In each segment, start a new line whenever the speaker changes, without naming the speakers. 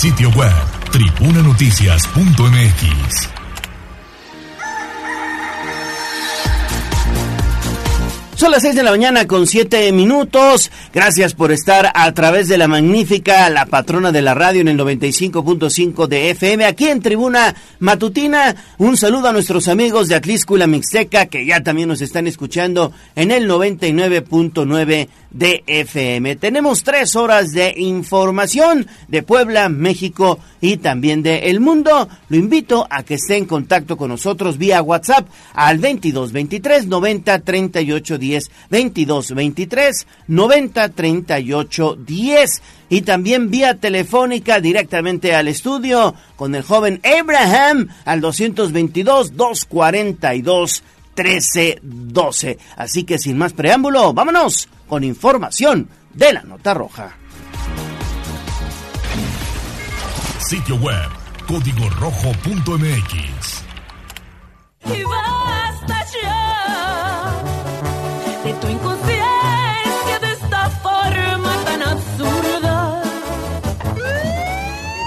Sitio web, tribunanoticias.mx.
Son las 6 de la mañana con 7 minutos. Gracias por estar a través de la magnífica, la patrona de la radio en el 95.5 de FM, aquí en Tribuna Matutina. Un saludo a nuestros amigos de Atlisco y la Mixteca, que ya también nos están escuchando en el 99.9 de FM. Tenemos tres horas de información de Puebla, México y también de el mundo. Lo invito a que esté en contacto con nosotros vía WhatsApp al 22 23 90 38 10 22 23 90 38 10 y también vía telefónica directamente al estudio con el joven Abraham al 222 242 1312. Así que sin más preámbulo, vámonos con información de la Nota Roja.
Sitio web código rojo.mx.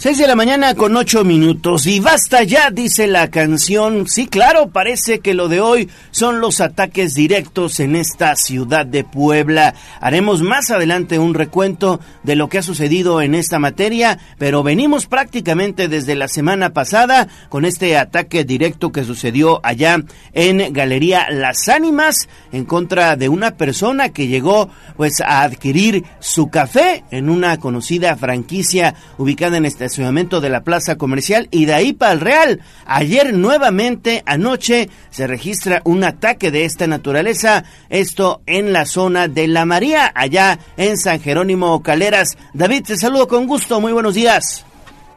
6 de la mañana con 8 minutos y basta ya, dice la canción. Sí, claro, parece que lo de hoy son los ataques directos en esta ciudad de Puebla. Haremos más adelante un recuento de lo que ha sucedido en esta materia, pero venimos prácticamente desde la semana pasada con este ataque directo que sucedió allá en Galería Las Ánimas en contra de una persona que llegó pues a adquirir su café en una conocida franquicia ubicada en este de la plaza comercial y de ahí para el Real. Ayer nuevamente, anoche, se registra un ataque de esta naturaleza, esto en la zona de La María, allá en San Jerónimo Caleras. David, te saludo con gusto, muy buenos días.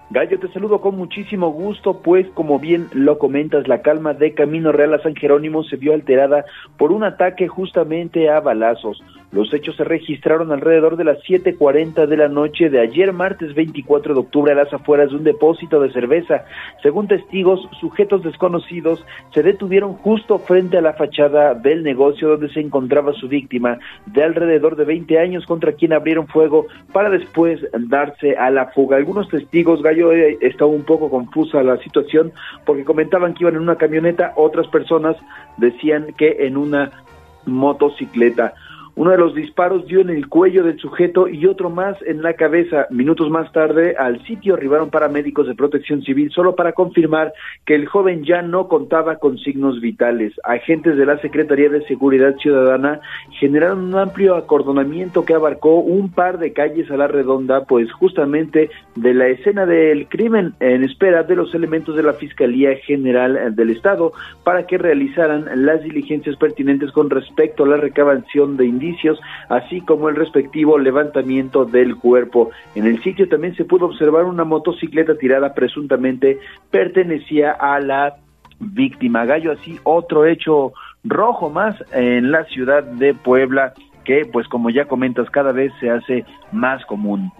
Gallo, te saludo con muchísimo gusto, pues como bien lo comentas, la calma de Camino Real a San Jerónimo se vio alterada por un ataque justamente a balazos. Los hechos se registraron alrededor de las 7.40 de la noche de ayer martes 24 de octubre a las afueras de un depósito de cerveza. Según testigos, sujetos desconocidos se detuvieron justo frente a la fachada del negocio donde se encontraba su víctima de alrededor de 20 años contra quien abrieron fuego para después darse a la fuga. Algunos testigos, Gallo, eh, estaba un poco confusa la situación porque comentaban que iban en una camioneta, otras personas decían que en una motocicleta. Uno de los disparos dio en el cuello del sujeto y otro más en la cabeza. Minutos más tarde, al sitio arribaron paramédicos de protección civil solo para confirmar que el joven ya no contaba con signos vitales. Agentes de la Secretaría de Seguridad Ciudadana generaron un amplio acordonamiento que abarcó un par de calles a la redonda, pues justamente de la escena del crimen, en espera de los elementos de la Fiscalía General del Estado para que realizaran las diligencias pertinentes con respecto a la recabación de indicios, así como el respectivo levantamiento del cuerpo. En el sitio también se pudo observar una motocicleta tirada presuntamente pertenecía a la víctima. Gallo, así otro hecho rojo más en la ciudad de Puebla que pues como ya comentas cada vez se hace más común.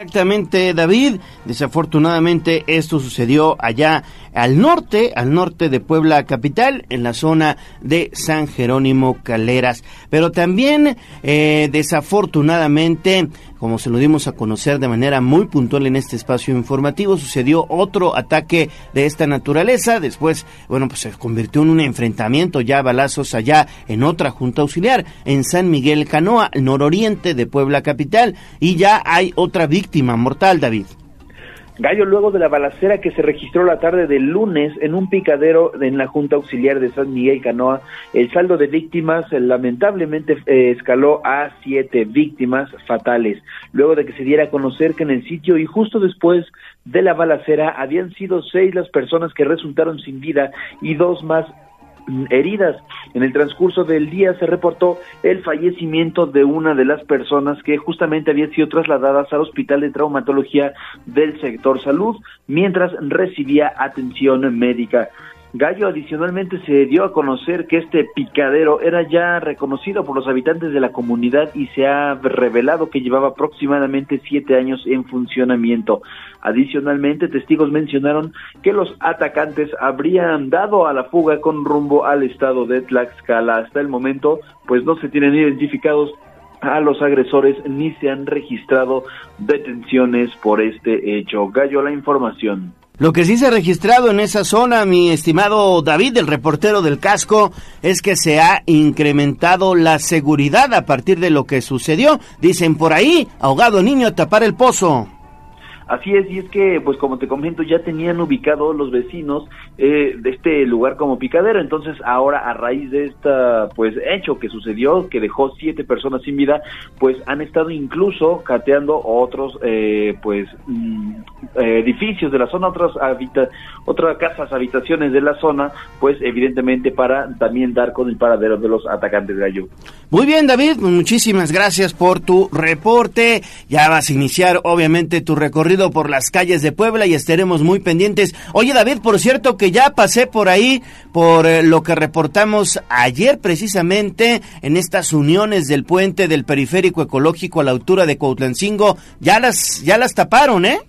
Exactamente, David. Desafortunadamente esto sucedió allá al norte, al norte de Puebla capital, en la zona de San Jerónimo Caleras. Pero también, eh, desafortunadamente, como se lo dimos a conocer de manera muy puntual en este espacio informativo, sucedió otro ataque de esta naturaleza. Después, bueno, pues se convirtió en un enfrentamiento ya a balazos allá en otra junta auxiliar, en San Miguel Canoa, nororiente de Puebla capital. Y ya hay otra víctima mortal, David.
Gallo, luego de la balacera que se registró la tarde del lunes en un picadero en la Junta Auxiliar de San Miguel Canoa, el saldo de víctimas eh, lamentablemente eh, escaló a siete víctimas fatales, luego de que se diera a conocer que en el sitio y justo después de la balacera habían sido seis las personas que resultaron sin vida y dos más heridas. En el transcurso del día se reportó el fallecimiento de una de las personas que justamente había sido trasladadas al Hospital de Traumatología del sector salud mientras recibía atención médica. Gallo adicionalmente se dio a conocer que este picadero era ya reconocido por los habitantes de la comunidad y se ha revelado que llevaba aproximadamente siete años en funcionamiento. Adicionalmente, testigos mencionaron que los atacantes habrían dado a la fuga con rumbo al estado de Tlaxcala. Hasta el momento, pues no se tienen identificados a los agresores ni se han registrado detenciones por este hecho. Gallo, la información.
Lo que sí se ha registrado en esa zona, mi estimado David, el reportero del casco, es que se ha incrementado la seguridad a partir de lo que sucedió. Dicen por ahí, ahogado niño tapar el pozo.
Así es, y es que, pues como te comento, ya tenían ubicado los vecinos eh, de este lugar como picadero, entonces ahora a raíz de esta, pues, hecho que sucedió, que dejó siete personas sin vida, pues han estado incluso cateando otros, eh, pues, mm, edificios de la zona, otras, habita otras casas, habitaciones de la zona, pues, evidentemente para también dar con el paradero de los atacantes de gallo.
Muy bien, David, muchísimas gracias por tu reporte. Ya vas a iniciar, obviamente, tu recorrido por las calles de Puebla y estaremos muy pendientes. Oye David, por cierto que ya pasé por ahí por eh, lo que reportamos ayer precisamente en estas uniones del puente del periférico ecológico a la altura de Cuautlancingo, ya las ya las taparon, ¿eh?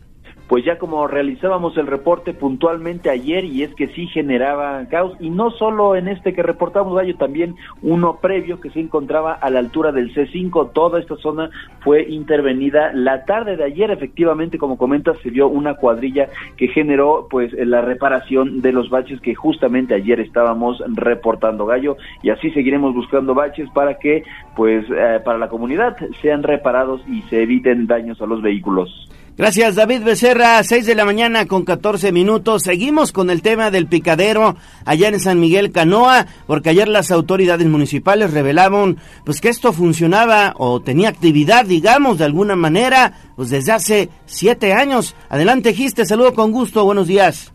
Pues ya como realizábamos el reporte puntualmente ayer y es que sí generaba caos y no solo en este que reportamos Gallo, también uno previo que se encontraba a la altura del C5, toda esta zona fue intervenida. La tarde de ayer, efectivamente como comentas se vio una cuadrilla que generó pues la reparación de los baches que justamente ayer estábamos reportando Gallo. Y así seguiremos buscando baches para que pues eh, para la comunidad sean reparados y se eviten daños a los vehículos.
Gracias, David Becerra. 6 de la mañana con 14 minutos. Seguimos con el tema del picadero allá en San Miguel Canoa, porque ayer las autoridades municipales revelaron pues que esto funcionaba o tenía actividad, digamos, de alguna manera, pues desde hace siete años. Adelante, Gis, te saludo con gusto. Buenos días.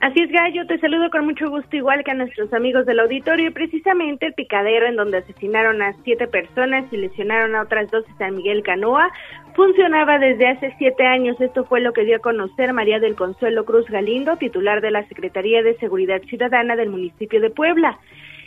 Así es, Gallo, te saludo con mucho gusto, igual que a nuestros amigos del auditorio. Precisamente el picadero en donde asesinaron a siete personas y lesionaron a otras dos en San Miguel Canoa funcionaba desde hace siete años. Esto fue lo que dio a conocer María del Consuelo Cruz Galindo, titular de la Secretaría de Seguridad Ciudadana del municipio de Puebla.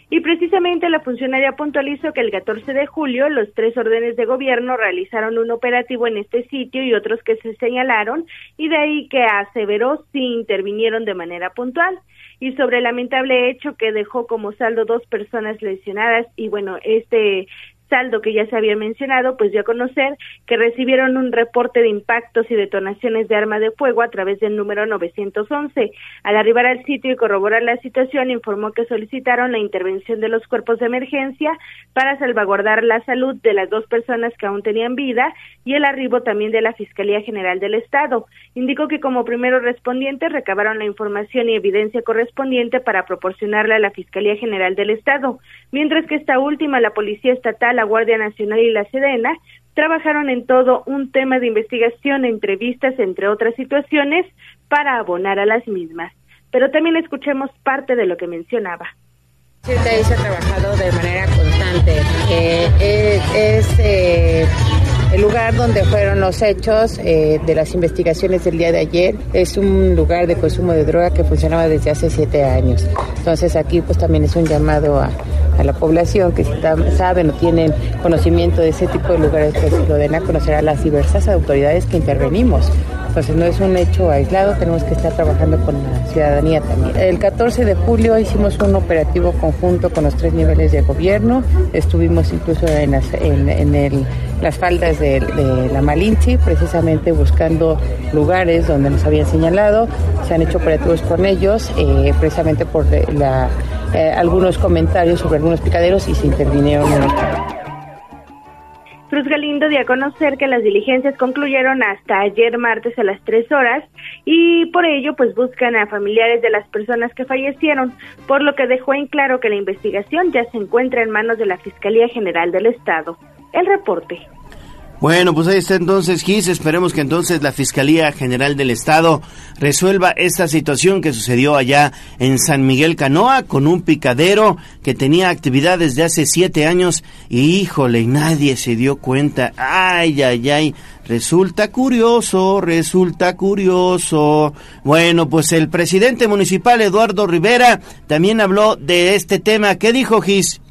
Y precisamente la funcionaria puntualizó que el 14 de julio los tres órdenes de gobierno realizaron un operativo en este sitio y otros que se señalaron y de ahí que aseveró si intervinieron de manera puntual. Y sobre el lamentable hecho que dejó como saldo dos personas lesionadas y bueno, este saldo que ya se había mencionado, pues dio a conocer que recibieron un reporte de impactos y detonaciones de arma de fuego a través del número 911. Al arribar al sitio y corroborar la situación, informó que solicitaron la intervención de los cuerpos de emergencia para salvaguardar la salud de las dos personas que aún tenían vida y el arribo también de la Fiscalía General del Estado. Indicó que como primeros respondientes recabaron la información y evidencia correspondiente para proporcionarla a la Fiscalía General del Estado, mientras que esta última, la Policía Estatal, la Guardia Nacional y la Sedena trabajaron en todo un tema de investigación, entrevistas, entre otras situaciones, para abonar a las mismas. Pero también escuchemos parte de lo que mencionaba.
Sí, se ha trabajado de manera constante. Eh, es el lugar donde fueron los hechos eh, de las investigaciones del día de ayer. Es un lugar de consumo de droga que funcionaba desde hace siete años. Entonces aquí pues también es un llamado a, a la población que si saben o tienen conocimiento de ese tipo de lugares, pues lo den a conocer a las diversas autoridades que intervenimos. Entonces no es un hecho aislado, tenemos que estar trabajando con la ciudadanía también. El 14 de julio hicimos un operativo conjunto con los tres niveles de gobierno, estuvimos incluso en, el, las faldas de, la Malinche, precisamente buscando lugares donde nos habían señalado, se han hecho operativos con ellos, eh, precisamente por la, eh, algunos comentarios sobre algunos picaderos y se intervinieron en los
Cruz Galindo dio a conocer que las diligencias concluyeron hasta ayer martes a las 3 horas y por ello pues buscan a familiares de las personas que fallecieron, por lo que dejó en claro que la investigación ya se encuentra en manos de la Fiscalía General del Estado. El reporte.
Bueno, pues ahí está entonces, Gis. Esperemos que entonces la Fiscalía General del Estado resuelva esta situación que sucedió allá en San Miguel Canoa con un picadero que tenía actividad desde hace siete años y híjole, nadie se dio cuenta. Ay, ay, ay. Resulta curioso, resulta curioso. Bueno, pues el presidente municipal Eduardo Rivera también habló de este tema. ¿Qué dijo Gis?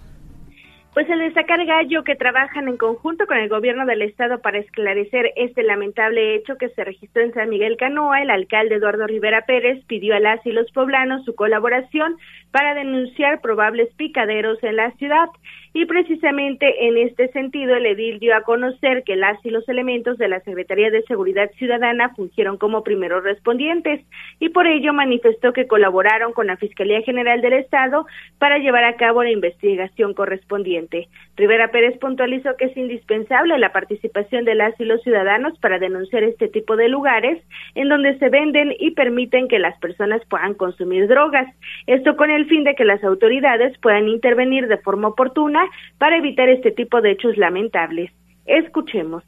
Pues el destacar gallo que trabajan en conjunto con el gobierno del estado para esclarecer este lamentable hecho que se registró en San Miguel Canoa, el alcalde Eduardo Rivera Pérez pidió a las y los poblanos su colaboración para denunciar probables picaderos en la ciudad. Y precisamente en este sentido, el edil dio a conocer que las y los elementos de la Secretaría de Seguridad Ciudadana fungieron como primeros respondientes y por ello manifestó que colaboraron con la Fiscalía General del Estado para llevar a cabo la investigación correspondiente. Rivera Pérez puntualizó que es indispensable la participación de las y los ciudadanos para denunciar este tipo de lugares en donde se venden y permiten que las personas puedan consumir drogas. Esto con el fin de que las autoridades puedan intervenir de forma oportuna para evitar este tipo de hechos lamentables. Escuchemos.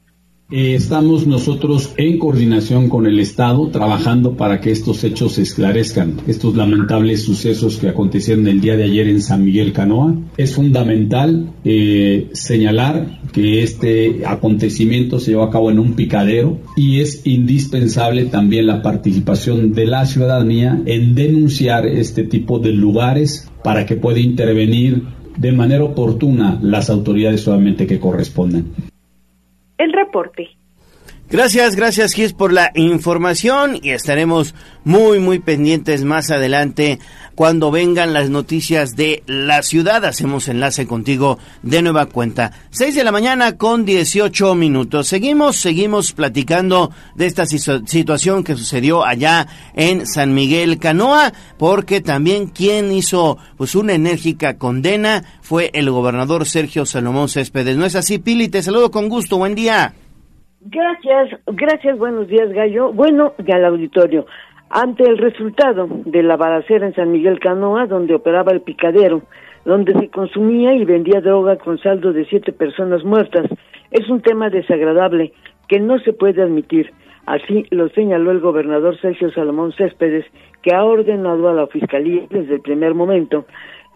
Eh, estamos nosotros en coordinación con el Estado trabajando para que estos hechos se esclarezcan, estos lamentables sucesos que acontecieron el día de ayer en San Miguel Canoa. Es fundamental eh, señalar que este acontecimiento se llevó a cabo en un picadero y es indispensable también la participación de la ciudadanía en denunciar este tipo de lugares para que pueda intervenir de manera oportuna las autoridades solamente que correspondan.
El reporte.
Gracias, gracias Gis por la información y estaremos muy muy pendientes más adelante cuando vengan las noticias de la ciudad. Hacemos enlace contigo de nueva cuenta. 6 de la mañana con 18 minutos. Seguimos, seguimos platicando de esta situación que sucedió allá en San Miguel Canoa, porque también quien hizo pues una enérgica condena fue el gobernador Sergio Salomón Céspedes. ¿No es así, Pili? Te saludo con gusto. Buen día.
Gracias, gracias, buenos días, Gallo. Bueno, y al auditorio. Ante el resultado de la balacera en San Miguel Canoa, donde operaba el picadero, donde se consumía y vendía droga con saldo de siete personas muertas, es un tema desagradable que no se puede admitir. Así lo señaló el gobernador Sergio Salomón Céspedes, que ha ordenado a la Fiscalía desde el primer momento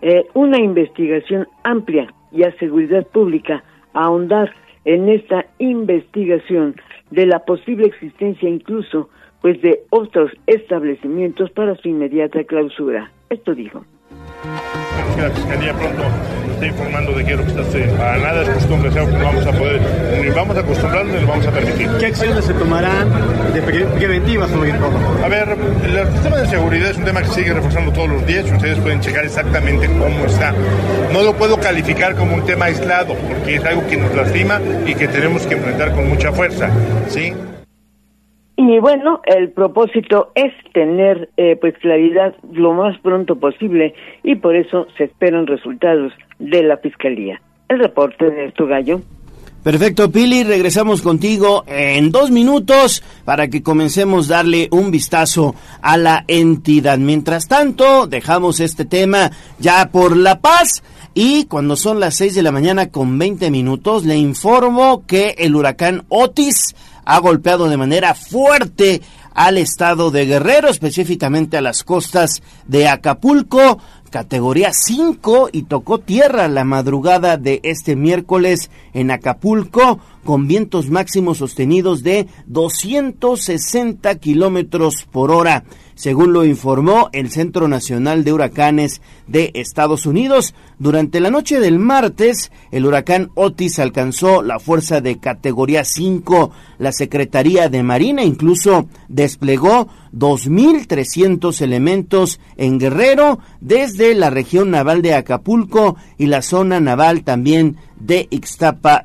eh, una investigación amplia y a seguridad pública a ahondar en esta investigación de la posible existencia incluso pues de otros establecimientos para su inmediata clausura. Esto dijo.
Que la Fiscalía pronto esté informando de qué lo que está haciendo. Para nada es costumbre, sea que no vamos a poder, ni vamos a acostumbrarnos ni lo vamos a permitir.
¿Qué acciones se tomarán de preventivas sobre todo?
A ver, el sistema de seguridad es un tema que sigue reforzando todos los días. Ustedes pueden checar exactamente cómo está. No lo puedo calificar como un tema aislado, porque es algo que nos lastima y que tenemos que enfrentar con mucha fuerza. ¿sí?
Y bueno, el propósito es tener eh, pues claridad lo más pronto posible y por eso se esperan resultados de la fiscalía. El reporte de esto gallo.
Perfecto, Pili, regresamos contigo en dos minutos para que comencemos a darle un vistazo a la entidad. Mientras tanto, dejamos este tema ya por la paz y cuando son las seis de la mañana con 20 minutos, le informo que el huracán Otis ha golpeado de manera fuerte al estado de Guerrero, específicamente a las costas de Acapulco, categoría 5 y tocó tierra la madrugada de este miércoles en Acapulco con vientos máximos sostenidos de 260 kilómetros por hora según lo informó el Centro Nacional de Huracanes de Estados Unidos. Durante la noche del martes, el huracán Otis alcanzó la fuerza de categoría 5. La Secretaría de Marina incluso desplegó 2.300 elementos en Guerrero desde la región naval de Acapulco y la zona naval también de Ixtapa,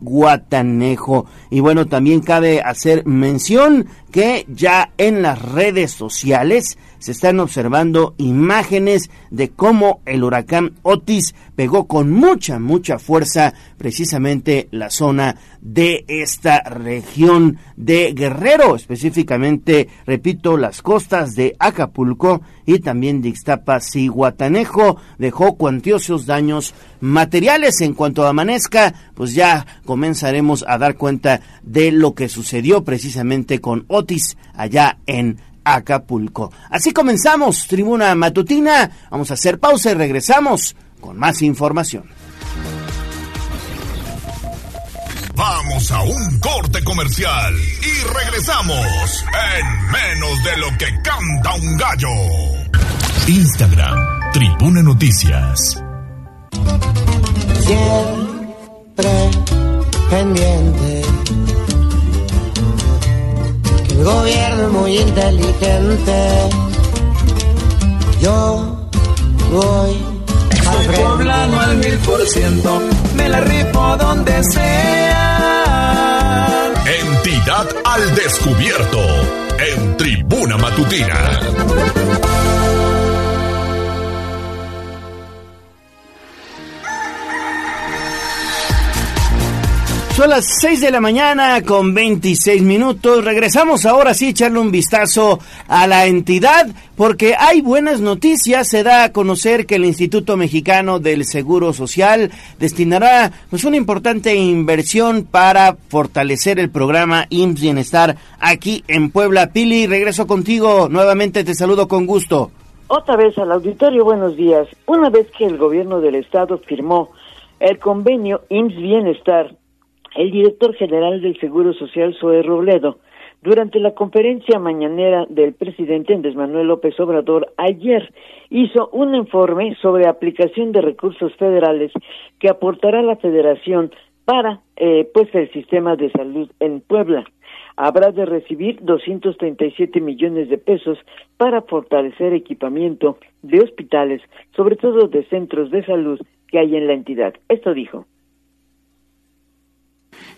Guatanejo. Y bueno, también cabe hacer mención que ya en las redes sociales se están observando imágenes de cómo el huracán Otis pegó con mucha, mucha fuerza precisamente la zona de esta región de Guerrero, específicamente, repito, las costas de Acapulco y también de Ixtapas y Guatanejo, dejó cuantiosos daños materiales. En cuanto amanezca, pues ya comenzaremos a dar cuenta de lo que sucedió precisamente con Otis allá en Acapulco. Así comenzamos, tribuna matutina. Vamos a hacer pausa y regresamos con más información.
Vamos a un corte comercial y regresamos en menos de lo que canta un gallo. Instagram, Tribuna Noticias.
Siempre pendiente. Gobierno es muy inteligente. Yo voy
soy poblano al mil por ciento, me la rifo donde sea.
Entidad al descubierto, en Tribuna Matutina.
Son las 6 de la mañana con 26 minutos. Regresamos ahora sí echarle un vistazo a la entidad porque hay buenas noticias. Se da a conocer que el Instituto Mexicano del Seguro Social destinará pues una importante inversión para fortalecer el programa IMSS Bienestar aquí en Puebla. Pili, regreso contigo. Nuevamente te saludo con gusto.
Otra vez al auditorio, buenos días. Una vez que el gobierno del estado firmó el convenio IMSS Bienestar el director general del Seguro Social, Zoe Robledo, durante la conferencia mañanera del presidente Andrés Manuel López Obrador ayer hizo un informe sobre aplicación de recursos federales que aportará la federación para eh, pues el sistema de salud en Puebla. Habrá de recibir 237 millones de pesos para fortalecer equipamiento de hospitales, sobre todo de centros de salud que hay en la entidad. Esto dijo.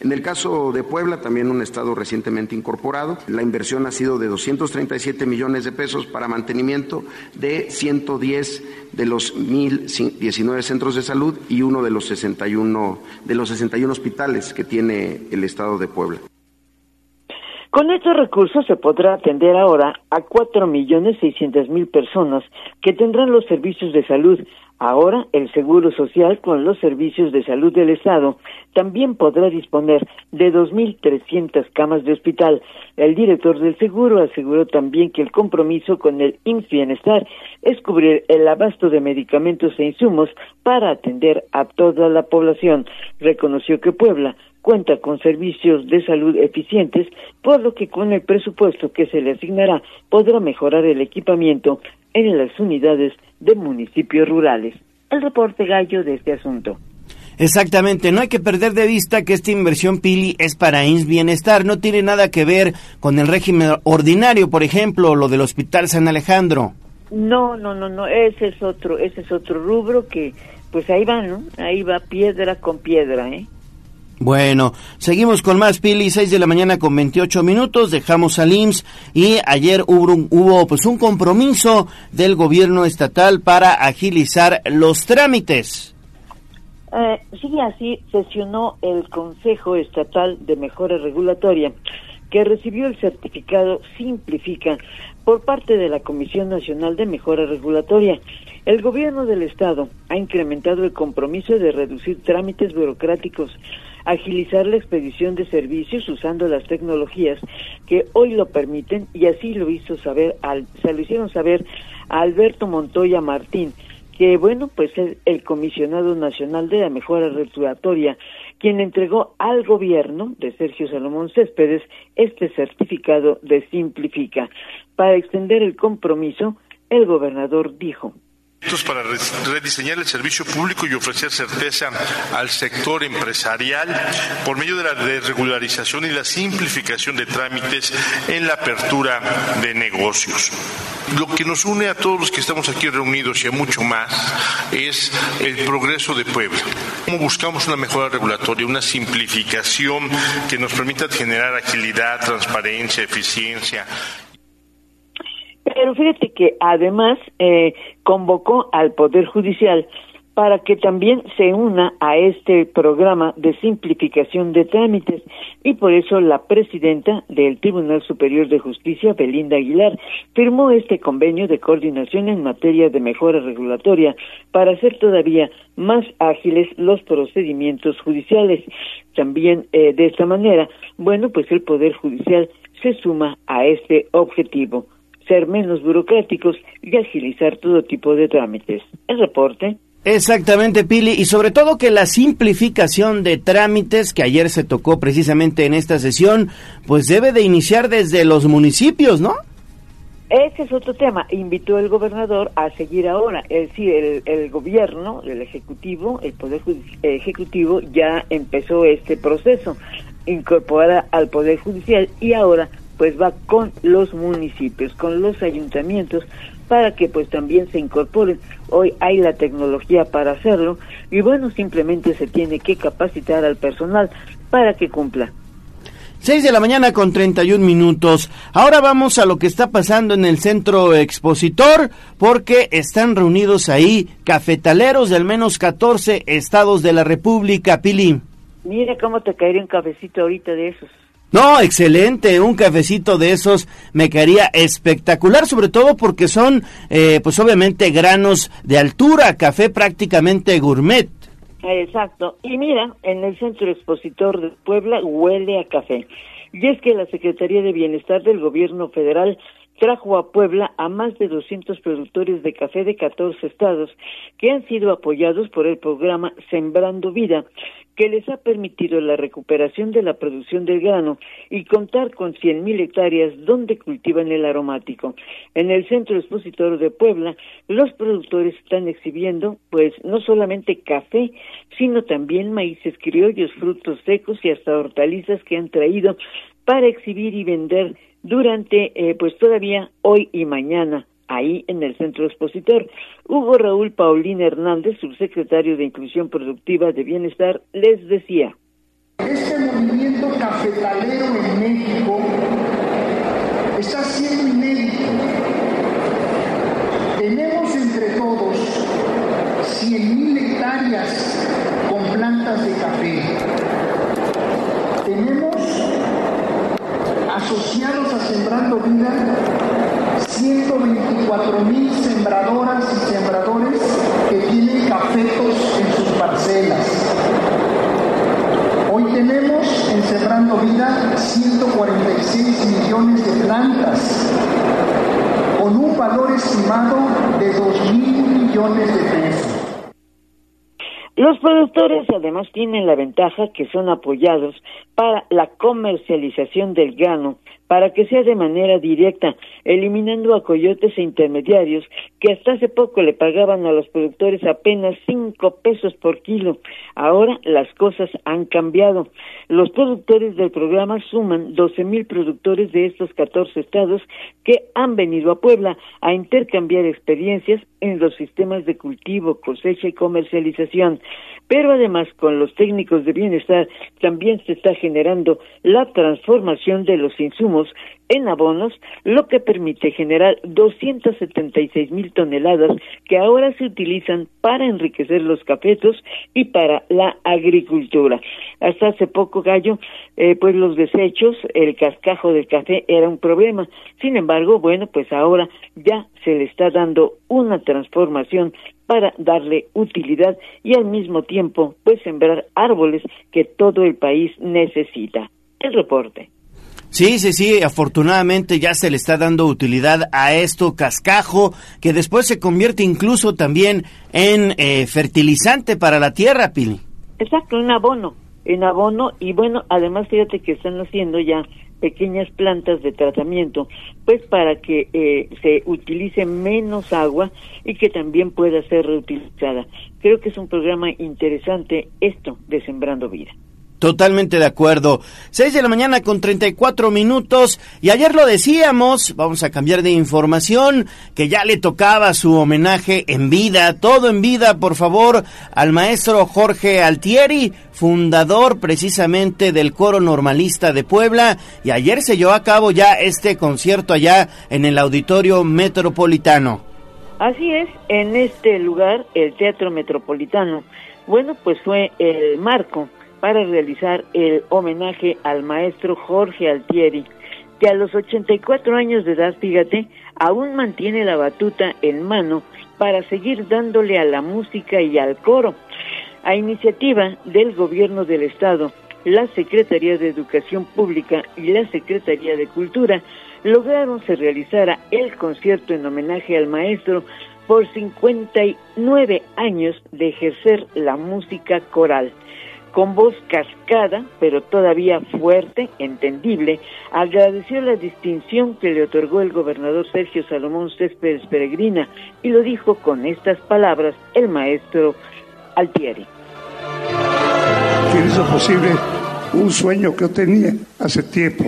En el caso de Puebla, también un estado recientemente incorporado, la inversión ha sido de 237 millones de pesos para mantenimiento de 110 de los 1.019 centros de salud y uno de los 61, de los 61 hospitales que tiene el estado de Puebla.
Con estos recursos se podrá atender ahora a cuatro millones seiscientas mil personas que tendrán los servicios de salud. Ahora el Seguro Social con los servicios de salud del Estado también podrá disponer de dos mil trescientas camas de hospital. El director del seguro aseguró también que el compromiso con el IMSS Bienestar es cubrir el abasto de medicamentos e insumos para atender a toda la población. Reconoció que Puebla cuenta con servicios de salud eficientes, por lo que con el presupuesto que se le asignará podrá mejorar el equipamiento en las unidades de municipios rurales. El reporte gallo de este asunto.
Exactamente, no hay que perder de vista que esta inversión Pili es para INS Bienestar, no tiene nada que ver con el régimen ordinario, por ejemplo, lo del Hospital San Alejandro.
No, no, no, no, ese es otro, ese es otro rubro que pues ahí va, ¿no? Ahí va piedra con piedra, ¿eh?
Bueno, seguimos con más Pili, 6 de la mañana con 28 minutos, dejamos al IMSS y ayer hubo, hubo pues un compromiso del gobierno estatal para agilizar los trámites.
Eh, sí, así sesionó el Consejo Estatal de Mejora Regulatoria, que recibió el certificado Simplifica por parte de la Comisión Nacional de Mejora Regulatoria. El gobierno del Estado ha incrementado el compromiso de reducir trámites burocráticos agilizar la expedición de servicios usando las tecnologías que hoy lo permiten y así lo hizo saber al, se lo hicieron saber a Alberto Montoya Martín que bueno pues es el comisionado nacional de la mejora regulatoria quien entregó al gobierno de Sergio Salomón Céspedes este certificado de Simplifica. Para extender el compromiso el gobernador dijo
para rediseñar el servicio público y ofrecer certeza al sector empresarial por medio de la desregularización y la simplificación de trámites en la apertura de negocios. Lo que nos une a todos los que estamos aquí reunidos y a mucho más es el progreso de Puebla. Cómo buscamos una mejora regulatoria, una simplificación que nos permita generar agilidad, transparencia, eficiencia
pero fíjate que además eh, convocó al Poder Judicial para que también se una a este programa de simplificación de trámites y por eso la presidenta del Tribunal Superior de Justicia, Belinda Aguilar, firmó este convenio de coordinación en materia de mejora regulatoria para hacer todavía más ágiles los procedimientos judiciales. También eh, de esta manera, bueno, pues el Poder Judicial se suma a este objetivo, ser menos burocráticos y agilizar todo tipo de trámites. El reporte.
Exactamente, Pili, y sobre todo que la simplificación de trámites que ayer se tocó precisamente en esta sesión, pues debe de iniciar desde los municipios, ¿no?
Ese es otro tema. Invitó el gobernador a seguir ahora. Es decir, el, gobierno, el ejecutivo, el poder ejecutivo ya empezó este proceso, incorporar al poder judicial y ahora pues va con los municipios, con los ayuntamientos para que pues también se incorporen. Hoy hay la tecnología para hacerlo y bueno, simplemente se tiene que capacitar al personal para que cumpla.
6 de la mañana con 31 minutos. Ahora vamos a lo que está pasando en el centro expositor, porque están reunidos ahí cafetaleros de al menos 14 estados de la República, Pili.
Mira cómo te caería un cafecito ahorita de esos.
No, excelente, un cafecito de esos me caería espectacular, sobre todo porque son, eh, pues obviamente, granos de altura, café prácticamente gourmet.
Exacto, y mira, en el Centro Expositor de Puebla huele a café. Y es que la Secretaría de Bienestar del Gobierno Federal trajo a Puebla a más de 200 productores de café de 14 estados que han sido apoyados por el programa Sembrando Vida, que les ha permitido la recuperación de la producción del grano y contar con 100.000 hectáreas donde cultivan el aromático. En el Centro Expositor de Puebla, los productores están exhibiendo, pues, no solamente café, sino también maíces criollos, frutos secos y hasta hortalizas que han traído para exhibir y vender durante, eh, pues, todavía hoy y mañana ahí en el centro expositor. Hugo Raúl Paulín Hernández, subsecretario de Inclusión Productiva de Bienestar, les decía.
Este movimiento cafetalero en México está siendo inédito. Tenemos entre todos 100.000 hectáreas con plantas de café. Tenemos asociados a Sembrando Vida 124 mil sembradoras y sembradores que tienen cafetos en sus parcelas. Hoy tenemos en Sembrando Vida 146 millones de plantas con un valor estimado de 2 mil millones de pesos.
Los productores además tienen la ventaja que son apoyados para la comercialización del grano para que sea de manera directa, eliminando a coyotes e intermediarios que hasta hace poco le pagaban a los productores apenas cinco pesos por kilo. Ahora las cosas han cambiado. Los productores del programa suman doce mil productores de estos catorce estados que han venido a Puebla a intercambiar experiencias en los sistemas de cultivo, cosecha y comercialización. Pero además con los técnicos de bienestar también se está generando la transformación de los insumos en abonos, lo que permite generar 276 mil toneladas que ahora se utilizan para enriquecer los cafetos y para la agricultura. Hasta hace poco, Gallo, eh, pues los desechos, el cascajo del café era un problema. Sin embargo, bueno, pues ahora ya se le está dando una transformación para darle utilidad y al mismo tiempo pues sembrar árboles que todo el país necesita. El reporte.
Sí, sí, sí, afortunadamente ya se le está dando utilidad a esto cascajo, que después se convierte incluso también en eh, fertilizante para la tierra, Pili.
Exacto, en abono, en abono, y bueno, además fíjate que están haciendo ya pequeñas plantas de tratamiento, pues para que eh, se utilice menos agua y que también pueda ser reutilizada. Creo que es un programa interesante esto de Sembrando Vida.
Totalmente de acuerdo. 6 de la mañana con 34 minutos. Y ayer lo decíamos, vamos a cambiar de información, que ya le tocaba su homenaje en vida, todo en vida, por favor, al maestro Jorge Altieri, fundador precisamente del coro normalista de Puebla. Y ayer se llevó a cabo ya este concierto allá en el auditorio metropolitano.
Así es, en este lugar, el Teatro Metropolitano, bueno, pues fue el marco para realizar el homenaje al maestro Jorge Altieri, que a los 84 años de edad, fíjate, aún mantiene la batuta en mano para seguir dándole a la música y al coro. A iniciativa del gobierno del estado, la Secretaría de Educación Pública y la Secretaría de Cultura lograron se realizara el concierto en homenaje al maestro por 59 años de ejercer la música coral. Con voz cascada, pero todavía fuerte, entendible, agradeció la distinción que le otorgó el gobernador Sergio Salomón Céspedes Peregrina y lo dijo con estas palabras el maestro Altieri.
¿Quién hizo posible un sueño que yo tenía hace tiempo?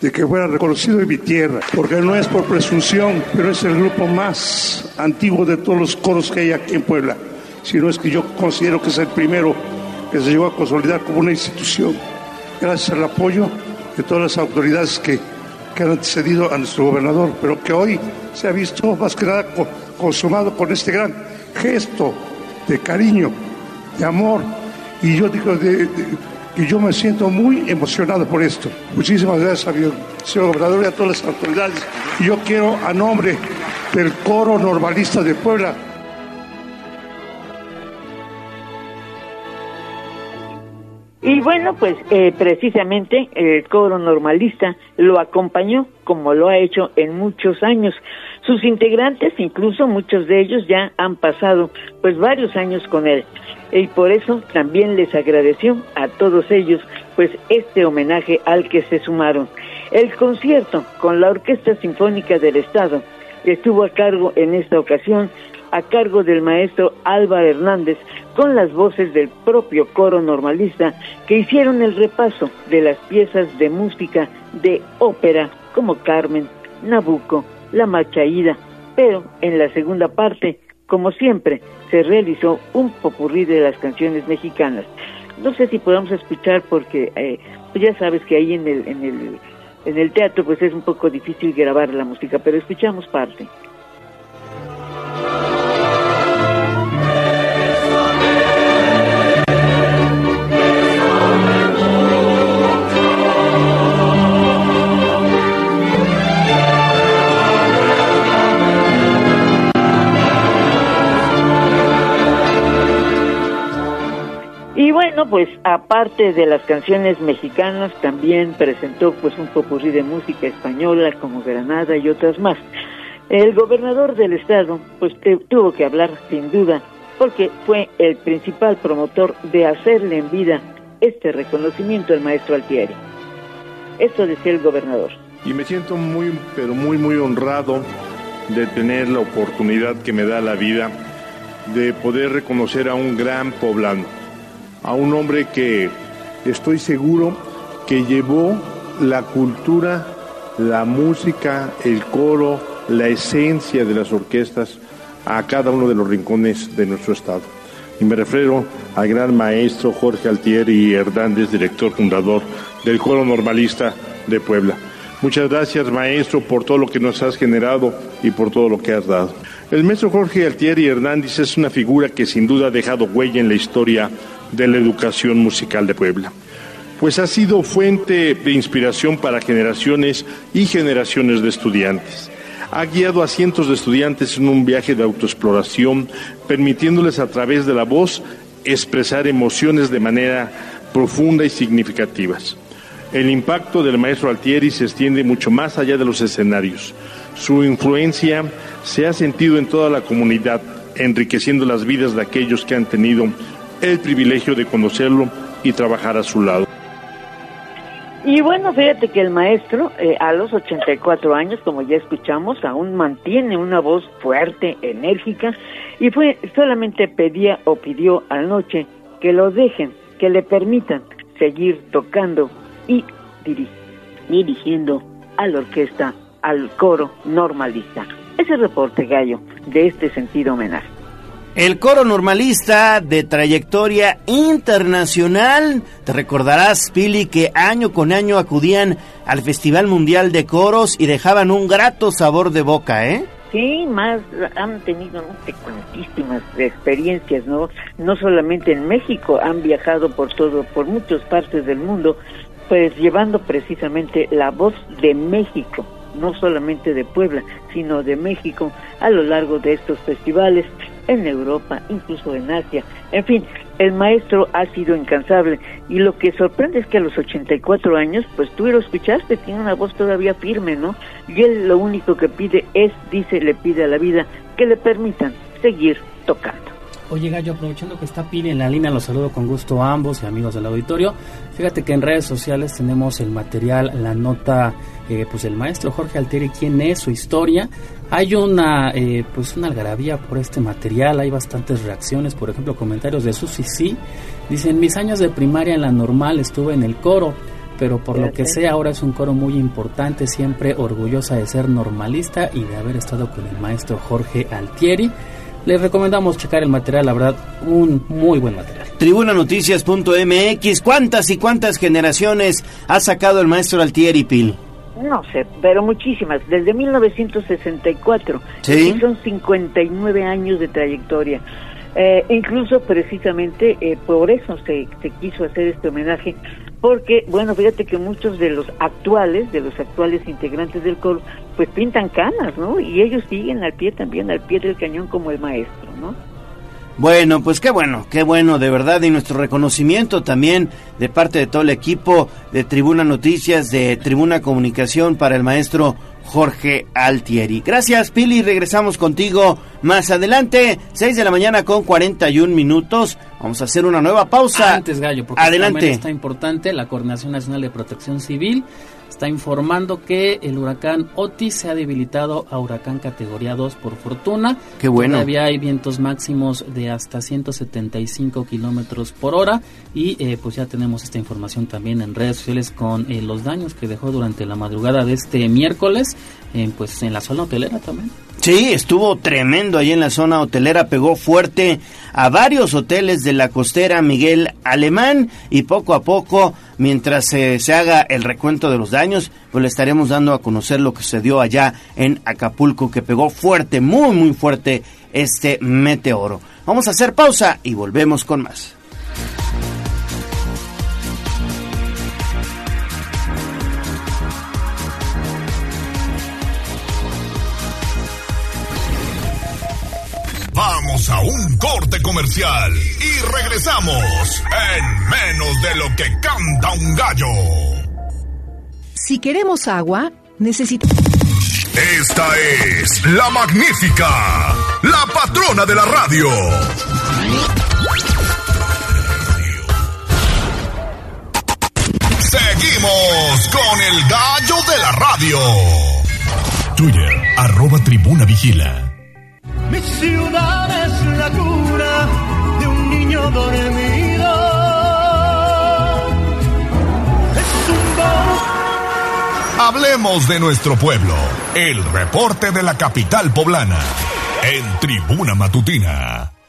de que fuera reconocido en mi tierra, porque no es por presunción, pero es el grupo más antiguo de todos los coros que hay aquí en Puebla, sino es que yo considero que es el primero que se llegó a consolidar como una institución, gracias al apoyo de todas las autoridades que, que han antecedido a nuestro gobernador, pero que hoy se ha visto más que nada consumado con este gran gesto de cariño, de amor, y yo digo de y yo me siento muy emocionado por esto. Muchísimas gracias, señor gobernador, y a todas las autoridades. Y yo quiero, a nombre del coro normalista de Puebla,
Y bueno, pues eh, precisamente el coro normalista lo acompañó como lo ha hecho en muchos años. Sus integrantes, incluso muchos de ellos ya han pasado pues varios años con él y por eso también les agradeció a todos ellos pues este homenaje al que se sumaron. El concierto con la Orquesta Sinfónica del Estado estuvo a cargo en esta ocasión a cargo del maestro Álvaro Hernández con las voces del propio coro normalista que hicieron el repaso de las piezas de música de ópera como Carmen, Nabucco, La Machaída, pero en la segunda parte como siempre, se realizó un popurrí de las canciones mexicanas. No sé si podamos escuchar porque eh, pues ya sabes que ahí en el, en el, en el teatro pues es un poco difícil grabar la música, pero escuchamos parte. Pues aparte de las canciones mexicanas, también presentó pues un popurrí de música española como Granada y otras más. El gobernador del estado pues tuvo que hablar sin duda porque fue el principal promotor de hacerle en vida este reconocimiento al maestro Altieri. Esto decía el gobernador.
Y me siento muy, pero muy, muy honrado de tener la oportunidad que me da la vida de poder reconocer a un gran poblano a un hombre que estoy seguro que llevó la cultura, la música, el coro, la esencia de las orquestas a cada uno de los rincones de nuestro estado. Y me refiero al gran maestro Jorge Altieri Hernández, director fundador del coro normalista de Puebla. Muchas gracias, maestro, por todo lo que nos has generado y por todo lo que has dado. El maestro Jorge Altieri Hernández es una figura que sin duda ha dejado huella en la historia de la educación musical de Puebla, pues ha sido fuente de inspiración para generaciones y generaciones de estudiantes. Ha guiado a cientos de estudiantes en un viaje de autoexploración, permitiéndoles a través de la voz expresar emociones de manera profunda y significativas. El impacto del maestro Altieri se extiende mucho más allá de los escenarios. Su influencia se ha sentido en toda la comunidad, enriqueciendo las vidas de aquellos que han tenido el privilegio de conocerlo y trabajar a su lado.
Y bueno, fíjate que el maestro, eh, a los 84 años, como ya escuchamos, aún mantiene una voz fuerte, enérgica, y fue solamente pedía o pidió anoche que lo dejen, que le permitan seguir tocando y dirigiendo a la orquesta, al coro normalista. Ese reporte, Gallo, de este sentido homenaje.
El coro normalista de trayectoria internacional. Te recordarás, Pili, que año con año acudían al Festival Mundial de Coros y dejaban un grato sabor de boca, ¿eh?
Sí, más han tenido no sé experiencias, ¿no? No solamente en México, han viajado por todo, por muchas partes del mundo, pues llevando precisamente la voz de México, no solamente de Puebla, sino de México a lo largo de estos festivales en Europa, incluso en Asia. En fin, el maestro ha sido incansable y lo que sorprende es que a los 84 años, pues tú lo escuchaste, tiene una voz todavía firme, ¿no? Y él lo único que pide es, dice, le pide a la vida que le permitan seguir tocando.
Oye Gallo, aprovechando que está Pili en la línea, los saludo con gusto a ambos y amigos del auditorio. Fíjate que en redes sociales tenemos el material, la nota, eh, pues el maestro Jorge Altieri, quién es, su historia. Hay una, eh, pues una algarabía por este material, hay bastantes reacciones, por ejemplo comentarios de Susi Sí. Dicen, mis años de primaria en la normal estuve en el coro pero por lo que sé ahora es un coro muy importante, siempre orgullosa de ser normalista y de haber estado con el maestro Jorge Altieri. Les recomendamos checar el material, la verdad, un muy buen material.
Tribunanoticias.mx, ¿cuántas y cuántas generaciones ha sacado el maestro Altieri Pil?
No sé, pero muchísimas, desde 1964.
Sí.
Y son 59 años de trayectoria. Eh, incluso precisamente eh, por eso se, se quiso hacer este homenaje porque, bueno, fíjate que muchos de los actuales, de los actuales integrantes del coro, pues pintan canas, ¿no? Y ellos siguen al pie también, al pie del cañón como el maestro, ¿no?
Bueno, pues qué bueno, qué bueno, de verdad, y nuestro reconocimiento también de parte de todo el equipo de Tribuna Noticias, de Tribuna Comunicación para el maestro Jorge Altieri. Gracias, Pili, regresamos contigo más adelante, 6 de la mañana con 41 minutos. Vamos a hacer una nueva pausa.
Antes, Gallo, porque
Adelante.
está importante, la Coordinación Nacional de Protección Civil está informando que el huracán Otis se ha debilitado a huracán categoría 2 por fortuna.
Qué bueno.
Todavía hay vientos máximos de hasta 175 kilómetros por hora y eh, pues ya tenemos esta información también en redes sociales con eh, los daños que dejó durante la madrugada de este miércoles, eh, pues en la zona hotelera también.
Sí, estuvo tremendo ahí en la zona hotelera, pegó fuerte a varios hoteles de la costera Miguel Alemán y poco a poco, mientras eh, se haga el recuento de los daños, pues le estaremos dando a conocer lo que sucedió allá en Acapulco, que pegó fuerte, muy muy fuerte este meteoro. Vamos a hacer pausa y volvemos con más.
Corte comercial y regresamos en menos de lo que canta un gallo.
Si queremos agua, necesitamos...
Esta es la magnífica, la patrona de la radio. Seguimos con el gallo de la radio. Twitter, arroba tribuna vigila.
Mi ciudad es la cura de un niño dormido. Es un
Hablemos de nuestro pueblo. El reporte de la capital poblana. En Tribuna Matutina.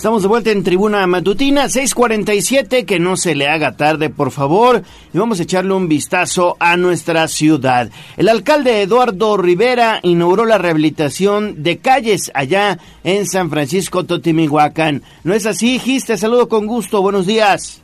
Estamos de vuelta en Tribuna Matutina, 647, que no se le haga tarde, por favor, y vamos a echarle un vistazo a nuestra ciudad. El alcalde Eduardo Rivera inauguró la rehabilitación de calles allá en San Francisco Totimihuacán. ¿No es así, Gis? Te saludo con gusto, buenos días.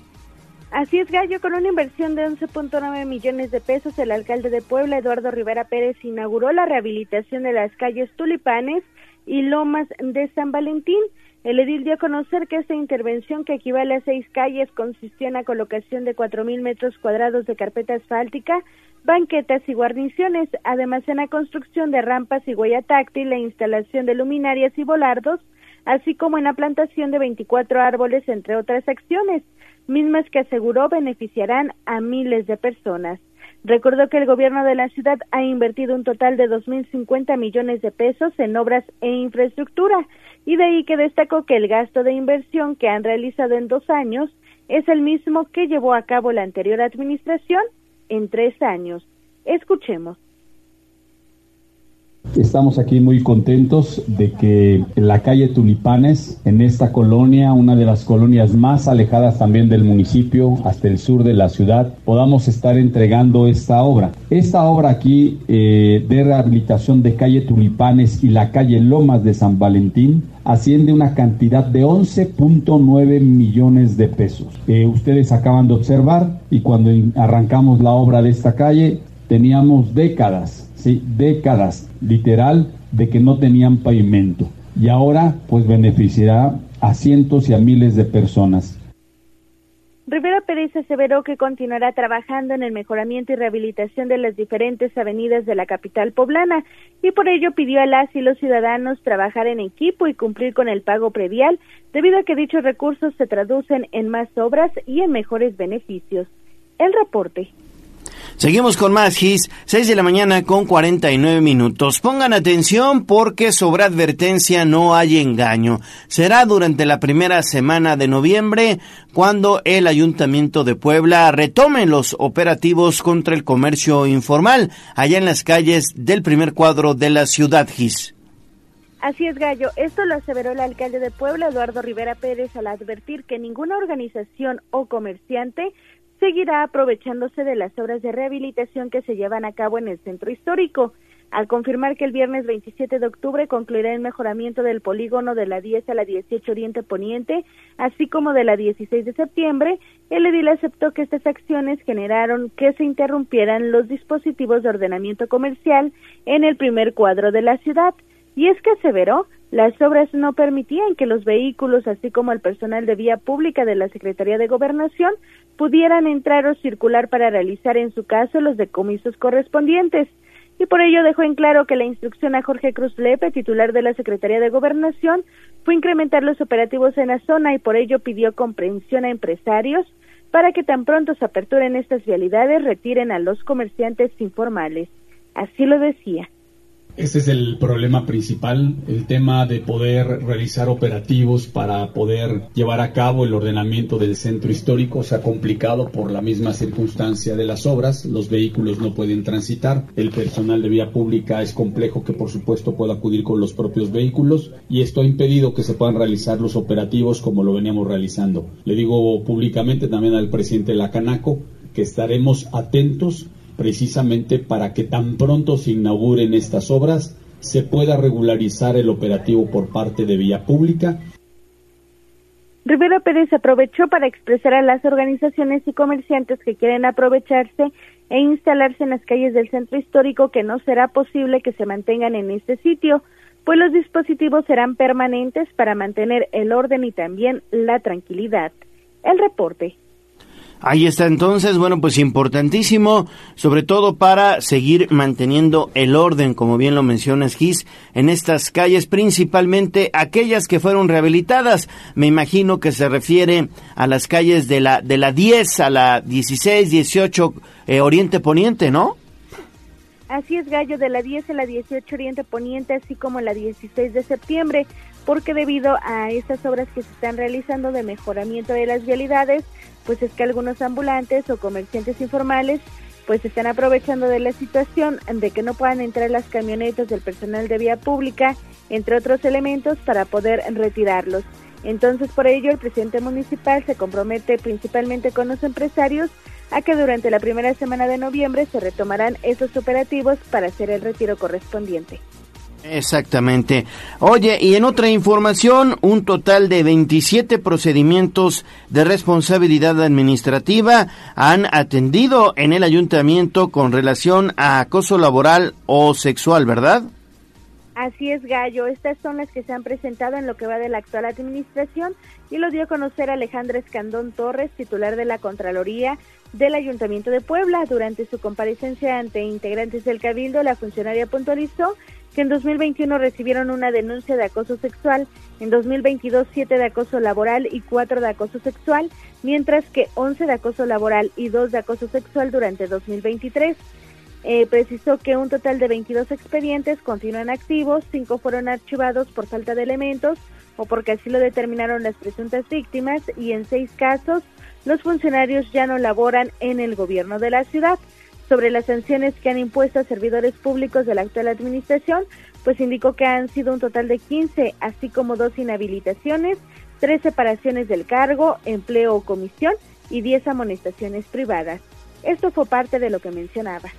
Así es, Gallo, con una inversión de 11.9 millones de pesos, el alcalde de Puebla, Eduardo Rivera Pérez, inauguró la rehabilitación de las calles Tulipanes y Lomas de San Valentín. El edil dio a conocer que esta intervención, que equivale a seis calles, consistió en la colocación de 4.000 metros cuadrados de carpeta asfáltica, banquetas y guarniciones, además en la construcción de rampas y huella táctil, la instalación de luminarias y volardos, así como en la plantación de 24 árboles, entre otras acciones, mismas que aseguró beneficiarán a miles de personas. Recordó que el gobierno de la ciudad ha invertido un total de 2.050 millones de pesos en obras e infraestructura, y de ahí que destacó que el gasto de inversión que han realizado en dos años es el mismo que llevó a cabo la anterior administración en tres años. Escuchemos.
Estamos aquí muy contentos de que la calle Tulipanes, en esta colonia, una de las colonias más alejadas también del municipio, hasta el sur de la ciudad, podamos estar entregando esta obra. Esta obra aquí eh, de rehabilitación de calle Tulipanes y la calle Lomas de San Valentín asciende una cantidad de 11.9 millones de pesos. Eh, ustedes acaban de observar y cuando arrancamos la obra de esta calle teníamos décadas, sí, décadas literal de que no tenían pavimento y ahora pues beneficiará a cientos y a miles de personas.
Rivera Pérez aseveró que continuará trabajando en el mejoramiento y rehabilitación de las diferentes avenidas de la capital poblana y por ello pidió a las y los ciudadanos trabajar en equipo y cumplir con el pago previal debido a que dichos recursos se traducen en más obras y en mejores beneficios. El reporte.
Seguimos con más GIS, 6 de la mañana con 49 minutos. Pongan atención porque sobre advertencia no hay engaño. Será durante la primera semana de noviembre cuando el Ayuntamiento de Puebla retome los operativos contra el comercio informal allá en las calles del primer cuadro de la ciudad GIS.
Así es, Gallo. Esto lo aseveró el alcalde de Puebla, Eduardo Rivera Pérez, al advertir que ninguna organización o comerciante seguirá aprovechándose de las obras de rehabilitación que se llevan a cabo en el centro histórico. Al confirmar que el viernes 27 de octubre concluirá el mejoramiento del polígono de la 10 a la 18 Oriente Poniente, así como de la 16 de septiembre, el edil aceptó que estas acciones generaron que se interrumpieran los dispositivos de ordenamiento comercial en el primer cuadro de la ciudad. Y es que aseveró las obras no permitían que los vehículos, así como el personal de vía pública de la Secretaría de Gobernación, pudieran entrar o circular para realizar en su caso los decomisos correspondientes. Y por ello dejó en claro que la instrucción a Jorge Cruz Lepe, titular de la Secretaría de Gobernación, fue incrementar los operativos en la zona y por ello pidió comprensión a empresarios para que tan pronto se aperturen estas vialidades retiren a los comerciantes informales. Así lo decía.
Ese es el problema principal, el tema de poder realizar operativos para poder llevar a cabo el ordenamiento del centro histórico se ha complicado por la misma circunstancia de las obras, los vehículos no pueden transitar, el personal de vía pública es complejo que por supuesto pueda acudir con los propios vehículos y esto ha impedido que se puedan realizar los operativos como lo veníamos realizando. Le digo públicamente también al presidente de la Canaco que estaremos atentos precisamente para que tan pronto se inauguren estas obras se pueda regularizar el operativo por parte de Vía Pública.
Rivera Pérez aprovechó para expresar a las organizaciones y comerciantes que quieren aprovecharse e instalarse en las calles del centro histórico que no será posible que se mantengan en este sitio, pues los dispositivos serán permanentes para mantener el orden y también la tranquilidad. El reporte.
Ahí está entonces, bueno, pues importantísimo, sobre todo para seguir manteniendo el orden, como bien lo mencionas, Gis, en estas calles, principalmente aquellas que fueron rehabilitadas. Me imagino que se refiere a las calles de la, de la 10 a la 16, 18 eh, Oriente Poniente, ¿no?
Así es, Gallo, de la 10 a la 18 Oriente Poniente, así como la 16 de septiembre, porque debido a estas obras que se están realizando de mejoramiento de las vialidades, pues es que algunos ambulantes o comerciantes informales pues están aprovechando de la situación de que no puedan entrar las camionetas del personal de vía pública, entre otros elementos, para poder retirarlos. Entonces, por ello, el presidente municipal se compromete principalmente con los empresarios a que durante la primera semana de noviembre se retomarán esos operativos para hacer el retiro correspondiente.
Exactamente. Oye, y en otra información, un total de 27 procedimientos de responsabilidad administrativa han atendido en el ayuntamiento con relación a acoso laboral o sexual, ¿verdad?
Así es, Gallo. Estas son las que se han presentado en lo que va de la actual administración y lo dio a conocer Alejandra Escandón Torres, titular de la Contraloría del Ayuntamiento de Puebla. Durante su comparecencia ante integrantes del Cabildo, la funcionaria puntualizó que en 2021 recibieron una denuncia de acoso sexual, en 2022 siete de acoso laboral y cuatro de acoso sexual, mientras que 11 de acoso laboral y dos de acoso sexual durante 2023. Eh, precisó que un total de 22 expedientes continúan activos, cinco fueron archivados por falta de elementos o porque así lo determinaron las presuntas víctimas y en seis casos los funcionarios ya no laboran en el gobierno de la ciudad. Sobre las sanciones que han impuesto a servidores públicos de la actual administración, pues indicó que han sido un total de 15, así como dos inhabilitaciones, tres separaciones del cargo, empleo o comisión y 10 amonestaciones privadas. Esto fue parte de lo que mencionaba.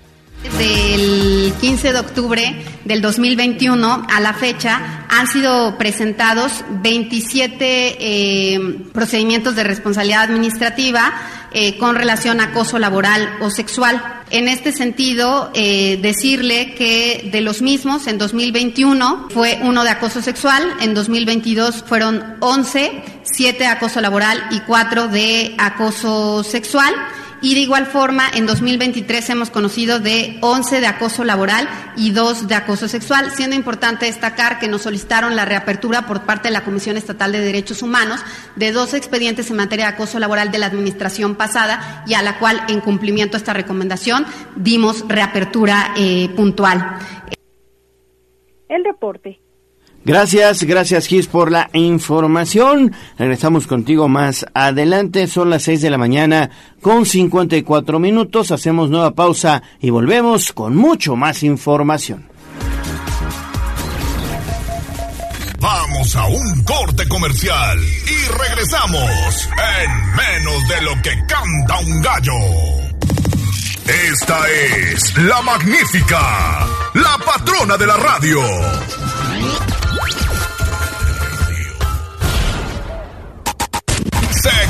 Del 15 de octubre del 2021 a la fecha han sido presentados 27 eh, procedimientos de responsabilidad administrativa eh, con relación a acoso laboral o sexual. En este sentido, eh, decirle que de los mismos, en 2021 fue uno de acoso sexual, en 2022 fueron 11, 7 de acoso laboral y 4 de acoso sexual. Y de igual forma, en 2023 hemos conocido de 11 de acoso laboral y 2 de acoso sexual, siendo importante destacar que nos solicitaron la reapertura por parte de la Comisión Estatal de Derechos Humanos de dos expedientes en materia de acoso laboral de la administración pasada y a la cual, en cumplimiento a esta recomendación, dimos reapertura eh, puntual.
El reporte.
Gracias, gracias Gis por la información. Regresamos contigo más adelante. Son las 6 de la mañana con 54 minutos. Hacemos nueva pausa y volvemos con mucho más información.
Vamos a un corte comercial y regresamos en menos de lo que canta un gallo. Esta es la magnífica, la patrona de la radio.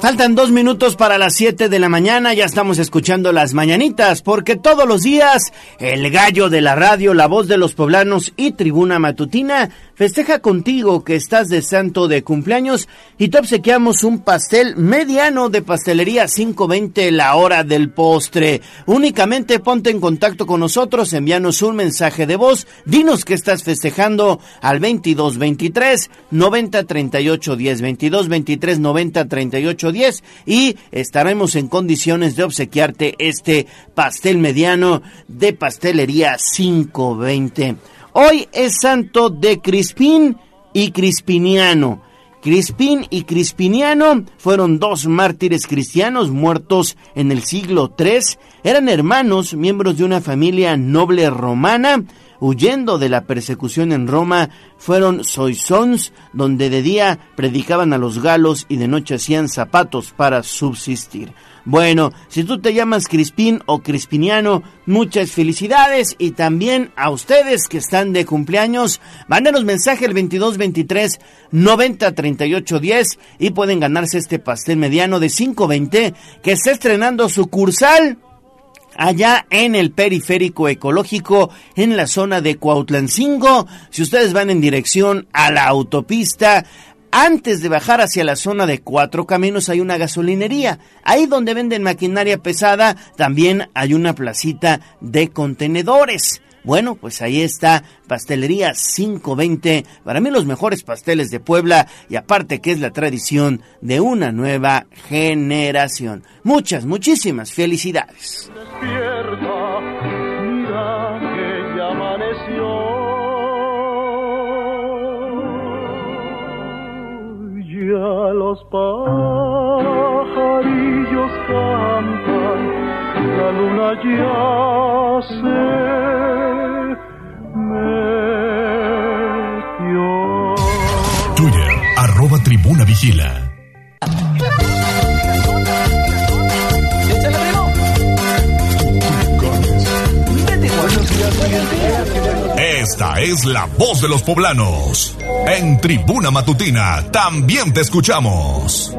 Faltan dos minutos para las 7 de la mañana, ya estamos escuchando las mañanitas, porque todos los días el gallo de la radio, la voz de los poblanos y tribuna matutina festeja contigo que estás de santo de cumpleaños y te obsequiamos un pastel mediano de pastelería 520 la hora del postre. Únicamente ponte en contacto con nosotros, envíanos un mensaje de voz, dinos que estás festejando al 2223 90 38 10 22 23 90 38 10 y estaremos en condiciones de obsequiarte este pastel mediano de pastelería 520. Hoy es santo de Crispín y Crispiniano. Crispín y Crispiniano fueron dos mártires cristianos muertos en el siglo III. Eran hermanos, miembros de una familia noble romana. Huyendo de la persecución en Roma, fueron soissons, donde de día predicaban a los galos y de noche hacían zapatos para subsistir. Bueno, si tú te llamas Crispín o Crispiniano, muchas felicidades y también a ustedes que están de cumpleaños, mándenos mensaje al 2223 90 38 10 y pueden ganarse este pastel mediano de 520 que está estrenando sucursal allá en el periférico ecológico en la zona de Cuautlancingo. Si ustedes van en dirección a la autopista, antes de bajar hacia la zona de Cuatro Caminos hay una gasolinería. Ahí donde venden maquinaria pesada también hay una placita de contenedores. Bueno, pues ahí está Pastelería 520, para mí los mejores pasteles de Puebla y aparte que es la tradición de una nueva generación. Muchas, muchísimas felicidades.
Despierta, mira que ya amaneció. Los cantan, la luna ya se metió.
Twitter, arroba tribuna vigila. Esta Esta es la voz de los poblanos. En Tribuna Matutina también te escuchamos.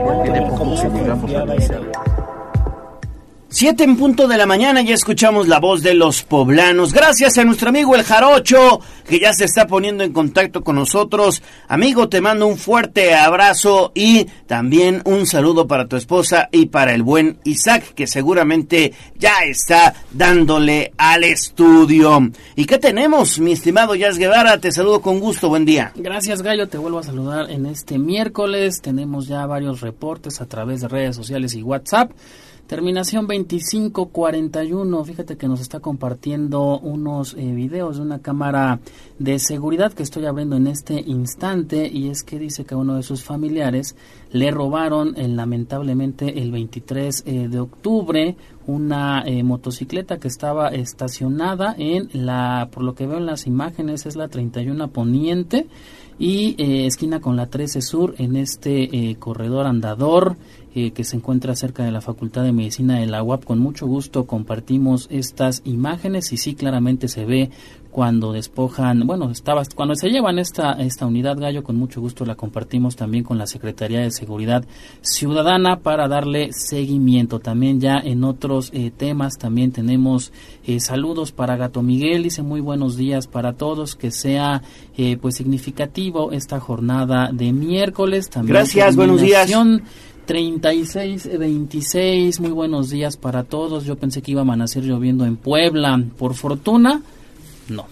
Siete en punto de la mañana ya escuchamos la voz de los poblanos. Gracias a nuestro amigo el Jarocho, que ya se está poniendo en contacto con nosotros. Amigo, te mando un fuerte abrazo y también un saludo para tu esposa y para el buen Isaac, que seguramente ya está dándole al estudio. ¿Y qué tenemos, mi estimado Jazz Guevara? Te saludo con gusto, buen día.
Gracias, Gallo. Te vuelvo a saludar en este miércoles. Tenemos ya varios reportes a través de redes sociales y WhatsApp. Terminación 2541, fíjate que nos está compartiendo unos eh, videos de una cámara de seguridad que estoy abriendo en este instante y es que dice que a uno de sus familiares le robaron eh, lamentablemente el 23 eh, de octubre una motocicleta que estaba estacionada en la, por lo que veo en las imágenes, es la 31 Poniente y esquina con la 13 Sur en este corredor andador que se encuentra cerca de la Facultad de Medicina de la UAP. Con mucho gusto compartimos estas imágenes y sí claramente se ve cuando despojan, bueno, estaba, cuando se llevan esta, esta unidad gallo, con mucho gusto la compartimos también con la Secretaría de Seguridad Ciudadana para darle seguimiento. También ya en otros eh, temas también tenemos eh, saludos para Gato Miguel, dice muy buenos días para todos, que sea eh, pues significativo esta jornada de miércoles. También
Gracias, buenos días.
36, 26, muy buenos días para todos. Yo pensé que iba a amanecer lloviendo en Puebla. Por fortuna, no.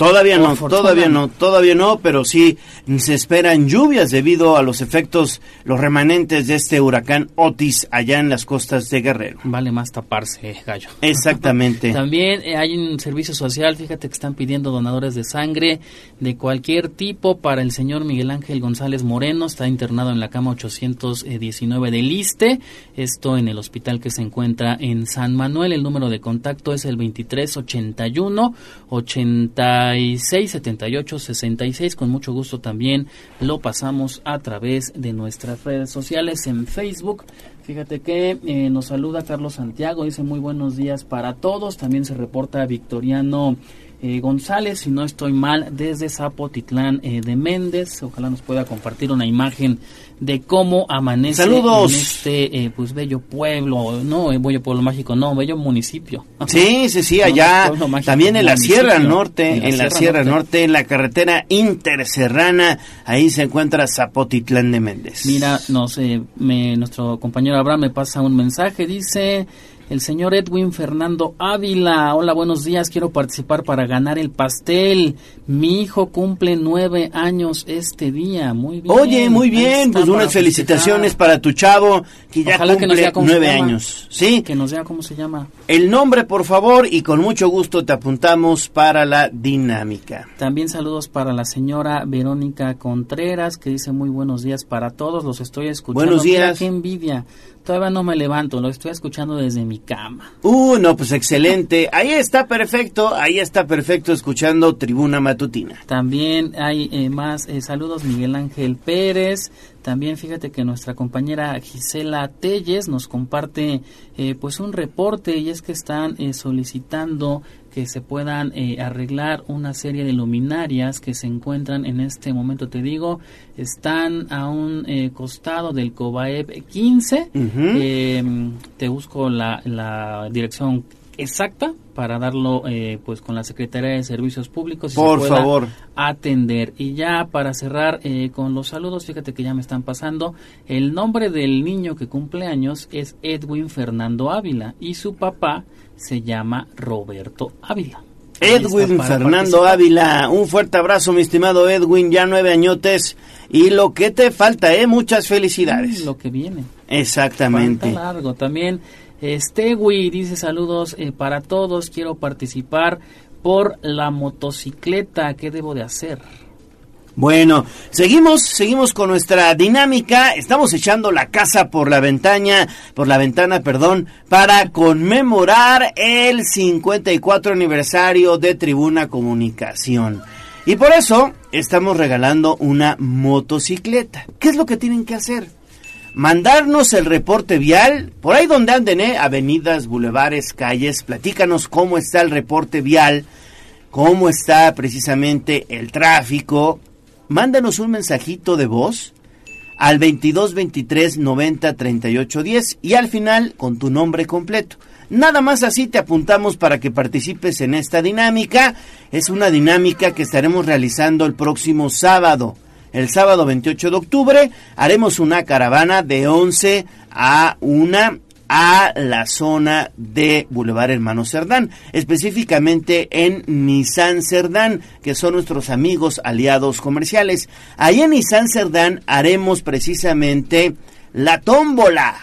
Todavía no, todavía no, todavía no, pero sí se esperan lluvias debido a los efectos, los remanentes de este huracán Otis allá en las costas de Guerrero.
Vale más taparse, gallo.
Exactamente.
También eh, hay un servicio social, fíjate que están pidiendo donadores de sangre de cualquier tipo para el señor Miguel Ángel González Moreno, está internado en la cama 819 del ISTE, esto en el hospital que se encuentra en San Manuel, el número de contacto es el 2381 80 76 78 66. Con mucho gusto también lo pasamos a través de nuestras redes sociales en Facebook. Fíjate que eh, nos saluda Carlos Santiago, dice muy buenos días para todos. También se reporta Victoriano eh, González, si no estoy mal, desde Zapotitlán eh, de Méndez. Ojalá nos pueda compartir una imagen de cómo amanece
Saludos.
en este eh, pues bello pueblo, no bello pueblo mágico, no, bello municipio.
Sí, sí, sí, allá también en la Sierra Norte, en la, Sierra, Norte. en la carretera interserrana, ahí se encuentra Zapotitlán de Méndez.
Mira, no sé, me, nuestro compañero Abraham me pasa un mensaje, dice, el señor Edwin Fernando Ávila. Hola, buenos días. Quiero participar para ganar el pastel. Mi hijo cumple nueve años este día. Muy bien.
Oye, muy bien. Pues unas felicitaciones para tu chavo que ya cumple nueve años. Sí.
Que nos diga cómo se llama.
El nombre, por favor, y con mucho gusto te apuntamos para la dinámica.
También saludos para la señora Verónica Contreras que dice muy buenos días para todos. Los estoy escuchando.
Buenos días.
qué envidia. Todavía no me levanto, lo estoy escuchando desde mi cama.
Uh, no, pues excelente. Ahí está perfecto, ahí está perfecto escuchando Tribuna Matutina.
También hay eh, más eh, saludos, Miguel Ángel Pérez. También fíjate que nuestra compañera Gisela Telles nos comparte eh, pues un reporte y es que están solicitando que se puedan eh, arreglar una serie de luminarias que se encuentran en este momento, te digo, están a un eh, costado del Cobaeb 15. Em, te busco la, la dirección exacta para darlo eh, pues con la Secretaría de Servicios Públicos y
por
se
favor.
atender. Y ya para cerrar con los saludos fíjate que ya me están pasando. El nombre del niño que cumple años es Edwin Fernando Ávila y su papá se llama Roberto Ávila.
Edwin Fernando Ávila, un fuerte abrazo mi estimado Edwin, ya nueve añotes y lo que te falta, eh, muchas felicidades.
lo que viene.
Exactamente.
Falta largo también. Stewi dice saludos eh, para todos, quiero participar por la motocicleta, ¿qué debo de hacer?
Bueno, seguimos, seguimos con nuestra dinámica. Estamos echando la casa por la ventana, por la ventana, perdón, para conmemorar el 54 aniversario de Tribuna Comunicación. Y por eso estamos regalando una motocicleta. ¿Qué es lo que tienen que hacer? Mandarnos el reporte vial, por ahí donde anden, ¿eh? Avenidas, bulevares, calles, platícanos cómo está el reporte vial cómo está precisamente el tráfico, mándanos un mensajito de voz al 22 23 90 38 10 y al final con tu nombre completo. Nada más así te apuntamos para que participes en esta dinámica. Es una dinámica que estaremos realizando el próximo sábado. El sábado 28 de octubre haremos una caravana de 11 a 1 a la zona de Boulevard Hermano Cerdán, específicamente en Nissan Cerdán, que son nuestros amigos aliados comerciales. Ahí en Nissan Cerdán haremos precisamente la tómbola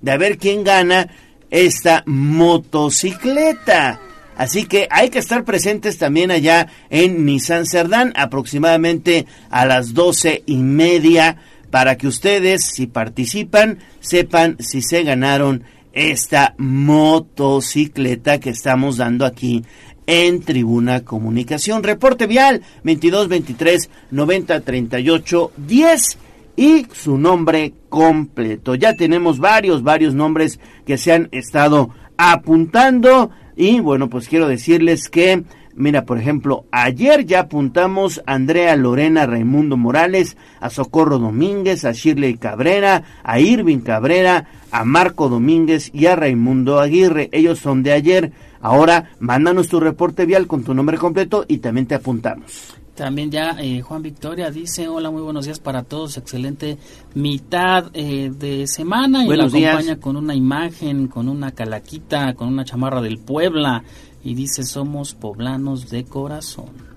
de ver quién gana esta motocicleta. Así que hay que estar presentes también allá en Nissan Cerdán, aproximadamente a las doce y media, para que ustedes, si participan, sepan si se ganaron esta motocicleta que estamos dando aquí en Tribuna Comunicación. Reporte vial 22 23 90 38 10 y su nombre completo. Ya tenemos varios, varios nombres que se han estado apuntando y bueno, pues quiero decirles que Mira, por ejemplo, ayer ya apuntamos a Andrea Lorena Raimundo Morales, a Socorro Domínguez, a Shirley Cabrera, a Irving Cabrera, a Marco Domínguez y a Raimundo Aguirre. Ellos son de ayer. Ahora, mándanos tu reporte vial con tu nombre completo y también te apuntamos.
También ya eh, Juan Victoria dice, hola, muy buenos días para todos, excelente mitad eh, de semana y
Buenos
la
días.
acompaña con una imagen, con una calaquita, con una chamarra del Puebla y dice, somos poblanos de corazón.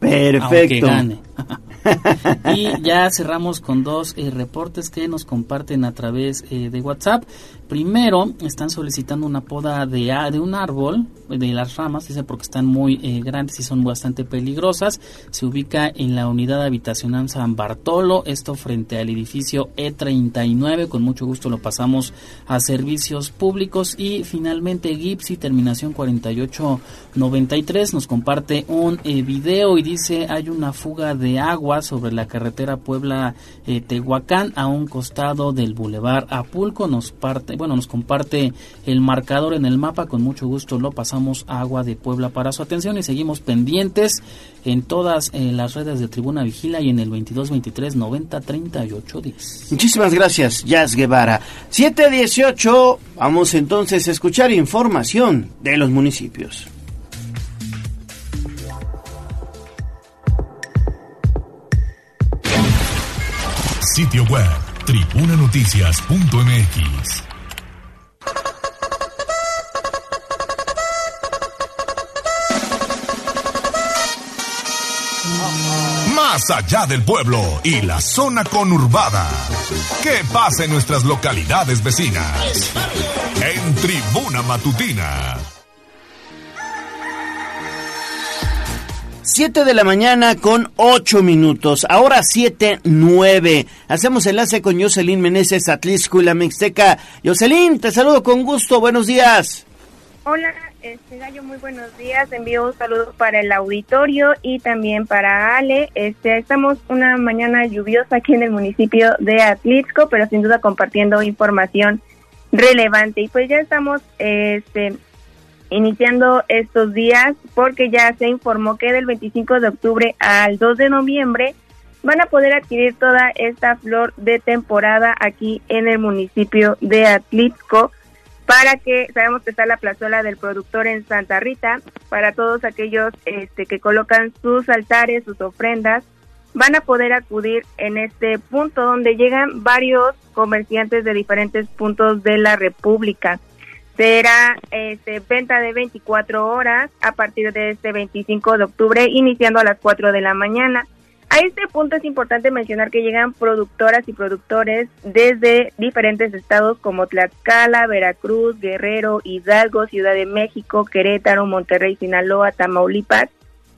Aunque
Perfecto.
gane. y ya cerramos con dos eh, reportes que nos comparten a través eh, de WhatsApp. Primero, están solicitando una poda de, de un árbol, de las ramas, dice porque están muy eh, grandes y son bastante peligrosas. Se ubica en la unidad habitacional San Bartolo, esto frente al edificio E39. Con mucho gusto lo pasamos a servicios públicos. Y finalmente, Gipsy, terminación 4893, nos comparte un eh, video y dice: hay una fuga de agua sobre la carretera Puebla-Tehuacán a un costado del Boulevard Apulco. Nos parte, bueno, nos comparte el marcador en el mapa. Con mucho gusto lo pasamos a Agua de Puebla para su atención y seguimos pendientes en todas eh, las redes de Tribuna Vigila y en el 22 23 90 38 10.
Muchísimas gracias, Jazz Guevara. 718, vamos entonces a escuchar información de los municipios.
Sitio web tribunanoticias.mx. Más allá del pueblo y la zona conurbada. ¿Qué pasa en nuestras localidades vecinas? En Tribuna Matutina.
7 de la mañana con 8 minutos. Ahora 7, 9. Hacemos enlace con Jocelyn Meneses, Atlisco y la Mixteca. Jocelyn, te saludo con gusto. Buenos días.
Hola, este muy buenos días. Envío un saludo para el auditorio y también para Ale. Este, estamos una mañana lluviosa aquí en el municipio de Atlixco, pero sin duda compartiendo información relevante. Y pues ya estamos este, iniciando estos días porque ya se informó que del 25 de octubre al 2 de noviembre van a poder adquirir toda esta flor de temporada aquí en el municipio de Atlixco para que sabemos que está la plazuela del productor en Santa Rita para todos aquellos este, que colocan sus altares, sus ofrendas van a poder acudir en este punto donde llegan varios comerciantes de diferentes puntos de la República. Será este, venta de 24 horas a partir de este 25 de octubre, iniciando a las 4 de la mañana. A este punto es importante mencionar que llegan productoras y productores desde diferentes estados como Tlaxcala, Veracruz, Guerrero, Hidalgo, Ciudad de México, Querétaro, Monterrey, Sinaloa, Tamaulipas,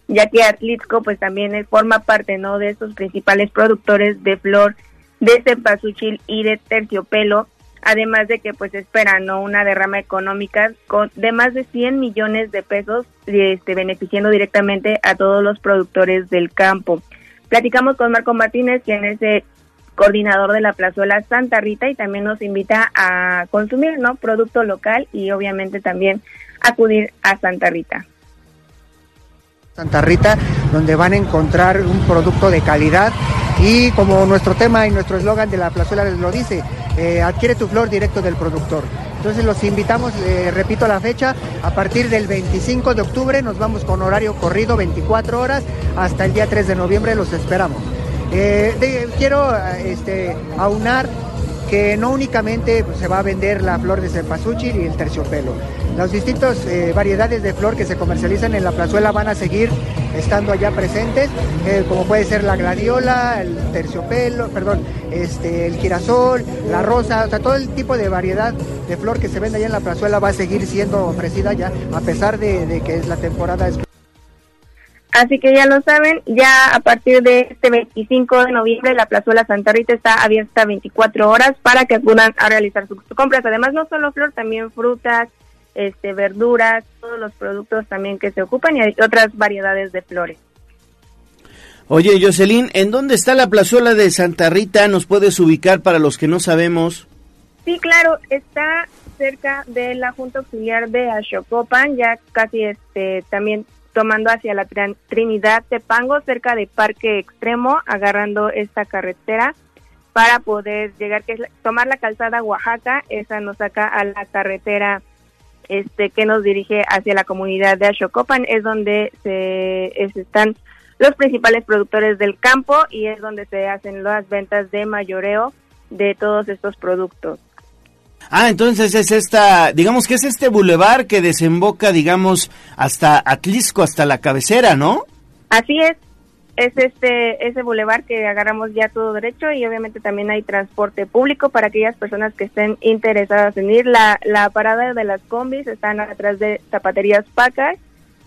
ya que Atlixco pues también forma parte no de estos principales productores de flor de cempasúchil y de terciopelo, además de que pues esperan ¿no? una derrama económica con, de más de 100 millones de pesos, este, beneficiando directamente a todos los productores del campo. Platicamos con Marco Martínez, quien es el coordinador de la plazuela Santa Rita y también nos invita a consumir no producto local y obviamente también acudir a Santa Rita.
Santa Rita, donde van a encontrar un producto de calidad y como nuestro tema y nuestro eslogan de la plazuela les lo dice, eh, adquiere tu flor directo del productor. Entonces los invitamos, repito la fecha, a partir del 25 de octubre nos vamos con horario corrido 24 horas hasta el día 3 de noviembre los esperamos. Eh, quiero este, aunar que no únicamente pues, se va a vender la flor de cempasúchil y el terciopelo. Las distintas eh, variedades de flor que se comercializan en la plazuela van a seguir estando allá presentes, eh, como puede ser la gladiola, el terciopelo, perdón, este, el girasol, la rosa, o sea, todo el tipo de variedad de flor que se vende allá en la plazuela va a seguir siendo ofrecida ya, a pesar de, que es la temporada
Así que ya lo saben, ya a partir de este 25 de noviembre la plazuela Santa Rita está abierta 24 horas para que acudan a realizar sus compras. Además, no solo flor, también frutas, este, verduras, todos los productos también que se ocupan y hay otras variedades de flores.
Oye, Jocelyn, ¿en dónde está la plazuela de Santa Rita? ¿Nos puedes ubicar para los que no sabemos?
Sí, claro, está cerca de la Junta Auxiliar de Ashokopan, ya casi este también tomando hacia la Trin- Trinidad Tepango, cerca de Parque Extremo, agarrando esta carretera para poder llegar, que es la- tomar la calzada Oaxaca, esa nos saca a la carretera este que nos dirige hacia la comunidad de Ashokopan, es donde se es- están los principales productores del campo y es donde se hacen las ventas de mayoreo de todos estos productos.
Ah, entonces es esta, digamos que es este bulevar que desemboca, digamos, hasta Atlisco, hasta la cabecera, ¿no?
Así es, es este ese bulevar que agarramos ya todo derecho y obviamente también hay transporte público para aquellas personas que estén interesadas en ir. La, la parada de las combis están atrás de Zapaterías Pacas.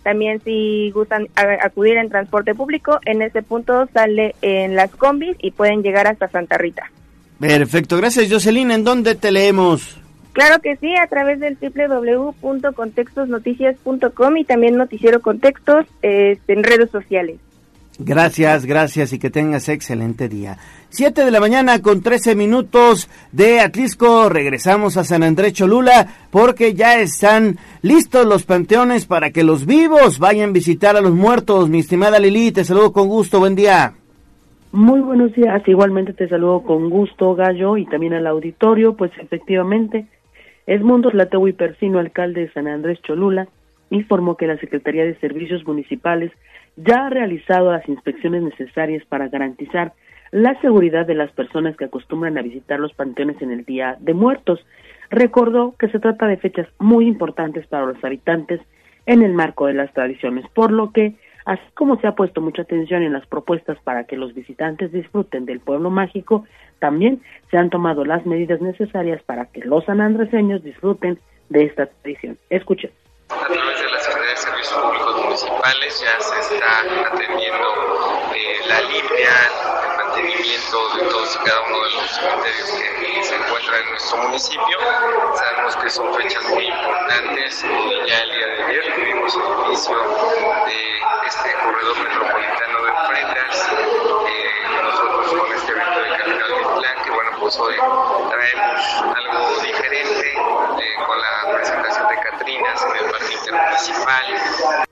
También si gustan acudir en transporte público, en ese punto sale en las combis y pueden llegar hasta Santa Rita.
Perfecto, gracias Jocelyn. ¿En dónde te leemos?
Claro que sí, a través del www.contextosnoticias.com y también Noticiero Contextos este, en redes sociales.
Gracias, gracias y que tengas excelente día. Siete de la mañana con 13 minutos de Atlisco. Regresamos a San Andrés Cholula porque ya están listos los panteones para que los vivos vayan a visitar a los muertos. Mi estimada Lili, te saludo con gusto. Buen día.
Muy buenos días, igualmente te saludo con gusto, Gallo, y también al auditorio, pues efectivamente, Edmundo Tlatehui Persino, alcalde de San Andrés Cholula, informó que la Secretaría de Servicios Municipales ya ha realizado las inspecciones necesarias para garantizar la seguridad de las personas que acostumbran a visitar los panteones en el Día de Muertos. Recordó que se trata de fechas muy importantes para los habitantes en el marco de las tradiciones, por lo que Así como se ha puesto mucha atención en las propuestas para que los visitantes disfruten del pueblo mágico, también se han tomado las medidas necesarias para que los sanandreseños disfruten de esta tradición. Escuchen.
A través de la Públicos Municipales ya se está atendiendo eh, la limpia, el mantenimiento de todos y cada uno de los cementerios que se encuentran en nuestro municipio. Sabemos que son fechas muy importantes. eh, ya el día de ayer tuvimos el inicio de este corredor metropolitano de ofrendas. Con este evento de que bueno, pues hoy traemos algo diferente eh, con la presentación de Catrinas en el Parque Intermunicipal.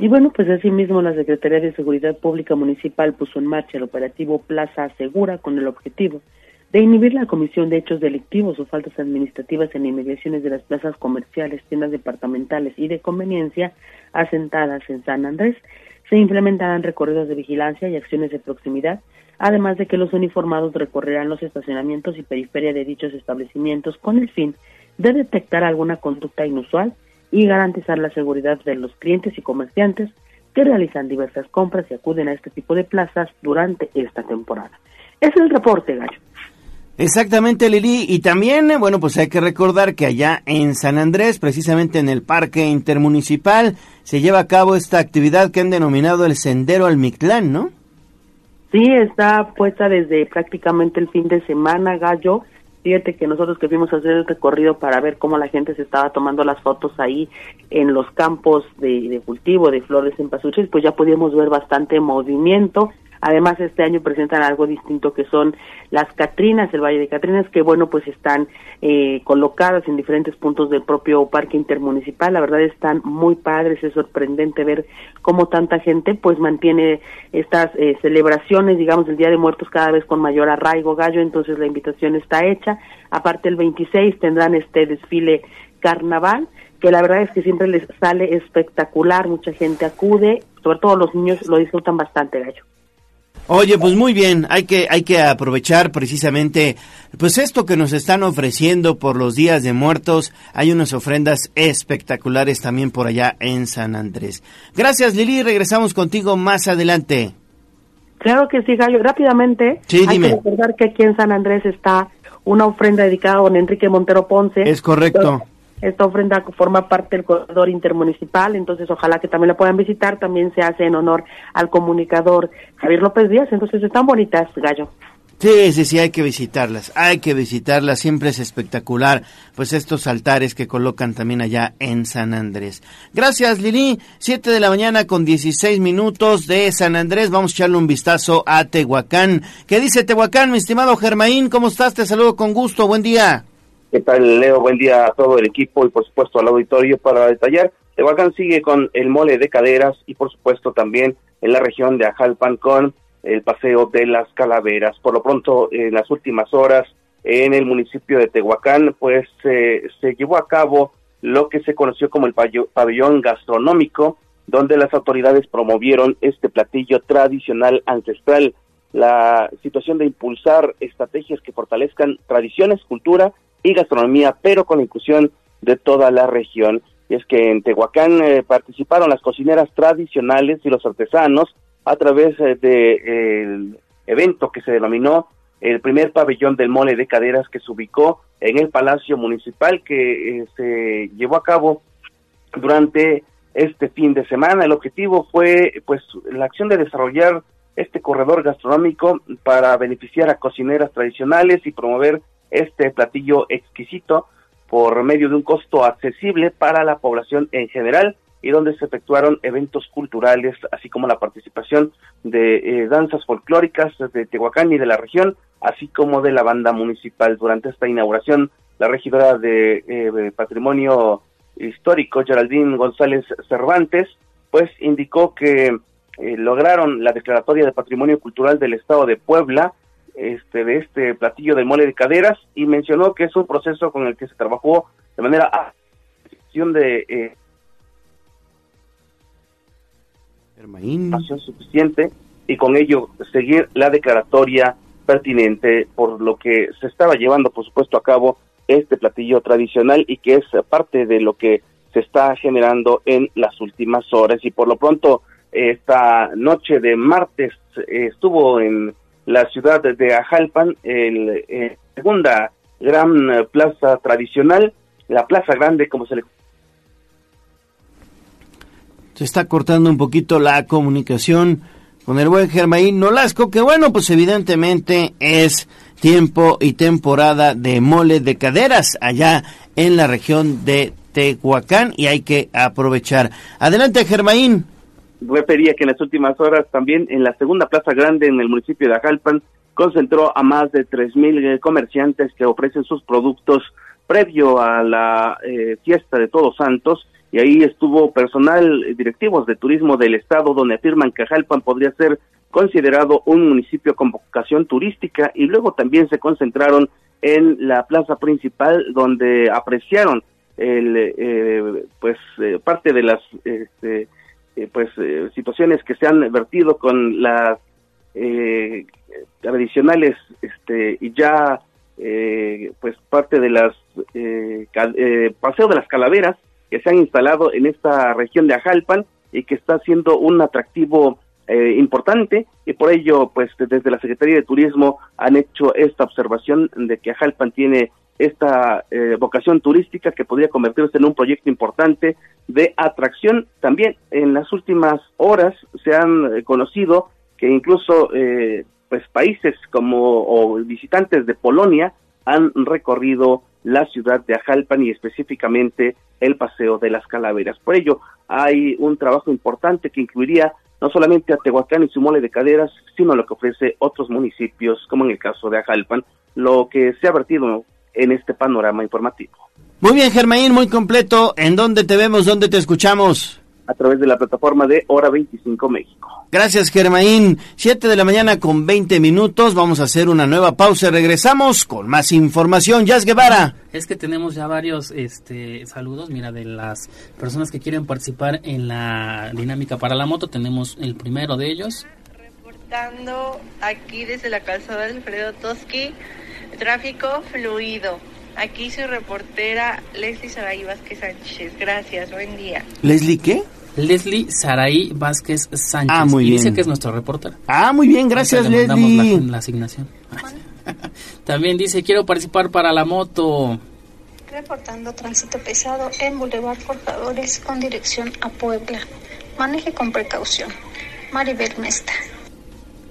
Y bueno, pues asimismo la Secretaría de Seguridad Pública Municipal puso en marcha el operativo Plaza Segura con el objetivo de inhibir la comisión de hechos delictivos o faltas administrativas en inmediaciones de las plazas comerciales, tiendas departamentales y de conveniencia asentadas en San Andrés. Se implementarán recorridos de vigilancia y acciones de proximidad, además de que los uniformados recorrerán los estacionamientos y periferia de dichos establecimientos con el fin de detectar alguna conducta inusual y garantizar la seguridad de los clientes y comerciantes que realizan diversas compras y acuden a este tipo de plazas durante esta temporada. Es el reporte, Gallo.
Exactamente, Lili. Y también, eh, bueno, pues hay que recordar que allá en San Andrés, precisamente en el Parque Intermunicipal, se lleva a cabo esta actividad que han denominado el Sendero al Mictlán, ¿no?
Sí, está puesta desde prácticamente el fin de semana, Gallo. Fíjate que nosotros que fuimos a hacer el recorrido para ver cómo la gente se estaba tomando las fotos ahí en los campos de, de cultivo de flores en Pasuchil, pues ya pudimos ver bastante movimiento. Además, este año presentan algo distinto que son las Catrinas, el Valle de Catrinas, que bueno, pues están eh, colocadas en diferentes puntos del propio parque intermunicipal. La verdad están muy padres, es sorprendente ver cómo tanta gente pues mantiene estas eh, celebraciones, digamos, del Día de Muertos cada vez con mayor arraigo gallo, entonces la invitación está hecha. Aparte el 26 tendrán este desfile carnaval que la verdad es que siempre les sale espectacular, mucha gente acude, sobre todo los niños lo disfrutan bastante, gallo.
Oye, pues muy bien, hay que, hay que aprovechar precisamente, pues esto que nos están ofreciendo por los días de muertos. Hay unas ofrendas espectaculares también por allá en San Andrés. Gracias Lili, regresamos contigo más adelante.
Claro que sí, Gallo. Rápidamente,
sí,
hay que recordar que aquí en San Andrés está una ofrenda dedicada a don Enrique Montero Ponce.
Es correcto.
Esta ofrenda forma parte del corredor intermunicipal, entonces ojalá que también la puedan visitar. También se hace en honor al comunicador Javier López Díaz, entonces están bonitas, Gallo.
Sí, sí, sí, hay que visitarlas, hay que visitarlas, siempre es espectacular, pues estos altares que colocan también allá en San Andrés. Gracias Lili, 7 de la mañana con 16 minutos de San Andrés, vamos a echarle un vistazo a Tehuacán. ¿Qué dice Tehuacán, mi estimado Germaín? ¿Cómo estás? Te saludo con gusto, buen día.
¿Qué tal, Leo? Buen día a todo el equipo y por supuesto al auditorio para detallar. Tehuacán sigue con el mole de caderas y por supuesto también en la región de Ajalpan con el paseo de las calaveras. Por lo pronto, en las últimas horas en el municipio de Tehuacán, pues se llevó a cabo lo que se conoció como el pabellón gastronómico, donde las autoridades promovieron este platillo tradicional ancestral. La situación de impulsar estrategias que fortalezcan tradiciones, cultura y gastronomía, pero con la inclusión de toda la región. Y es que en Tehuacán eh, participaron las cocineras tradicionales y los artesanos a través eh, del evento que se denominó el primer pabellón del mole de caderas que se ubicó en el Palacio Municipal que eh, se llevó a cabo durante este fin de semana. El objetivo fue pues la acción de desarrollar este corredor gastronómico para beneficiar a cocineras tradicionales y promover este platillo exquisito por medio de un costo accesible para la población en general y donde se efectuaron eventos culturales, así como la participación de eh, danzas folclóricas de Tehuacán y de la región, así como de la banda municipal. Durante esta inauguración, la regidora de eh, Patrimonio Histórico, Geraldine González Cervantes, pues indicó que eh, lograron la declaratoria de Patrimonio Cultural del Estado de Puebla este, de este platillo de mole de caderas y mencionó que es un proceso con el que se trabajó de manera de eh, información suficiente y con ello seguir la declaratoria pertinente por lo que se estaba llevando por supuesto a cabo este platillo tradicional y que es parte de lo que se está generando en las últimas horas. Y por lo pronto esta noche de martes eh, estuvo en la ciudad de Ajalpan, el, eh, segunda gran eh, plaza tradicional, la Plaza Grande, como se le
se está cortando un poquito la comunicación con el buen Germaín Nolasco, que bueno, pues evidentemente es tiempo y temporada de mole de caderas allá en la región de Tehuacán y hay que aprovechar. Adelante, Germaín
refería que en las últimas horas también en la segunda plaza grande en el municipio de Ajalpan concentró a más de tres mil eh, comerciantes que ofrecen sus productos previo a la eh, fiesta de Todos Santos. Y ahí estuvo personal eh, directivos de turismo del estado donde afirman que Ajalpan podría ser considerado un municipio con vocación turística. Y luego también se concentraron en la plaza principal donde apreciaron el pues parte de las este, eh, pues eh, situaciones que se han vertido con las eh, tradicionales este y ya pues parte de las paseo de las calaveras que se han instalado en esta región de Ajalpan y que está siendo un atractivo importante y por ello pues desde la Secretaría de Turismo han hecho esta observación de que Ajalpan tiene esta eh, vocación turística que podría convertirse en un proyecto importante de atracción. También en las últimas horas se han eh, conocido que incluso eh, pues países como o visitantes de Polonia han recorrido la ciudad de Ajalpan y específicamente el Paseo de las Calaveras. Por ello, hay un trabajo importante que incluiría no solamente a Tehuacán y su mole de caderas, sino lo que ofrece otros municipios, como en el caso de Ajalpan, lo que se ha vertido en este panorama informativo.
Muy bien, Germain, muy completo. ¿En dónde te vemos? ¿Dónde te escuchamos?
A través de la plataforma de Hora 25 México.
Gracias, Germain. Siete de la mañana con 20 minutos. Vamos a hacer una nueva pausa. Regresamos con más información. Jazz Guevara.
Es que tenemos ya varios este, saludos. Mira, de las personas que quieren participar en la dinámica para la moto, tenemos el primero de ellos.
Reportando aquí desde la calzada Alfredo Toski, tráfico fluido. Aquí su reportera Leslie Saray Vázquez Sánchez. Gracias, buen día.
¿Leslie qué?
Leslie Saraí Vázquez Sánchez.
Ah, muy
y
bien.
dice que es nuestro reportero.
Ah, muy bien, gracias,
le mandamos
Leslie.
La, la asignación. También dice, quiero participar para la moto.
Reportando tránsito pesado en Boulevard Forjadores con dirección a Puebla. Maneje con precaución. Maribel Mesta.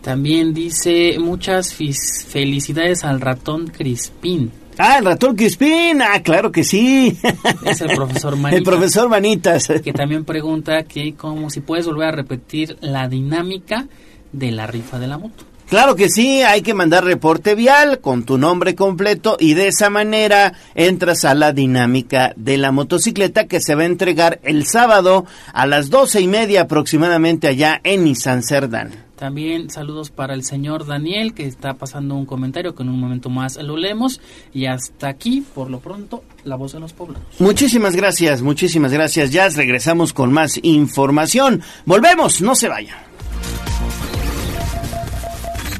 También dice, muchas felicidades al ratón Crispín.
Ah, el ratón Crispín. Ah, claro que sí.
Es el profesor Manitas.
El profesor Manitas.
Que también pregunta que como si puedes volver a repetir la dinámica de la rifa de la moto.
Claro que sí, hay que mandar reporte vial con tu nombre completo y de esa manera entras a la dinámica de la motocicleta que se va a entregar el sábado a las doce y media aproximadamente allá en Nissan Cerdán.
También saludos para el señor Daniel que está pasando un comentario que en un momento más lo leemos. Y hasta aquí, por lo pronto, la voz de los poblanos.
Muchísimas gracias, muchísimas gracias, Jazz. Regresamos con más información. Volvemos, no se vayan.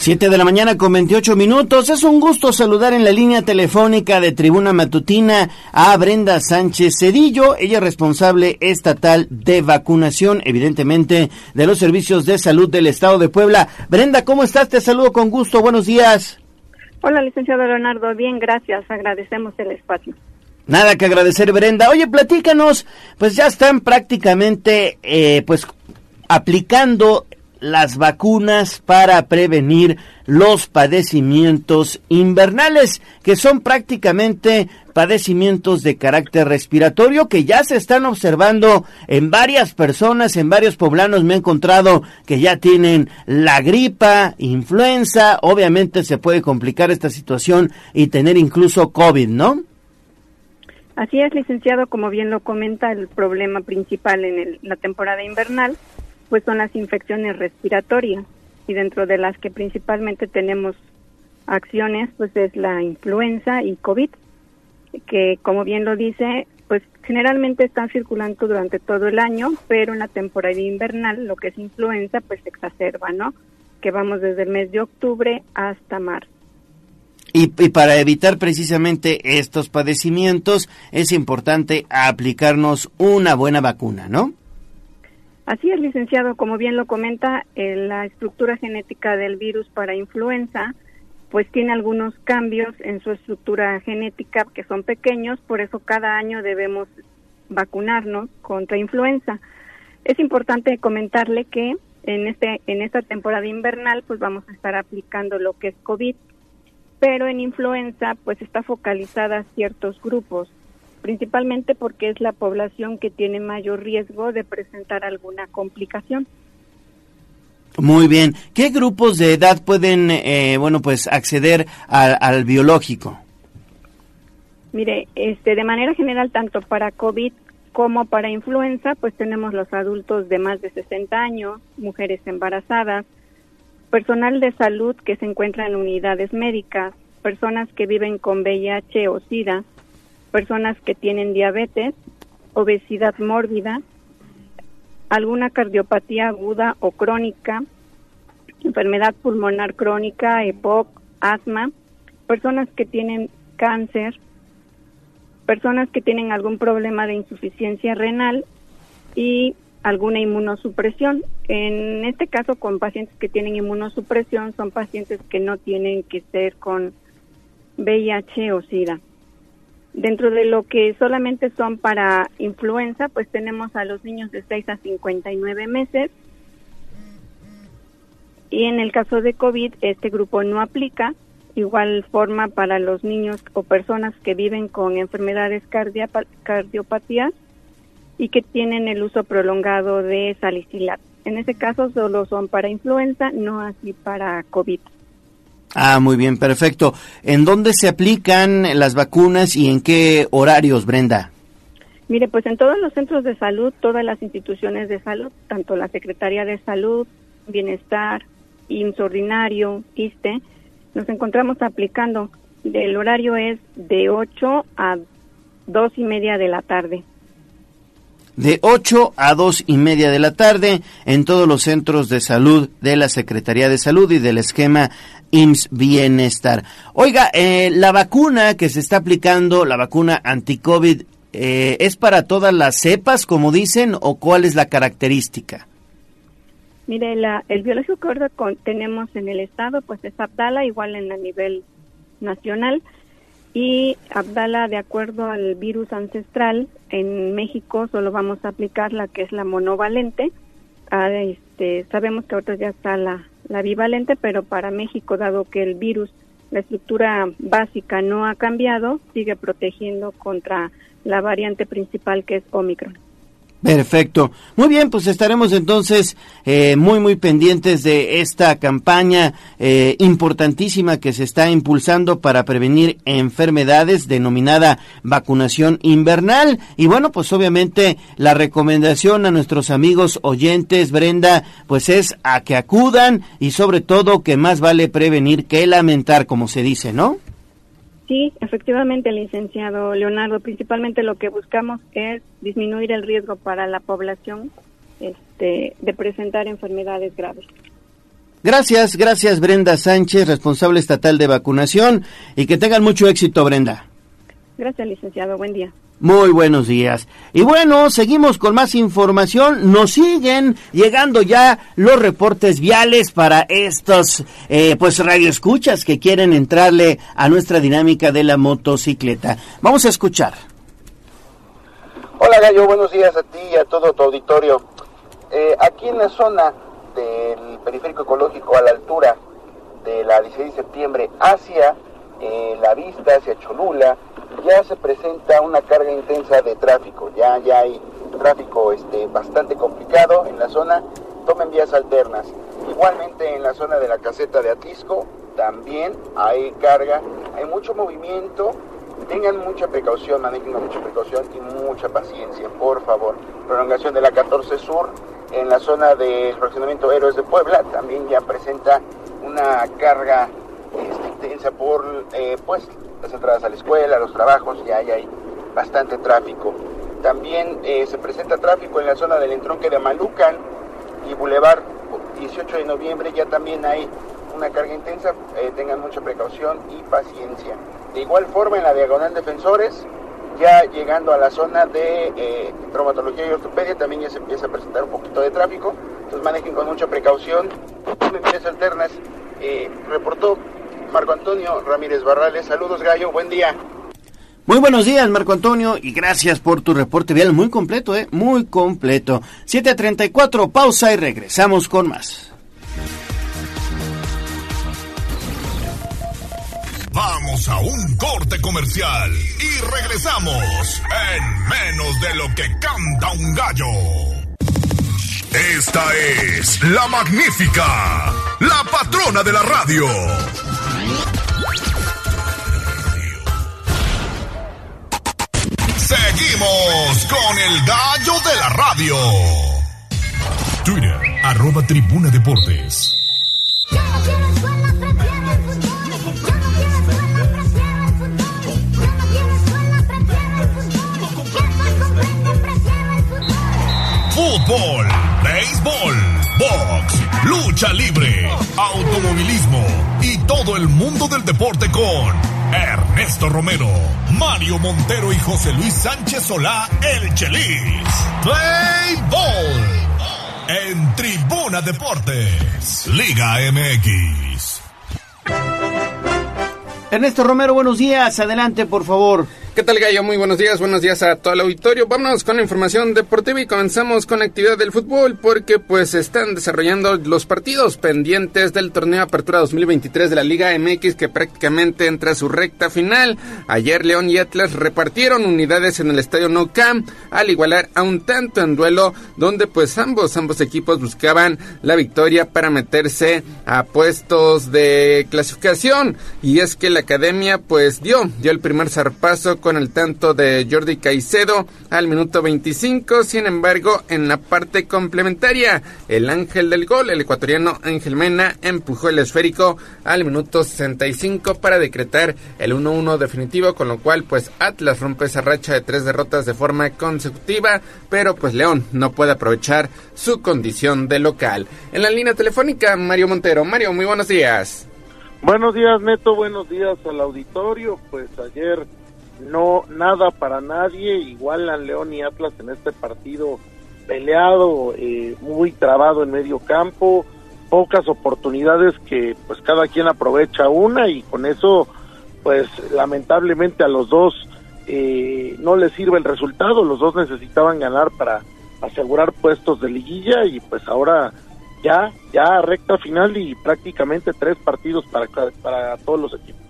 7 de la mañana con 28 minutos. Es un gusto saludar en la línea telefónica de Tribuna Matutina a Brenda Sánchez Cedillo. Ella es responsable estatal de vacunación, evidentemente, de los servicios de salud del estado de Puebla. Brenda, ¿cómo estás? Te saludo con gusto. Buenos días.
Hola, licenciado Leonardo. Bien, gracias. Agradecemos el espacio.
Nada que agradecer, Brenda. Oye, platícanos, pues ya están prácticamente, eh, pues, aplicando las vacunas para prevenir los padecimientos invernales, que son prácticamente padecimientos de carácter respiratorio que ya se están observando en varias personas, en varios poblanos me he encontrado que ya tienen la gripa, influenza, obviamente se puede complicar esta situación y tener incluso COVID, ¿no?
Así es, licenciado, como bien lo comenta, el problema principal en el- la temporada invernal pues son las infecciones respiratorias y dentro de las que principalmente tenemos acciones pues es la influenza y COVID, que como bien lo dice, pues generalmente están circulando durante todo el año, pero en la temporada invernal lo que es influenza pues se exacerba, ¿no? Que vamos desde el mes de octubre hasta marzo.
Y, y para evitar precisamente estos padecimientos es importante aplicarnos una buena vacuna, ¿no?
Así es, licenciado, como bien lo comenta, eh, la estructura genética del virus para influenza pues tiene algunos cambios en su estructura genética que son pequeños, por eso cada año debemos vacunarnos contra influenza. Es importante comentarle que en este en esta temporada invernal pues vamos a estar aplicando lo que es COVID, pero en influenza pues está focalizada a ciertos grupos, principalmente porque es la población que tiene mayor riesgo de presentar alguna complicación.
Muy bien. ¿Qué grupos de edad pueden, eh, bueno, pues acceder al, al biológico?
Mire, este, de manera general, tanto para COVID como para influenza, pues tenemos los adultos de más de 60 años, mujeres embarazadas, personal de salud que se encuentra en unidades médicas, personas que viven con VIH o SIDA, personas que tienen diabetes, obesidad mórbida, alguna cardiopatía aguda o crónica, enfermedad pulmonar crónica, EPOC, asma, personas que tienen cáncer, personas que tienen algún problema de insuficiencia renal y alguna inmunosupresión. En este caso, con pacientes que tienen inmunosupresión, son pacientes que no tienen que ser con VIH o SIDA. Dentro de lo que solamente son para influenza, pues tenemos a los niños de 6 a 59 meses. Y en el caso de COVID, este grupo no aplica. Igual forma para los niños o personas que viven con enfermedades cardiopatías y que tienen el uso prolongado de salicilato. En ese caso solo son para influenza, no así para COVID.
Ah, muy bien, perfecto. ¿En dónde se aplican las vacunas y en qué horarios, Brenda?
Mire, pues en todos los centros de salud, todas las instituciones de salud, tanto la Secretaría de Salud, Bienestar, IMSS Ordinario, ISTE, nos encontramos aplicando. El horario es de 8 a 2 y media de la tarde
de 8 a 2 y media de la tarde en todos los centros de salud de la Secretaría de Salud y del esquema IMSS Bienestar. Oiga, eh, la vacuna que se está aplicando, la vacuna anti-COVID, eh, ¿es para todas las cepas, como dicen, o cuál es la característica?
Mire, la, el biológico que tenemos en el estado, pues es Abdala, igual en a nivel nacional y Abdala, de acuerdo al virus ancestral, en México solo vamos a aplicar la que es la monovalente. Ah, este, sabemos que ahorita ya está la bivalente, pero para México, dado que el virus, la estructura básica no ha cambiado, sigue protegiendo contra la variante principal que es Omicron.
Perfecto. Muy bien, pues estaremos entonces eh, muy, muy pendientes de esta campaña eh, importantísima que se está impulsando para prevenir enfermedades denominada vacunación invernal. Y bueno, pues obviamente la recomendación a nuestros amigos oyentes, Brenda, pues es a que acudan y sobre todo que más vale prevenir que lamentar, como se dice, ¿no?
Sí, efectivamente, licenciado Leonardo. Principalmente lo que buscamos es disminuir el riesgo para la población este, de presentar enfermedades graves.
Gracias, gracias Brenda Sánchez, responsable estatal de vacunación, y que tengan mucho éxito, Brenda.
Gracias, licenciado. Buen día.
Muy buenos días. Y bueno, seguimos con más información. Nos siguen llegando ya los reportes viales para estos, eh, pues, radioescuchas que quieren entrarle a nuestra dinámica de la motocicleta. Vamos a escuchar.
Hola Gallo, buenos días a ti y a todo tu auditorio. Eh, aquí en la zona del periférico ecológico a la altura de la 16 de septiembre hacia eh, la vista, hacia Cholula, ya se presenta una carga intensa de tráfico, ya, ya hay tráfico este, bastante complicado en la zona, tomen vías alternas. Igualmente en la zona de la caseta de Atlisco también hay carga, hay mucho movimiento, tengan mucha precaución, manejen mucha precaución y mucha paciencia, por favor. Prolongación de la 14 Sur en la zona del fraccionamiento Héroes de Puebla también ya presenta una carga este, intensa por eh, pues las entradas a la escuela, los trabajos, ya hay, bastante tráfico. También eh, se presenta tráfico en la zona del entronque de Malucan y Boulevard 18 de noviembre, ya también hay una carga intensa, eh, tengan mucha precaución y paciencia. De igual forma en la diagonal defensores, ya llegando a la zona de traumatología y ortopedia, también ya se empieza a presentar un poquito de tráfico, entonces manejen con mucha precaución. Medidas alternas, reportó Marco Antonio Ramírez Barrales. Saludos, Gallo. Buen día.
Muy buenos días, Marco Antonio, y gracias por tu reporte vial muy completo, ¿eh? Muy completo. 7.34, pausa y regresamos con más.
Vamos a un corte comercial y regresamos en menos de lo que canta un gallo. Esta es la magnífica, la patrona de la radio. Seguimos con el gallo de la radio. Twitter, arroba tribuna deportes. Fútbol lucha libre, automovilismo y todo el mundo del deporte con Ernesto Romero, Mario Montero y José Luis Sánchez Solá, el Chelis. Play Ball en Tribuna Deportes, Liga MX.
Ernesto Romero, buenos días. Adelante, por favor.
¿Qué tal, Gallo? Muy buenos días, buenos días a todo el auditorio. Vámonos con la información deportiva y comenzamos con la actividad del fútbol porque pues están desarrollando los partidos pendientes del torneo Apertura 2023 de la Liga MX que prácticamente entra a su recta final. Ayer León y Atlas repartieron unidades en el estadio No Camp al igualar a un tanto en duelo donde pues ambos, ambos equipos buscaban la victoria para meterse a puestos de clasificación y es que la academia pues dio, dio el primer zarpazo con el tanto de Jordi Caicedo al minuto 25. Sin embargo, en la parte complementaria, el ángel del gol, el ecuatoriano Ángel Mena, empujó el esférico al minuto 65 para decretar el 1-1 definitivo, con lo cual pues Atlas rompe esa racha de tres derrotas de forma consecutiva, pero pues León no puede aprovechar su condición de local. En la línea telefónica, Mario Montero. Mario, muy buenos días.
Buenos días, Neto. Buenos días al auditorio. Pues ayer no nada para nadie, igual a León y Atlas en este partido peleado, eh, muy trabado en medio campo, pocas oportunidades que pues cada quien aprovecha una y con eso pues lamentablemente a los dos eh, no les sirve el resultado, los dos necesitaban ganar para asegurar puestos de liguilla y pues ahora ya, ya recta final y prácticamente tres partidos para, para todos los equipos.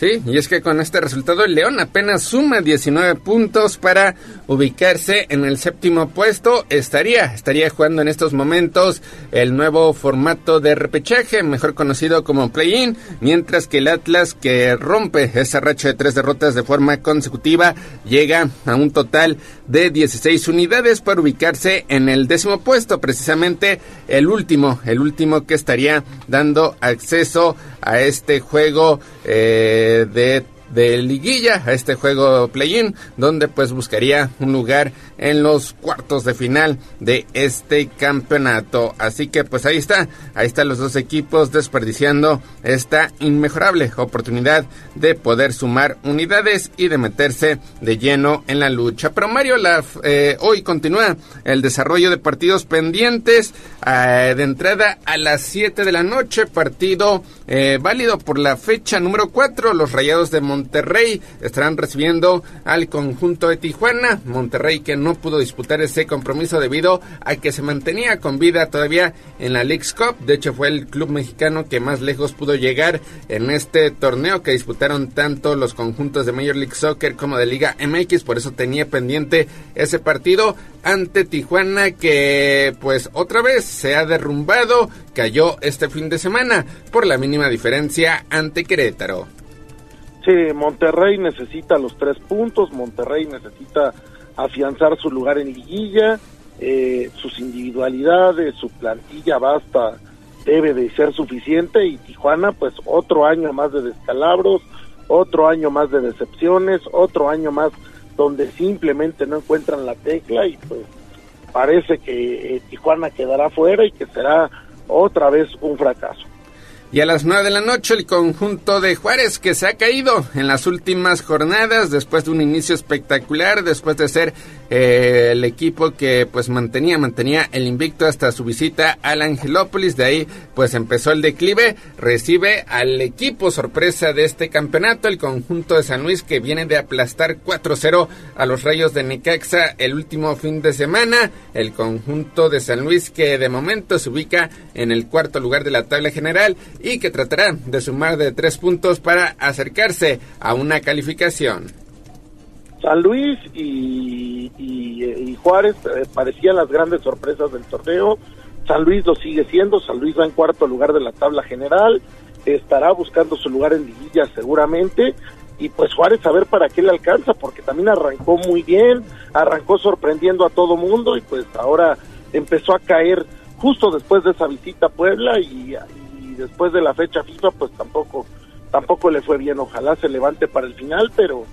Sí, y es que con este resultado el León apenas suma 19 puntos para ubicarse en el séptimo puesto. Estaría, estaría jugando en estos momentos el nuevo formato de repechaje, mejor conocido como play-in, mientras que el Atlas que rompe esa racha de tres derrotas de forma consecutiva llega a un total de 16 unidades para ubicarse en el décimo puesto, precisamente el último, el último que estaría dando acceso a este juego eh, de de liguilla a este juego play-in donde pues buscaría un lugar en los cuartos de final de este campeonato. Así que pues ahí está. Ahí están los dos equipos desperdiciando esta inmejorable oportunidad de poder sumar unidades y de meterse de lleno en la lucha. Pero Mario la, eh, hoy continúa el desarrollo de partidos pendientes eh, de entrada a las 7 de la noche partido eh, válido por la fecha número 4 los rayados de Monterrey estarán recibiendo al conjunto de Tijuana. Monterrey que no pudo disputar ese compromiso debido a que se mantenía con vida todavía en la League's Cup. De hecho, fue el club mexicano que más lejos pudo llegar en este torneo que disputaron tanto los conjuntos de Major League Soccer como de Liga MX. Por eso tenía pendiente ese partido ante Tijuana que pues otra vez se ha derrumbado. Cayó este fin de semana por la mínima diferencia ante Querétaro.
Sí, Monterrey necesita los tres puntos, Monterrey necesita afianzar su lugar en liguilla, eh, sus individualidades, su plantilla basta, debe de ser suficiente y Tijuana pues otro año más de descalabros, otro año más de decepciones, otro año más donde simplemente no encuentran la tecla y pues parece que eh, Tijuana quedará fuera y que será otra vez un fracaso.
Y a las 9 de la noche el conjunto de Juárez que se ha caído en las últimas jornadas después de un inicio espectacular, después de ser eh, el equipo que pues mantenía, mantenía el invicto hasta su visita al Angelópolis, de ahí pues empezó el declive, recibe al equipo sorpresa de este campeonato, el conjunto de San Luis que viene de aplastar 4-0 a los Rayos de Necaxa el último fin de semana, el conjunto de San Luis que de momento se ubica en el cuarto lugar de la tabla general y que tratará de sumar de tres puntos para acercarse a una calificación.
San Luis y, y, Juárez eh, parecían las grandes sorpresas del torneo. San Luis lo sigue siendo, San Luis va en cuarto lugar de la tabla general, estará buscando su lugar en liguilla seguramente, y pues Juárez a ver para qué le alcanza, porque también arrancó muy bien, arrancó sorprendiendo a todo mundo y pues ahora empezó a caer justo después de esa visita a Puebla y, después de la fecha FIFA pues tampoco tampoco le fue bien, ojalá se levante para el final, pero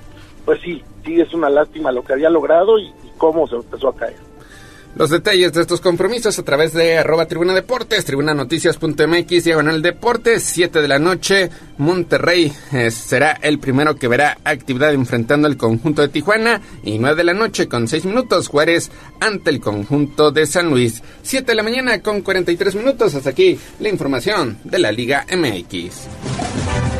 pues sí, sí es una lástima lo que había logrado y, cómo se empezó a caer.
Los detalles de estos compromisos a través de arroba tribuna deportes, tribunanoticias.mx, diagonal deportes, 7 de la noche, Monterrey eh, será el primero que verá actividad enfrentando al conjunto de Tijuana y 9 de la noche con 6 minutos Juárez ante el conjunto de San Luis. 7 de la mañana con 43 minutos, hasta aquí la información de la Liga MX.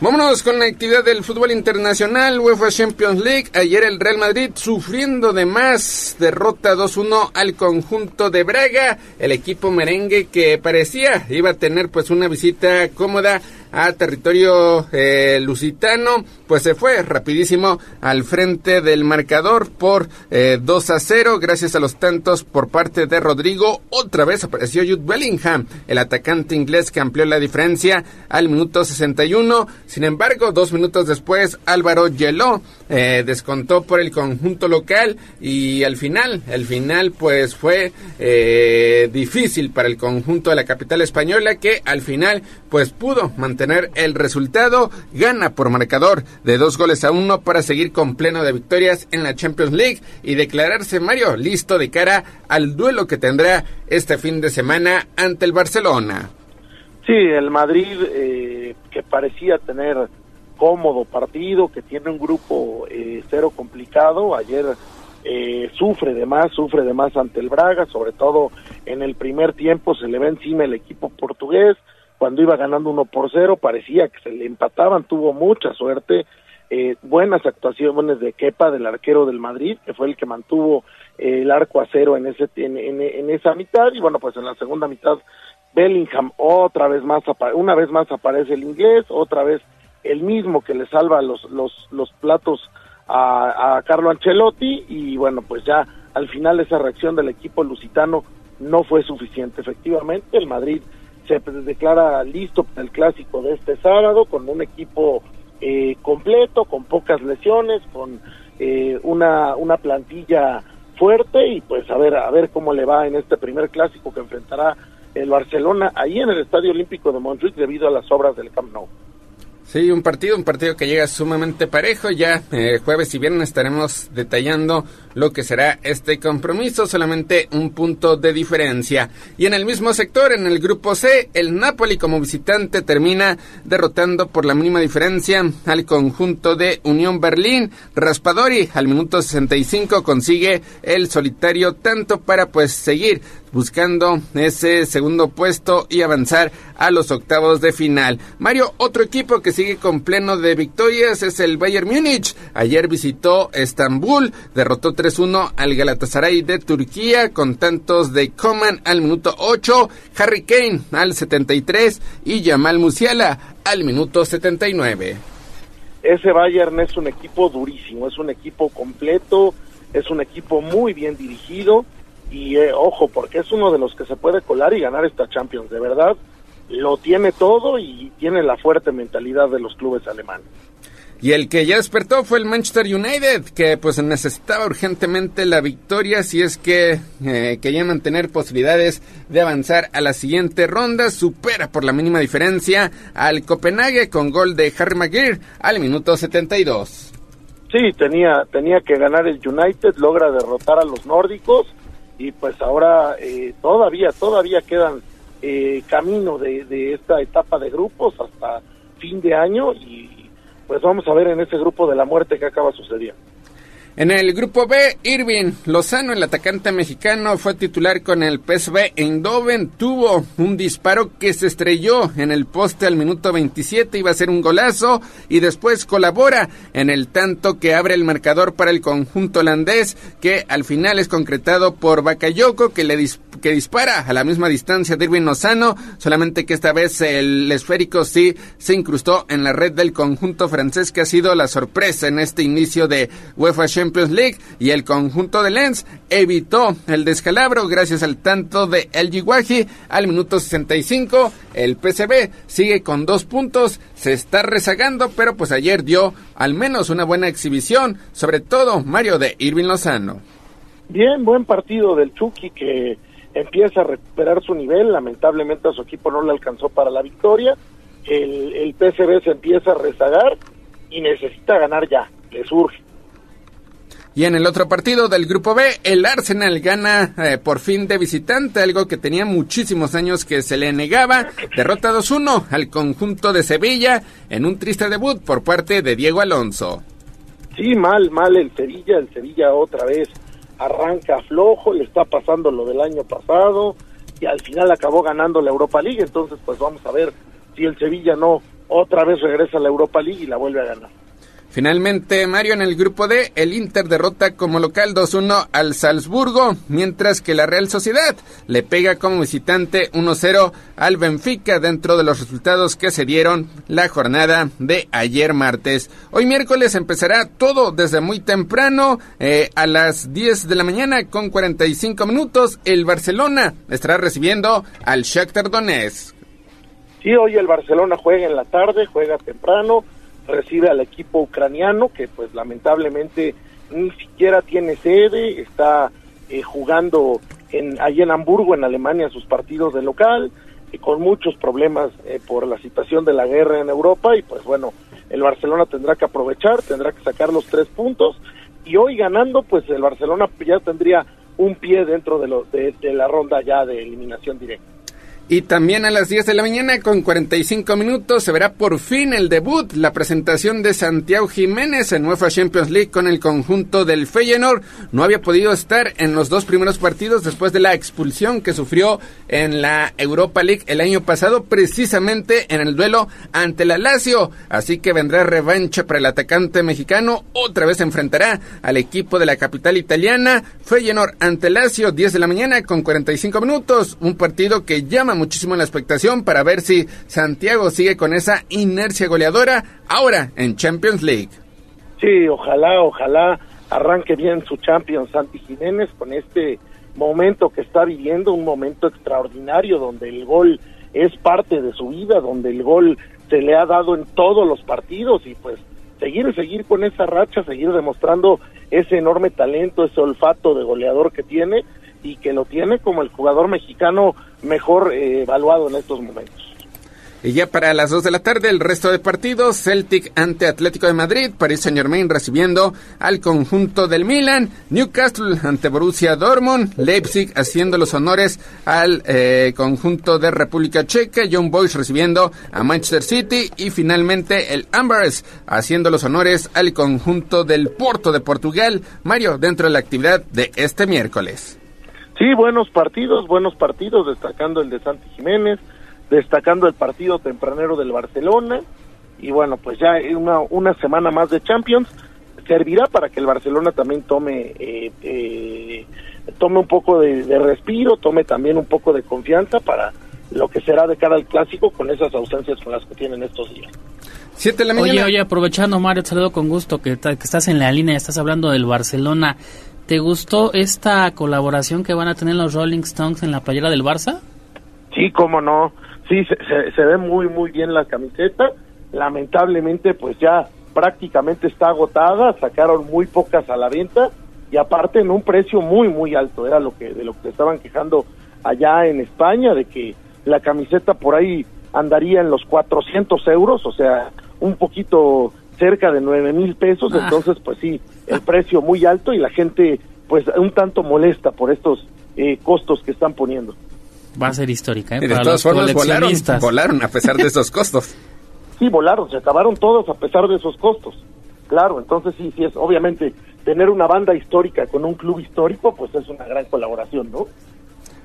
Vámonos con la actividad del fútbol internacional, UEFA Champions League. Ayer el Real Madrid sufriendo de más, derrota 2-1 al conjunto de Braga, el equipo merengue que parecía iba a tener pues una visita cómoda a territorio eh, lusitano, pues se fue rapidísimo al frente del marcador por eh, 2 a 0, gracias a los tantos por parte de Rodrigo. Otra vez apareció Jude Bellingham, el atacante inglés que amplió la diferencia al minuto 61. Sin embargo, dos minutos después, Álvaro Yeló eh, descontó por el conjunto local y al final, el final pues fue eh, difícil para el conjunto de la capital española que al final pues pudo mantener el resultado, gana por marcador de dos goles a uno para seguir con pleno de victorias en la Champions League y declararse Mario listo de cara al duelo que tendrá este fin de semana ante el Barcelona.
Sí, el Madrid eh, que parecía tener cómodo partido, que tiene un grupo eh, cero complicado, ayer eh, sufre de más, sufre de más ante el Braga, sobre todo en el primer tiempo se le ve encima el equipo portugués, cuando iba ganando uno por cero parecía que se le empataban, tuvo mucha suerte, eh, buenas actuaciones de Kepa, del arquero del Madrid, que fue el que mantuvo eh, el arco a cero en, ese, en, esa mitad, y bueno, pues en la segunda mitad Bellingham otra vez más, una vez más aparece el inglés, otra vez el mismo que le salva los, los, los platos a Carlo Ancelotti, y bueno, pues ya al final esa reacción del equipo lusitano no fue suficiente. Efectivamente, el Madrid se declara listo para el clásico de este sábado con un equipo eh, completo, con pocas lesiones, con eh, una, una plantilla fuerte y pues a ver, a ver cómo le va en este primer clásico que enfrentará el Barcelona ahí en el Estadio Olímpico de Montjuic debido a las obras del Camp Nou.
Sí, un partido, un partido que llega sumamente parejo. Ya eh, jueves y viernes estaremos detallando lo que será este compromiso, solamente un punto de diferencia. Y en el mismo sector, en el grupo C, el Napoli como visitante termina derrotando por la mínima diferencia al conjunto de Unión Berlín. Raspadori al minuto 65 consigue el solitario tanto para pues seguir buscando ese segundo puesto y avanzar a los octavos de final. Mario, otro equipo que sigue con pleno de victorias es el Bayern Múnich. Ayer visitó Estambul, derrotó 3-1 al Galatasaray de Turquía con tantos de Coman al minuto 8, Harry Kane al 73 y Jamal Musiala al minuto 79.
Ese Bayern es un equipo durísimo, es un equipo completo, es un equipo muy bien dirigido y eh, ojo, porque es uno de los que se puede colar y ganar esta Champions, de verdad, lo tiene todo y tiene la fuerte mentalidad de los clubes alemanes.
Y el que ya despertó fue el Manchester United, que pues necesitaba urgentemente la victoria si es que eh, quería mantener posibilidades de avanzar a la siguiente ronda. Supera por la mínima diferencia al Copenhague con gol de Harry Maguire al minuto 72.
Sí, tenía, tenía que ganar el United, logra derrotar a los nórdicos y pues ahora eh, todavía, todavía quedan eh, camino de, de esta etapa de grupos hasta fin de año y pues vamos a ver en ese grupo de la muerte que acaba sucediendo.
En el grupo B, Irving Lozano, el atacante mexicano, fue titular con el PSV Eindhoven. Tuvo un disparo que se estrelló en el poste al minuto 27, iba a ser un golazo y después colabora en el tanto que abre el marcador para el conjunto holandés, que al final es concretado por Bakayoko, que le que dispara a la misma distancia de Irving Lozano, solamente que esta vez el esférico sí se incrustó en la red del conjunto francés, que ha sido la sorpresa en este inicio de UEFA Champions Champions League y el conjunto de Lens evitó el descalabro gracias al tanto de El Yiguaji al minuto 65. El PCB sigue con dos puntos, se está rezagando, pero pues ayer dio al menos una buena exhibición, sobre todo Mario de Irving Lozano.
Bien, buen partido del Chucky que empieza a recuperar su nivel, lamentablemente a su equipo no le alcanzó para la victoria, el, el PCB se empieza a rezagar y necesita ganar ya, le surge.
Y en el otro partido del grupo B, el Arsenal gana eh, por fin de visitante, algo que tenía muchísimos años que se le negaba. Derrota 2-1 al conjunto de Sevilla en un triste debut por parte de Diego Alonso.
Sí, mal, mal el Sevilla, el Sevilla otra vez arranca flojo, le está pasando lo del año pasado y al final acabó ganando la Europa League, entonces pues vamos a ver si el Sevilla no otra vez regresa a la Europa League y la vuelve a ganar.
Finalmente, Mario, en el grupo D, el Inter derrota como local 2-1 al Salzburgo, mientras que la Real Sociedad le pega como visitante 1-0 al Benfica dentro de los resultados que se dieron la jornada de ayer martes. Hoy miércoles empezará todo desde muy temprano, eh, a las 10 de la mañana con 45 minutos. El Barcelona estará recibiendo al Shakhtar Donetsk.
Sí, hoy el Barcelona juega en la tarde, juega temprano recibe al equipo ucraniano que pues lamentablemente ni siquiera tiene sede, está eh, jugando en, en Hamburgo, en Alemania, sus partidos de local, y con muchos problemas eh, por la situación de la guerra en Europa y pues bueno, el Barcelona tendrá que aprovechar, tendrá que sacar los tres puntos y hoy ganando pues el Barcelona ya tendría un pie dentro de, lo, de la ronda ya de eliminación directa.
Y también a las 10 de la mañana con 45 minutos se verá por fin el debut, la presentación de Santiago Jiménez en UEFA Champions League con el conjunto del Feyenoord. No había podido estar en los dos primeros partidos después de la expulsión que sufrió en la Europa League el año pasado, precisamente en el duelo ante la Lazio. Así que vendrá revancha para el atacante mexicano. Otra vez se enfrentará al equipo de la capital italiana. Feyenoord ante Lazio, 10 de la mañana con 45 minutos. Un partido que llama muchísimo la expectación para ver si Santiago sigue con esa inercia goleadora ahora en Champions League.
Sí, ojalá, ojalá arranque bien su Champions Santi Jiménez con este momento que está viviendo, un momento extraordinario donde el gol es parte de su vida, donde el gol se le ha dado en todos los partidos y pues seguir, seguir con esa racha, seguir demostrando ese enorme talento, ese olfato de goleador que tiene y que lo tiene como el jugador mexicano mejor eh, evaluado en estos momentos.
Y ya para las 2 de la tarde, el resto de partidos, Celtic ante Atlético de Madrid, Paris Saint Germain recibiendo al conjunto del Milan, Newcastle ante Borussia Dortmund, Leipzig haciendo los honores al eh, conjunto de República Checa, John Boyce recibiendo a Manchester City y finalmente el Ambers haciendo los honores al conjunto del Porto de Portugal. Mario, dentro de la actividad de este miércoles.
Sí, buenos partidos, buenos partidos, destacando el de Santi Jiménez, destacando el partido tempranero del Barcelona, y bueno, pues ya una, una semana más de Champions servirá para que el Barcelona también tome eh, eh, tome un poco de, respiro, tome también un poco de confianza para lo que será de cara al clásico con esas ausencias con las que tienen estos días.
Siete la mañana. Oye, oye, aprovechando Mario, te saludo con gusto que, que estás en la línea, estás hablando del Barcelona. ¿Te gustó esta colaboración que van a tener los Rolling Stones en la playera del Barça?
Sí, cómo no. Sí, se, ve muy, muy bien la camiseta. Lamentablemente, pues ya prácticamente está agotada. Sacaron muy pocas a la venta y aparte en un precio muy, muy alto. Era lo que de lo que estaban quejando allá en España, de que la camiseta por ahí andaría en los 400 euros, o sea, un poquito cerca de 9 mil pesos. Ah. Entonces, pues sí, el precio muy alto y la gente pues un tanto molesta por estos eh, costos que están poniendo.
Va a ser histórica, ¿eh?
de todas formas volaron, volaron a pesar de esos costos.
sí, volaron, se acabaron todos a pesar de esos costos. Claro, entonces sí, sí es obviamente tener una banda histórica con un club histórico, pues es una gran colaboración, ¿no?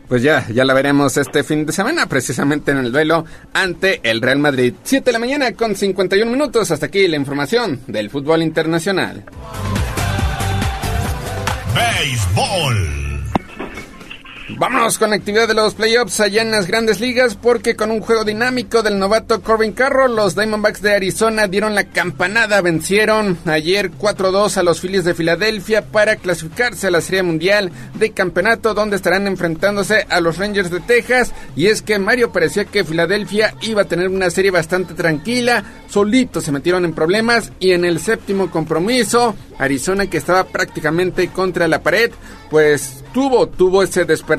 Pues ya, ya la veremos este fin de semana, precisamente en el duelo ante el Real Madrid. 7 de la mañana con 51 minutos. Hasta aquí la información del fútbol internacional.
Béisbol.
Vámonos con la actividad de los playoffs allá en las grandes ligas porque con un juego dinámico del novato Corbin Carroll, los Diamondbacks de Arizona dieron la campanada, vencieron ayer 4-2 a los Phillies de Filadelfia para clasificarse a la Serie Mundial de Campeonato donde estarán enfrentándose a los Rangers de Texas. Y es que Mario parecía que Filadelfia iba a tener una serie bastante tranquila, solitos se metieron en problemas y en el séptimo compromiso Arizona que estaba prácticamente contra la pared, pues tuvo, tuvo ese despertar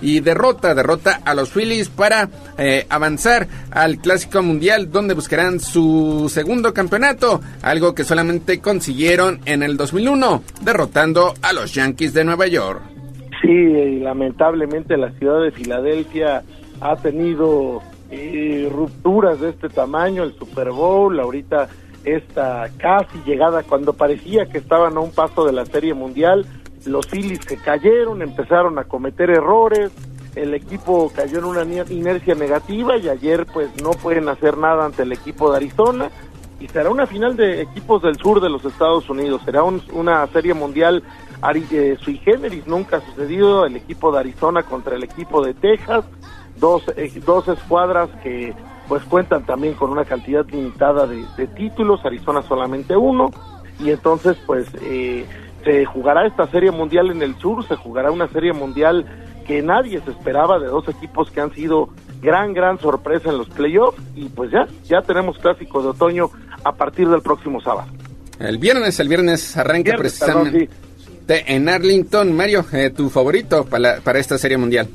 y derrota, derrota a los Phillies para eh, avanzar al Clásico Mundial donde buscarán su segundo campeonato, algo que solamente consiguieron en el 2001, derrotando a los Yankees de Nueva York.
Sí, lamentablemente la ciudad de Filadelfia ha tenido eh, rupturas de este tamaño, el Super Bowl, ahorita esta casi llegada cuando parecía que estaban a un paso de la Serie Mundial, los Phillies se cayeron, empezaron a cometer errores, el equipo cayó en una inercia negativa y ayer pues no pueden hacer nada ante el equipo de Arizona y será una final de equipos del sur de los Estados Unidos, será una serie mundial eh, sui generis, nunca ha sucedido el equipo de Arizona contra el equipo de Texas, dos, eh, dos escuadras que pues cuentan también con una cantidad limitada de, títulos, Arizona solamente uno, y entonces pues eh, se jugará esta serie mundial en el sur, se jugará una serie mundial que nadie se esperaba de dos equipos que han sido gran, gran sorpresa en los playoffs, y pues ya, ya tenemos clásico de otoño a partir del próximo sábado.
El viernes, el viernes arranca precisamente en Arlington. Mario, eh, tu favorito para, para esta serie mundial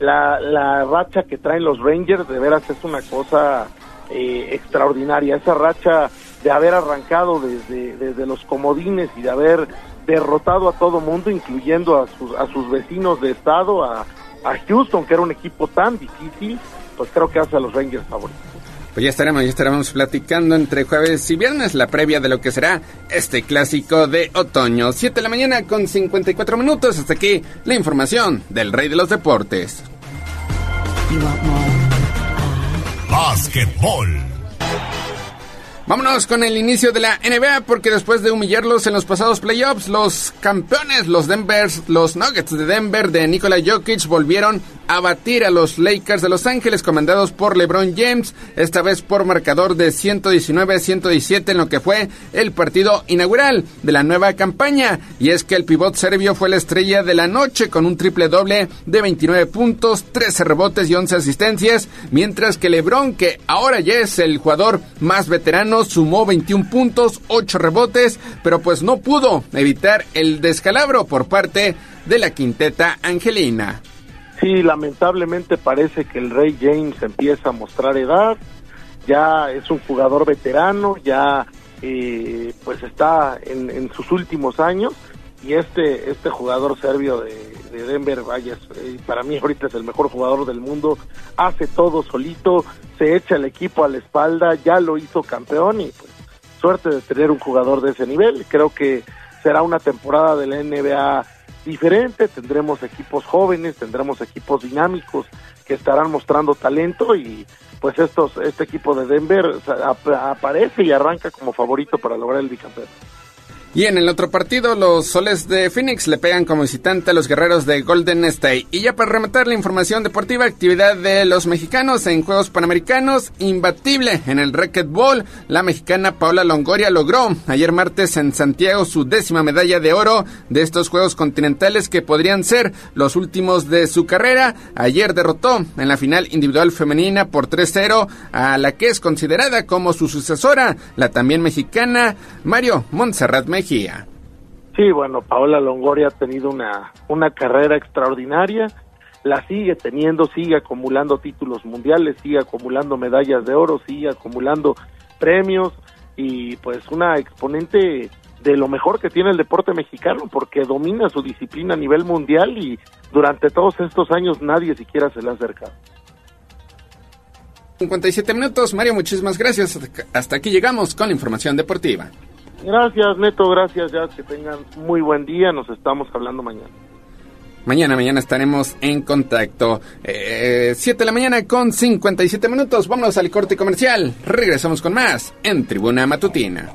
la, la racha que traen los Rangers de veras es una cosa eh, extraordinaria. Esa racha de haber arrancado desde, desde los comodines y de haber derrotado a todo mundo, incluyendo a sus, a sus vecinos de estado, a, a Houston, que era un equipo tan difícil, pues creo que hace a los Rangers favoritos.
Pues ya estaremos, ya estaremos platicando entre jueves y viernes la previa de lo que será este clásico de otoño. 7 de la mañana con 54 minutos. Hasta aquí la información del rey de los deportes.
Básquetbol.
Vámonos con el inicio de la NBA porque después de humillarlos en los pasados playoffs, los campeones, los Denver, los Nuggets de Denver de Nikola Jokic volvieron a batir a los Lakers de Los Ángeles comandados por LeBron James, esta vez por marcador de 119 a 117 en lo que fue el partido inaugural de la nueva campaña. Y es que el pivot serbio fue la estrella de la noche con un triple doble de 29 puntos, 13 rebotes y 11 asistencias, mientras que LeBron, que ahora ya es el jugador más veterano, sumó 21 puntos, 8 rebotes, pero pues no pudo evitar el descalabro por parte de la quinteta angelina.
Sí, lamentablemente parece que el Rey James empieza a mostrar edad, ya es un jugador veterano, ya eh, pues está en, sus últimos años y este este jugador serbio de, Denver, vaya, eh, para mí ahorita es el mejor jugador del mundo, hace todo solito, se echa el equipo a la espalda, ya lo hizo campeón y pues suerte de tener un jugador de ese nivel, creo que será una temporada de la NBA diferente, tendremos equipos jóvenes, tendremos equipos dinámicos que estarán mostrando talento y pues estos este equipo de Denver aparece y arranca como favorito para lograr el bicampeonato.
Y en el otro partido, los soles de Phoenix le pegan como visitante a los guerreros de Golden State. Y ya para rematar la información deportiva, actividad de los mexicanos en Juegos Panamericanos, imbatible en el racquetball. La mexicana Paola Longoria logró ayer martes en Santiago su décima medalla de oro de estos Juegos Continentales que podrían ser los últimos de su carrera. Ayer derrotó en la final individual femenina por 3-0 a la que es considerada como su sucesora, la también mexicana Mario Montserrat
Sí, bueno, Paola Longoria ha tenido una, una carrera extraordinaria, la sigue teniendo, sigue acumulando títulos mundiales, sigue acumulando medallas de oro, sigue acumulando premios y pues una exponente de lo mejor que tiene el deporte mexicano porque domina su disciplina a nivel mundial y durante todos estos años nadie siquiera se le ha acercado.
57 minutos, Mario, muchísimas gracias. Hasta aquí llegamos con la información deportiva.
Gracias, Neto, gracias, ya que tengan muy buen día, nos estamos hablando mañana.
Mañana, mañana estaremos en contacto. 7 eh, de la mañana con 57 minutos. Vámonos al corte comercial. Regresamos con más en Tribuna Matutina.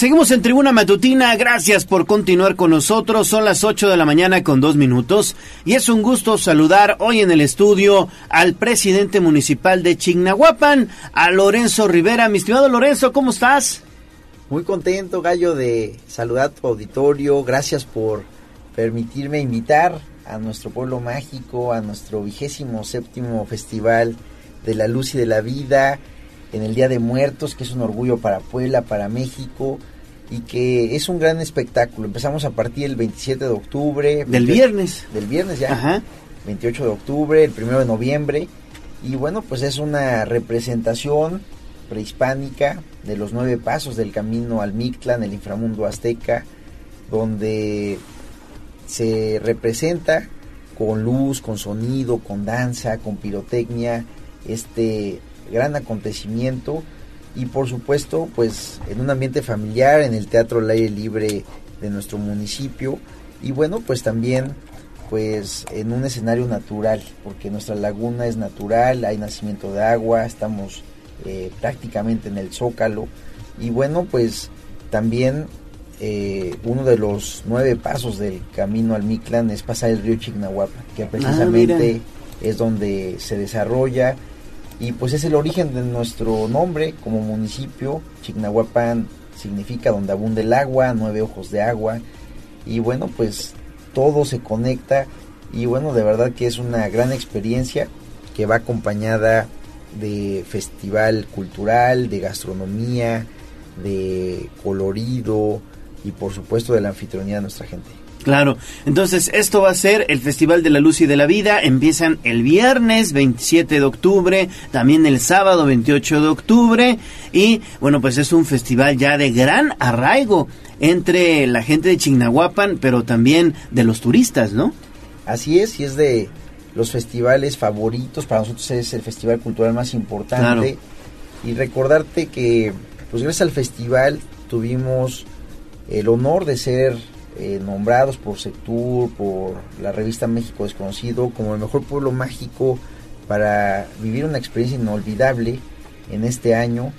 Seguimos en Tribuna Matutina, gracias por continuar con nosotros. Son las 8 de la mañana con dos minutos y es un gusto saludar hoy en el estudio al presidente municipal de Chignahuapan, a Lorenzo Rivera. Mi estimado Lorenzo, ¿cómo estás?
Muy contento, Gallo, de saludar a tu auditorio. Gracias por permitirme invitar a nuestro pueblo mágico, a nuestro vigésimo séptimo festival de la luz y de la vida en el Día de Muertos, que es un orgullo para Puebla, para México y que es un gran espectáculo. Empezamos a partir el 27 de octubre.
Del viernes.
Del viernes ya. Ajá. 28 de octubre, el 1 de noviembre. Y bueno, pues es una representación prehispánica de los nueve pasos del camino al Mictlán, el inframundo azteca, donde se representa con luz, con sonido, con danza, con pirotecnia, este gran acontecimiento y por supuesto pues en un ambiente familiar en el teatro al aire libre de nuestro municipio. Y bueno pues también pues en un escenario natural porque nuestra laguna es natural hay nacimiento de agua estamos eh, prácticamente en el zócalo. Y bueno pues también eh, uno de los nueve pasos del camino al Mictlán es pasar el río Chignahuapa que precisamente es donde se desarrolla y pues es el origen de nuestro nombre como municipio. Chignahuapan significa donde abunda el agua, nueve ojos de agua. Y bueno, pues todo se conecta y bueno, de verdad que es una gran experiencia que va acompañada de festival cultural, de gastronomía, de colorido y por supuesto de la anfitrionía de nuestra gente.
Claro, entonces esto va a ser el Festival de la Luz y de la Vida. Empiezan el viernes 27 de octubre, también el sábado 28 de octubre. Y bueno, pues es un festival ya de gran arraigo entre la gente de Chignahuapan, pero también de los turistas, ¿no?
Así es, y es de los festivales favoritos. Para nosotros es el festival cultural más importante. Y recordarte que, pues gracias al festival tuvimos el honor de ser eh, nombrados por Sectur, por la revista México Desconocido, como el mejor pueblo mágico para vivir una experiencia inolvidable en este año.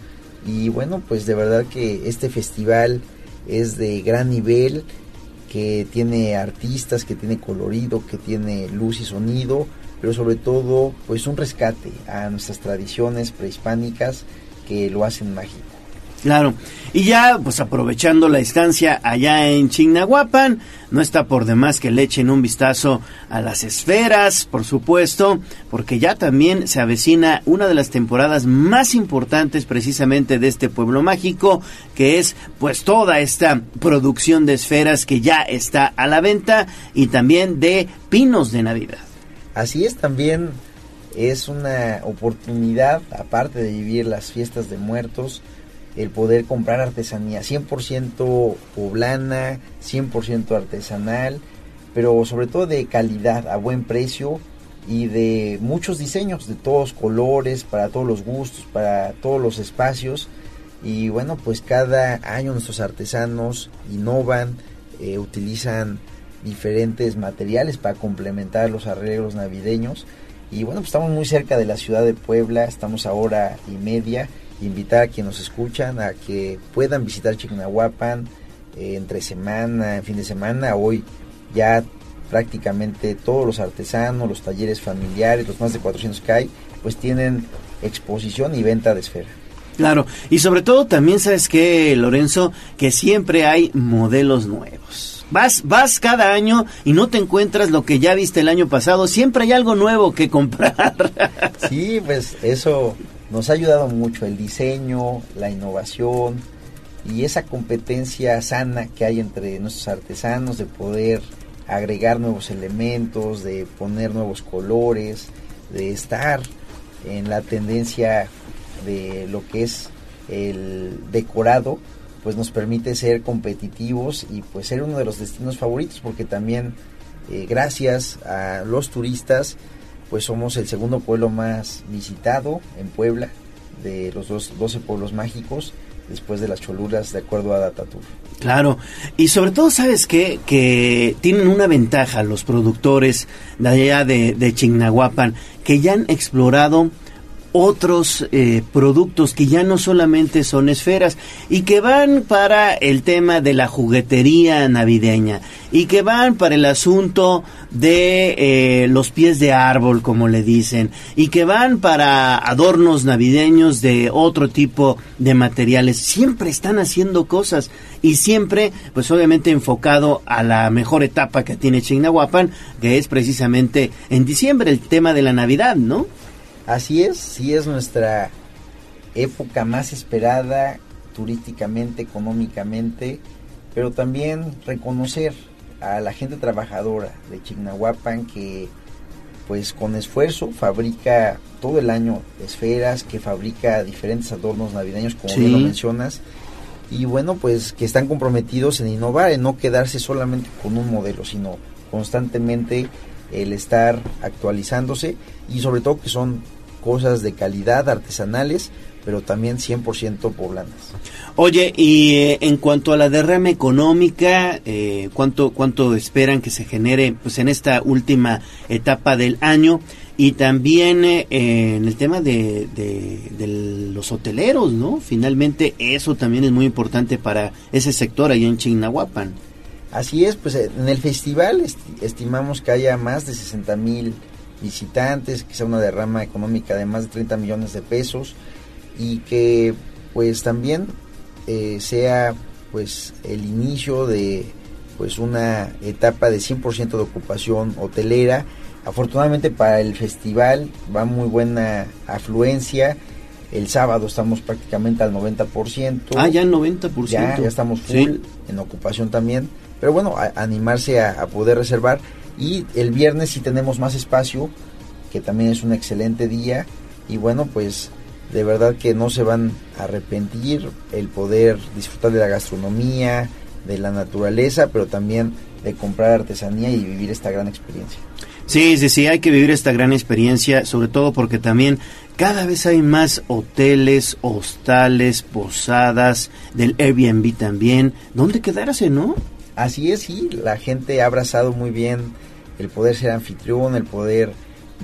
Y bueno, pues de verdad que este festival es de gran nivel, que tiene artistas, que tiene colorido, que tiene luz y sonido, pero sobre todo pues un rescate a nuestras tradiciones prehispánicas que lo hacen mágico.
Claro. Y ya, pues aprovechando la estancia allá en Chignahuapan, no está por demás que le echen un vistazo a las esferas, por supuesto, porque ya también se avecina una de las temporadas más importantes precisamente de este pueblo mágico, que es pues toda esta producción de esferas que ya está a la venta y también de pinos de Navidad.
Así es, también es una oportunidad, aparte de vivir las fiestas de muertos, el poder comprar artesanía 100% poblana, 100% artesanal, pero sobre todo de calidad, a buen precio y de muchos diseños, de todos colores, para todos los gustos, para todos los espacios. Y bueno, pues cada año nuestros artesanos innovan, eh, utilizan diferentes materiales para complementar los arreglos navideños. Y bueno, pues estamos muy cerca de la ciudad de Puebla, estamos a hora y media invitar a quienes nos escuchan a que puedan visitar Chignahuapan eh, entre semana, en fin de semana. Hoy ya prácticamente todos los artesanos, los talleres familiares, los más de 400 que hay, pues tienen exposición y venta de esfera.
Claro, y sobre todo también sabes que, Lorenzo, que siempre hay modelos nuevos. Vas, vas cada año y no te encuentras lo que ya viste el año pasado. Siempre hay algo nuevo que comprar.
Sí, pues eso nos ha ayudado mucho, el diseño, la innovación y esa competencia sana que hay entre nuestros artesanos de poder agregar nuevos elementos, de poner nuevos colores, de estar en la tendencia de lo que es el decorado, pues nos permite ser competitivos y pues ser uno de los destinos favoritos porque también eh, gracias a los turistas pues somos el segundo pueblo más visitado en Puebla de los dos, 12 pueblos mágicos después de las Cholulas de acuerdo a Datatur.
Claro, y sobre todo, ¿sabes qué? Que tienen una ventaja los productores de allá de, de Chignahuapan, que ya han explorado otros eh, productos que ya no solamente son esferas y que van para el tema de la juguetería navideña y que van para el asunto de eh, los pies de árbol como le dicen y que van para adornos navideños de otro tipo de materiales siempre están haciendo cosas y siempre pues obviamente enfocado a la mejor etapa que tiene Chignahuapan que es precisamente en diciembre el tema de la Navidad ¿no?
Así es, sí es nuestra época más esperada turísticamente, económicamente, pero también reconocer a la gente trabajadora de Chignahuapan que pues con esfuerzo fabrica todo el año esferas, que fabrica diferentes adornos navideños como bien lo mencionas. Y bueno pues que están comprometidos en innovar, en no quedarse solamente con un modelo, sino constantemente el estar actualizándose y sobre todo que son cosas de calidad, artesanales, pero también 100% poblanas.
Oye, y eh, en cuanto a la derrama económica, eh, ¿cuánto, ¿cuánto esperan que se genere pues, en esta última etapa del año? Y también eh, en el tema de, de, los hoteleros, ¿no? Finalmente eso también es muy importante para ese sector allá en Chignahuapan.
Así es, pues en el festival estimamos que haya más de 60 mil visitantes, que sea una derrama económica de más de 30 millones de pesos y que pues también eh, sea pues el inicio de pues una etapa de 100% de ocupación hotelera. Afortunadamente para el festival va muy buena afluencia. El sábado estamos prácticamente al 90%.
Ah, ya el 90%.
Ya, ya estamos full en ocupación también. Pero bueno, animarse a poder reservar y el viernes sí tenemos más espacio, que también es un excelente día. Y bueno, pues de verdad que no se van a arrepentir el poder disfrutar de la gastronomía, de la naturaleza, pero también de comprar artesanía y vivir esta gran experiencia.
Sí, sí, sí, hay que vivir esta gran experiencia, sobre todo porque también cada vez hay más hoteles, hostales, posadas, del Airbnb también. ¿Dónde quedarse, no?
Así es, sí, la gente ha abrazado muy bien el poder ser anfitrión, el poder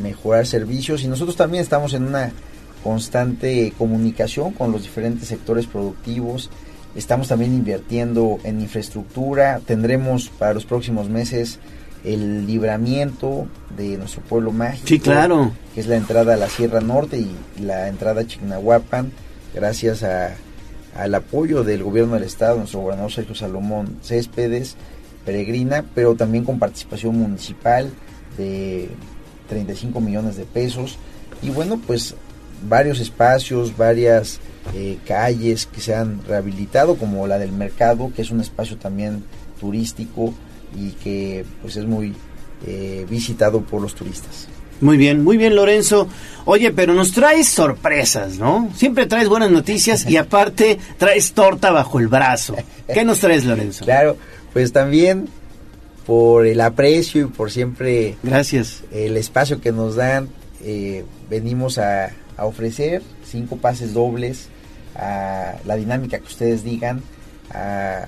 mejorar servicios y nosotros también estamos en una constante comunicación con los diferentes sectores productivos. Estamos también invirtiendo en infraestructura. Tendremos para los próximos meses el libramiento de nuestro pueblo mágico.
Sí, claro.
Que es la entrada a la Sierra Norte y la entrada a Chignahuapan, gracias a al apoyo del gobierno del estado, nuestro gobernador Sergio Salomón Céspedes, peregrina, pero también con participación municipal de 35 millones de pesos. Y bueno, pues varios espacios, varias eh, calles que se han rehabilitado, como la del mercado, que es un espacio también turístico y que pues es muy eh, visitado por los turistas.
Muy bien, muy bien Lorenzo. Oye, pero nos traes sorpresas, ¿no? Siempre traes buenas noticias y aparte traes torta bajo el brazo. ¿Qué nos traes Lorenzo?
Claro, pues también por el aprecio y por siempre...
Gracias.
El espacio que nos dan, eh, venimos a, ofrecer cinco pases dobles a la dinámica que ustedes digan, a,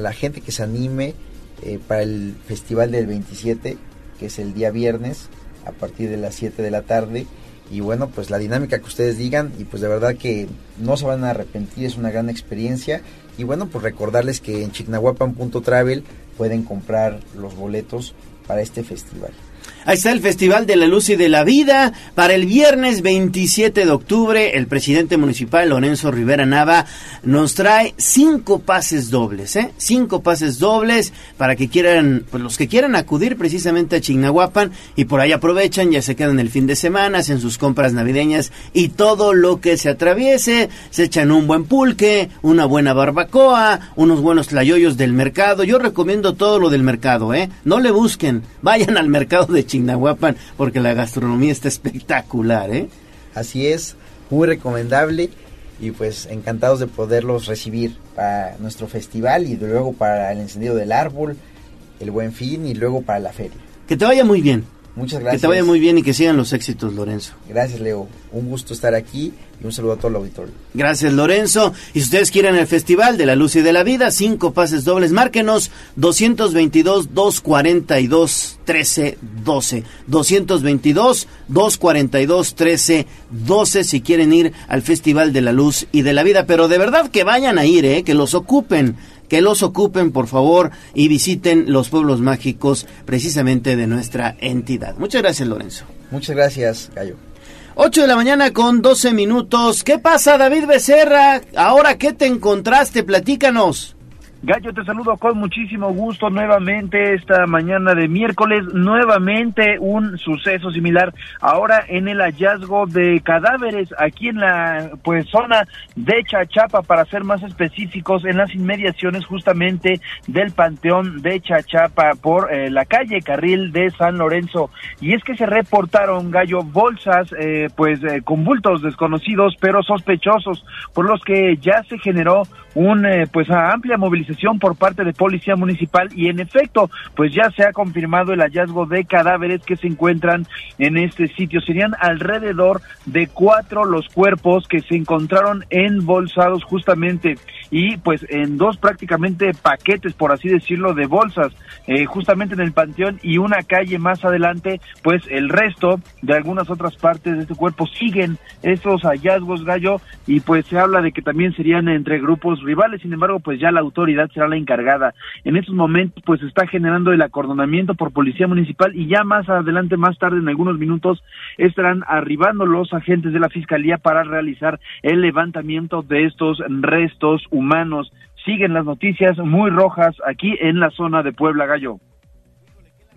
la gente que se anime eh, para el festival del 27, que es el día viernes a partir de las 7 de la tarde. Y bueno, pues la dinámica que ustedes digan y pues de verdad que no se van a arrepentir, es una gran experiencia. Y bueno, pues recordarles que en chignahuapan.travel pueden comprar los boletos para este festival.
Ahí está el Festival de la Luz y de la Vida. Para el viernes 27 de octubre, el presidente municipal Lorenzo Rivera Nava nos trae cinco pases dobles, ¿eh? Cinco pases dobles para que quieran, pues los que quieran acudir precisamente a Chignahuapan y por ahí aprovechan, ya se quedan el fin de semana, hacen sus compras navideñas y todo lo que se atraviese, se echan un buen pulque, una buena barbacoa, unos buenos tlayoyos del mercado. Yo recomiendo todo lo del mercado, ¿eh? No le busquen, vayan al mercado de Chignahuapan porque la gastronomía está espectacular, ¿eh?
Así es, muy recomendable y pues encantados de poderlos recibir para nuestro festival y luego para el encendido del árbol, el buen fin y luego para la feria.
Que te vaya muy bien.
Muchas gracias.
Que te vaya muy bien y que sigan los éxitos, Lorenzo.
Gracias, Leo. Un gusto estar aquí y un saludo a todo el auditorio.
Gracias, Lorenzo. Y si ustedes quieren el Festival de la Luz y de la Vida, cinco pases dobles, márquenos 222-242-1312. 222-242-1312 si quieren ir al Festival de la Luz y de la Vida. Pero de verdad que vayan a ir, ¿eh? que los ocupen que los ocupen por favor y visiten los pueblos mágicos precisamente de nuestra entidad. Muchas gracias Lorenzo.
Muchas gracias, Gallo.
8 de la mañana con 12 minutos. ¿Qué pasa David Becerra? Ahora, ¿qué te encontraste? Platícanos.
Gallo, te saludo con muchísimo gusto nuevamente esta mañana de miércoles, nuevamente un suceso similar ahora en el hallazgo de cadáveres aquí en la pues zona de Chachapa para ser más específicos en las inmediaciones justamente del Panteón de Chachapa por eh, la calle Carril de San Lorenzo. Y es que se reportaron Gallo bolsas eh, pues eh, con bultos desconocidos pero sospechosos por los que ya se generó un pues amplia movilización por parte de Policía Municipal y en efecto, pues ya se ha confirmado el hallazgo de cadáveres que se encuentran en este sitio. Serían alrededor de cuatro los cuerpos que se encontraron embolsados justamente y pues en dos prácticamente paquetes, por así decirlo, de bolsas, eh, justamente en el panteón y una calle más adelante, pues el resto de algunas otras partes de este cuerpo siguen estos hallazgos, Gallo, y pues se habla de que también serían entre grupos rivales, sin embargo, pues ya la autoridad será la encargada. En estos momentos, pues está generando el acordonamiento por policía municipal y ya más adelante, más tarde, en algunos minutos, estarán arribando los agentes de la fiscalía para realizar el levantamiento de estos restos humanos. Siguen las noticias muy rojas aquí en la zona de Puebla Gallo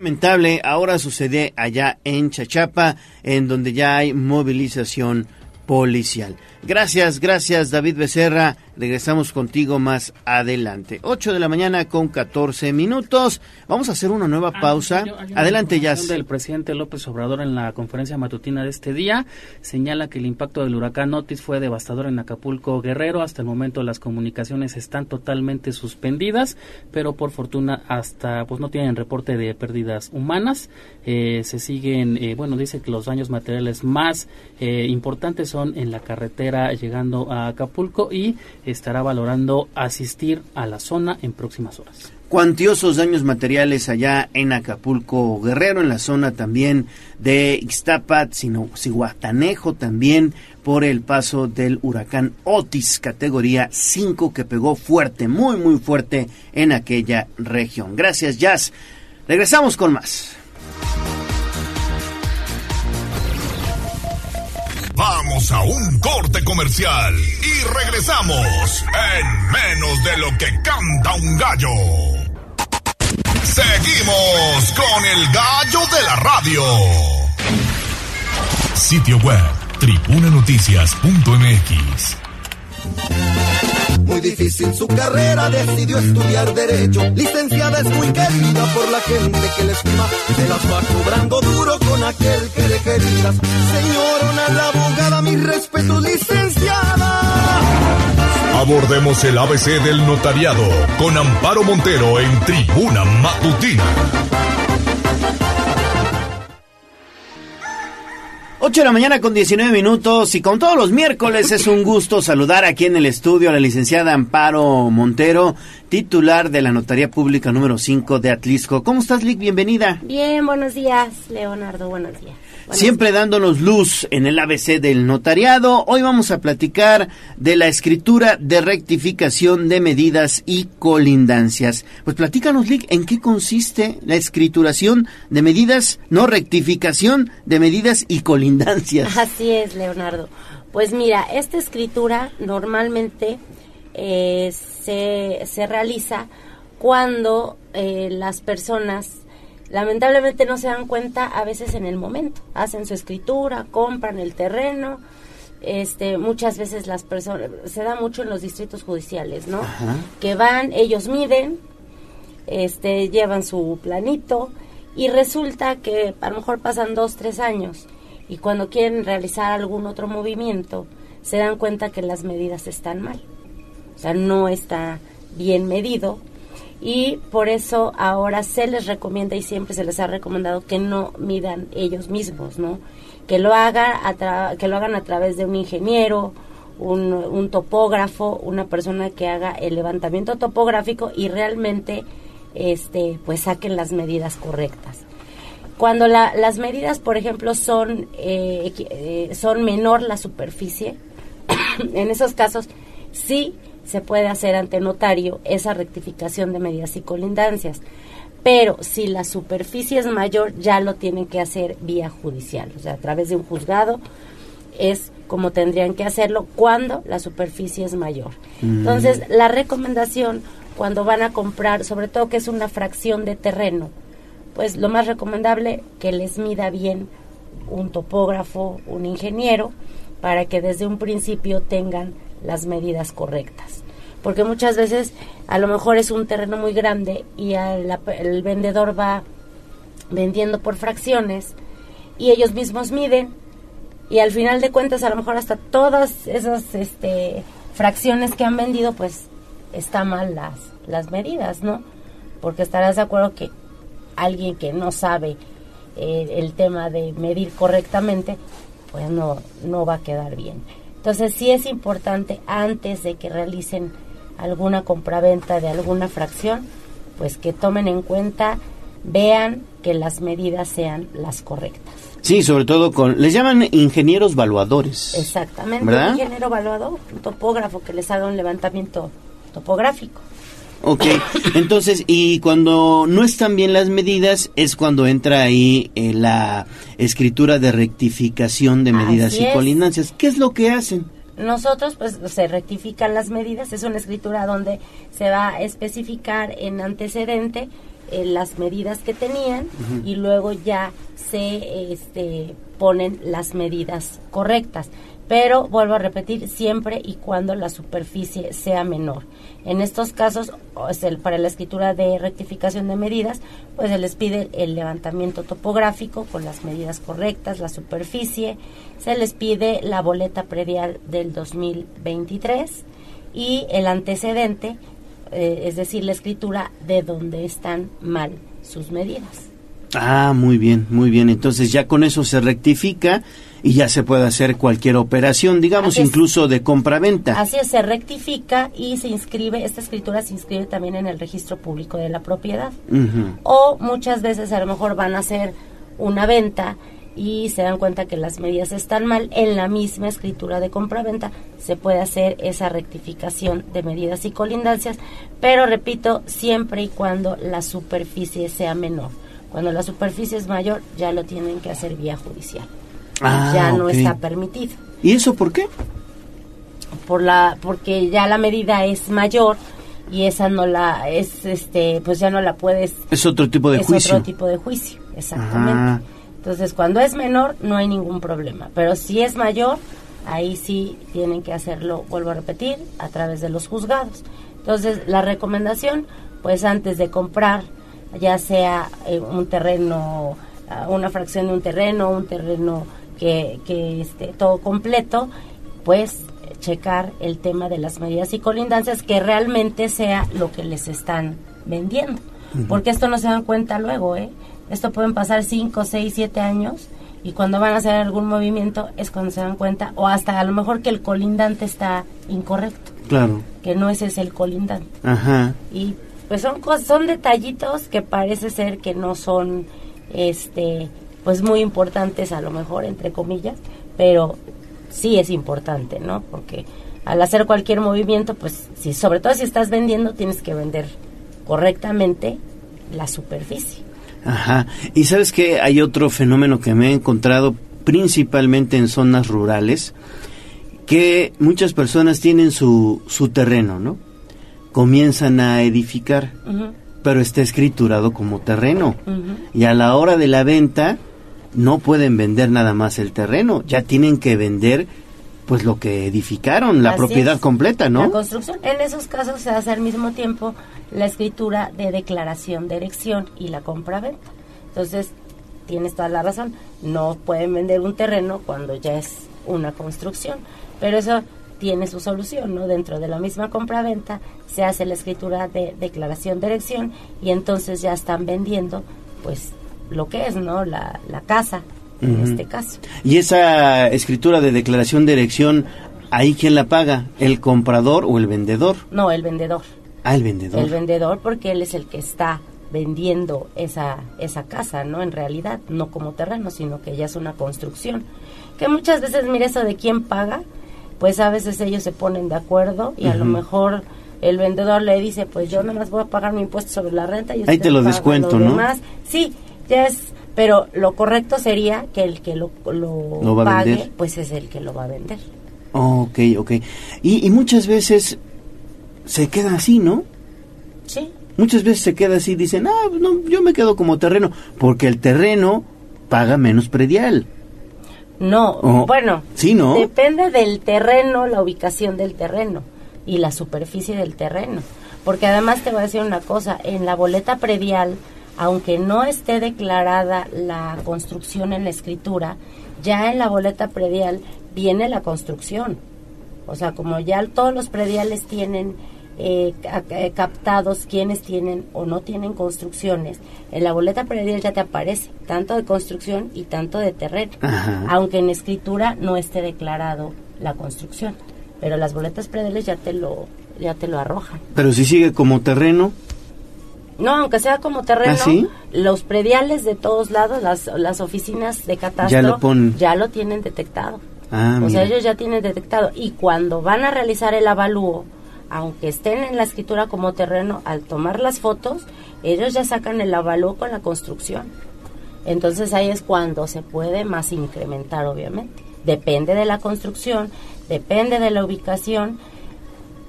lamentable ahora sucede allá en Chachapa, en donde ya hay movilización policial. Gracias, gracias David Becerra. Regresamos contigo más adelante. 8 de la mañana con 14 minutos. Vamos a hacer una nueva
Ah,
pausa. adelante, ya.
del presidente López Obrador en la conferencia matutina de este día señala que el impacto del huracán Otis fue devastador en Acapulco Guerrero. Hasta el momento las comunicaciones están totalmente suspendidas, pero por fortuna hasta pues no tienen reporte de pérdidas humanas. Eh, se siguen, eh, bueno, dice que los daños materiales más eh, importantes son en la carretera llegando a Acapulco y estará valorando asistir a la zona en próximas horas.
cuantiosos daños materiales allá en Acapulco Guerrero, en la zona también de Ixtapat, sino Cihuatanejo también por el paso del huracán Otis categoría 5 que pegó fuerte, muy muy fuerte en aquella región. Gracias Jazz. Regresamos con más.
Vamos a un corte comercial y regresamos en menos de lo que canta un gallo. Seguimos con el gallo de la radio. Sitio web tribunanoticias.mx.
Muy difícil su carrera, decidió estudiar Derecho. Licenciada es muy querida por la gente que le estima. Se las va cobrando duro con aquel que le querías. Señorona la mi respeto, licenciada.
Abordemos el ABC del notariado con Amparo Montero en Tribuna Matutina.
8 de la mañana con 19 minutos y con todos los miércoles es un gusto saludar aquí en el estudio a la licenciada Amparo Montero, titular de la Notaría Pública número 5 de Atlisco. ¿Cómo estás, Lick? Bienvenida.
Bien, buenos días, Leonardo, buenos días.
Siempre dándonos luz en el ABC del notariado. Hoy vamos a platicar de la escritura de rectificación de medidas y colindancias. Pues platícanos, Lick, en qué consiste la escrituración de medidas, no rectificación de medidas y colindancias.
Así es, Leonardo. Pues mira, esta escritura normalmente eh, se, se realiza cuando eh, las personas lamentablemente no se dan cuenta a veces en el momento. Hacen su escritura, compran el terreno. Este, muchas veces las personas, se da mucho en los distritos judiciales, ¿no? Que van, ellos miden, este, llevan su planito y resulta que a lo mejor pasan dos, tres años y cuando quieren realizar algún otro movimiento se dan cuenta que las medidas están mal. O sea, no está bien medido y por eso ahora se les recomienda y siempre se les ha recomendado que no midan ellos mismos, ¿no? Que lo hagan a que lo hagan a través de un ingeniero, un, un, topógrafo, una persona que haga el levantamiento topográfico y realmente este pues saquen las medidas correctas. Cuando la, las medidas, por ejemplo, son eh, eh, son menor la superficie, en esos casos sí se puede hacer ante notario esa rectificación de medidas y colindancias. Pero si la superficie es mayor, ya lo tienen que hacer vía judicial, o sea, a través de un juzgado es como tendrían que hacerlo cuando la superficie es mayor. Mm. Entonces, la recomendación cuando van a comprar, sobre todo que es una fracción de terreno, pues lo más recomendable que les mida bien un topógrafo, un ingeniero, para que desde un principio tengan las medidas correctas. Porque muchas veces a lo mejor es un terreno muy grande y el vendedor va vendiendo por fracciones y ellos mismos miden y al final de cuentas a lo mejor hasta todas esas este, fracciones que han vendido pues está mal las, las medidas, ¿no? Porque estarás de acuerdo que alguien que no sabe eh, el tema de medir correctamente pues no, no va a quedar bien. Entonces sí es importante antes de que realicen alguna compraventa de alguna fracción, pues que tomen en cuenta, vean que las medidas sean las correctas.
Sí, sobre todo con, les llaman ingenieros valuadores.
Exactamente, un ingeniero evaluador, un topógrafo que les haga un levantamiento topográfico.
Ok, entonces, y cuando no están bien las medidas, es cuando entra ahí eh, la escritura de rectificación de medidas y colindancias. ¿Qué es lo que hacen?
Nosotros, pues, se rectifican las medidas, es una escritura donde se va a especificar en antecedente eh, las medidas que tenían y luego ya se este, ponen las medidas correctas pero vuelvo a repetir, siempre y cuando la superficie sea menor. En estos casos, para la escritura de rectificación de medidas, pues se les pide el levantamiento topográfico con las medidas correctas, la superficie, se les pide la boleta predial del 2023 y el antecedente, eh, es decir, la escritura de donde están mal sus medidas.
Ah, muy bien, muy bien. Entonces ya con eso se rectifica y ya se puede hacer cualquier operación, digamos, incluso de compra-venta.
Así es, se rectifica y se inscribe, esta escritura se inscribe también en el registro público de la propiedad. O muchas veces a lo mejor van a hacer una venta y se dan cuenta que las medidas están mal, en la misma escritura de compra-venta se puede hacer esa rectificación de medidas y colindancias, pero repito, siempre y cuando la superficie sea menor. Cuando la superficie es mayor, ya lo tienen que hacer vía judicial. Ah, ya no está permitido.
¿Y eso por qué?
Por la, porque ya la medida es mayor y esa no la es este pues ya no la puedes
es otro tipo de juicio
es otro tipo de juicio exactamente ah. entonces cuando es menor no hay ningún problema pero si es mayor ahí sí tienen que hacerlo vuelvo a repetir a través de los juzgados entonces la recomendación pues antes de comprar ya sea eh, un terreno una fracción de un terreno un terreno que, que esté todo completo, pues checar el tema de las medidas y colindancias que realmente sea lo que les están vendiendo. Porque esto no se dan cuenta luego, ¿eh? Esto pueden pasar 5, 6, 7 años y cuando van a hacer algún movimiento es cuando se dan cuenta o hasta a lo mejor que el colindante está incorrecto.
Claro.
Que no ese es el colindante.
Ajá.
Y pues son cosas, son detallitos que parece ser que no son este pues muy importantes a lo mejor entre comillas, pero sí es importante, ¿no? Porque al hacer cualquier movimiento, pues si sobre todo si estás vendiendo tienes que vender correctamente la superficie.
Ajá. Y sabes que hay otro fenómeno que me he encontrado principalmente en zonas rurales, que muchas personas tienen su, su terreno, ¿no? Comienzan a edificar, pero está escriturado como terreno. Y a la hora de la venta, no pueden vender nada más el terreno, ya tienen que vender pues lo que edificaron, la
Así
propiedad
es.
completa,
La
¿no?
construcción. En esos casos se hace al mismo tiempo la escritura de declaración de erección y la compra-venta. Entonces, tienes toda la razón. No pueden vender un terreno cuando ya es una construcción. Pero eso tiene su solución, ¿no? Dentro de la misma compra-venta se hace la escritura de declaración de erección y entonces ya están vendiendo, pues, lo que es, ¿no? La, la casa, en este caso.
Y esa escritura de declaración de erección, ¿ahí quién la paga? ¿El comprador o el vendedor?
No, el vendedor.
Ah, el vendedor.
El vendedor porque él es el que está vendiendo esa, esa casa, ¿no? En realidad, no como terreno, sino que ya es una construcción. Que muchas veces, mira eso de quién paga, pues a veces ellos se ponen de acuerdo y a lo mejor el vendedor le dice, pues yo nada más voy a pagar mi impuesto sobre la renta y
Ahí te lo descuento, ¿no?
demás". Sí, pero lo correcto sería que el que lo, lo,
Lo va a
pague,
vender.
pues es el que lo va a vender.
Oh, ok, ok. Y, y muchas veces se queda así, ¿no?
Sí.
Muchas veces se queda así, dicen, ah, no, yo me quedo como terreno, porque el terreno paga menos predial.
No,
Oh,
bueno,
sí, ¿no?
depende del terreno, la ubicación del terreno y la superficie del terreno. Porque además te voy a decir una cosa, en la boleta predial, aunque no esté declarada la construcción en la escritura, ya en la boleta predial viene la construcción. O sea, como ya todos los prediales tienen eh, eh, captados quienes tienen o no tienen construcciones, en la boleta predial ya te aparece tanto de construcción y tanto de terreno,
Ajá.
aunque en escritura no esté declarado la construcción, pero las boletas prediales ya te lo ya te lo arrojan.
Pero si sigue como terreno,
No, aunque sea como terreno,
¿Ah, sí?
los prediales de todos lados, las, las oficinas de catastro,
Ya lo ponen.
ya lo tienen detectado.
ah,
o sea, ellos ya tienen detectado. Y cuando van a realizar el avalúo, aunque estén en la escritura como terreno, al tomar las fotos, ellos ya sacan el avalúo con la construcción. Entonces ahí es cuando se puede más incrementar, obviamente. Depende de la construcción, depende de la ubicación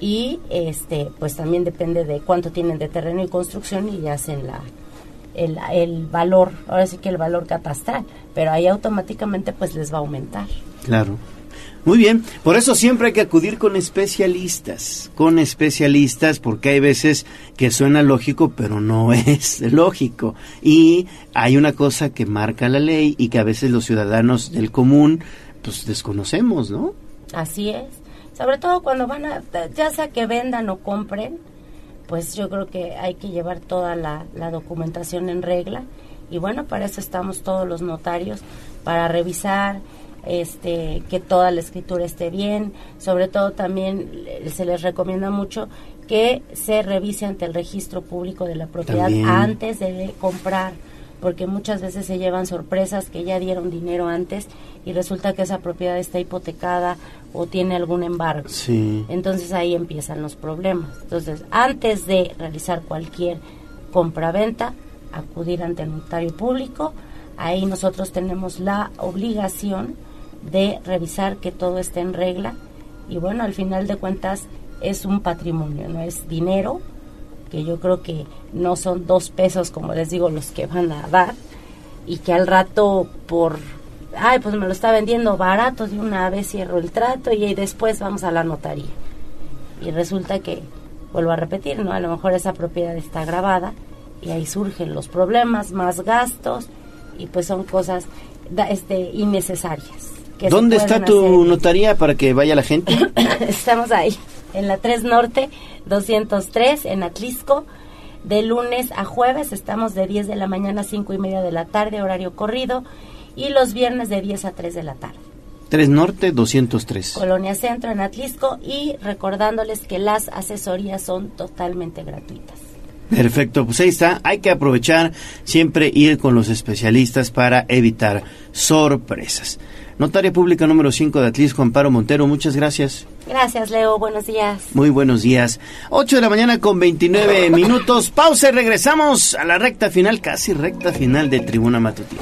y este pues también depende de cuánto tienen de terreno y construcción y hacen la el, el valor, ahora sí que el valor catastral, pero ahí automáticamente pues les va a aumentar.
Claro. Muy bien, por eso siempre hay que acudir con especialistas, con especialistas, porque hay veces que suena lógico, pero no es lógico. Y hay una cosa que marca la ley y que a veces los ciudadanos del común, pues desconocemos, ¿no?
Así es. Sobre todo cuando van a, ya sea que vendan o compren, pues yo creo que hay que llevar toda la, la documentación en regla. Y bueno, para eso estamos todos los notarios, para revisar este que toda la escritura esté bien. Sobre todo también eh, se les recomienda mucho que se revise ante el registro público de la propiedad
También.
antes de comprar porque muchas veces se llevan sorpresas que ya dieron dinero antes y resulta que esa propiedad está hipotecada o tiene algún embargo.
Sí.
Entonces ahí empiezan los problemas. Entonces, antes de realizar cualquier compra-venta, acudir ante el notario público. Ahí nosotros tenemos la obligación de revisar que todo esté en regla. Y bueno, al final de cuentas es un patrimonio, no es dinero, que yo creo que no son dos pesos, como les digo, los que van a dar. Y que al rato por ay, pues me lo está vendiendo barato, de una vez cierro el trato y después vamos a la notaría. Y resulta que, vuelvo a repetir, ¿no? A lo mejor esa propiedad está grabada y ahí surgen los problemas, más gastos y pues son cosas este, innecesarias. que
¿Dónde está tu
hacer.
notaría para que vaya la gente?
Estamos ahí, en la 3 Norte, 203, en Atlisco. De lunes a jueves estamos de 10 de la mañana a 5 y media de la tarde, horario corrido. y los viernes de 10 a 3 de la tarde.
3 Norte 203.
Colonia Centro en Atlisco y recordándoles que las asesorías son totalmente gratuitas.
Perfecto, pues ahí está. Hay que aprovechar siempre ir con los especialistas para evitar sorpresas. Notaria Pública número 5 de Atlisco, Amparo Montero, muchas gracias.
Gracias, Leo. Buenos días.
Muy buenos días. 8 de la mañana con 29 minutos. Pausa y regresamos a la recta final, casi recta final de Tribuna Matutina.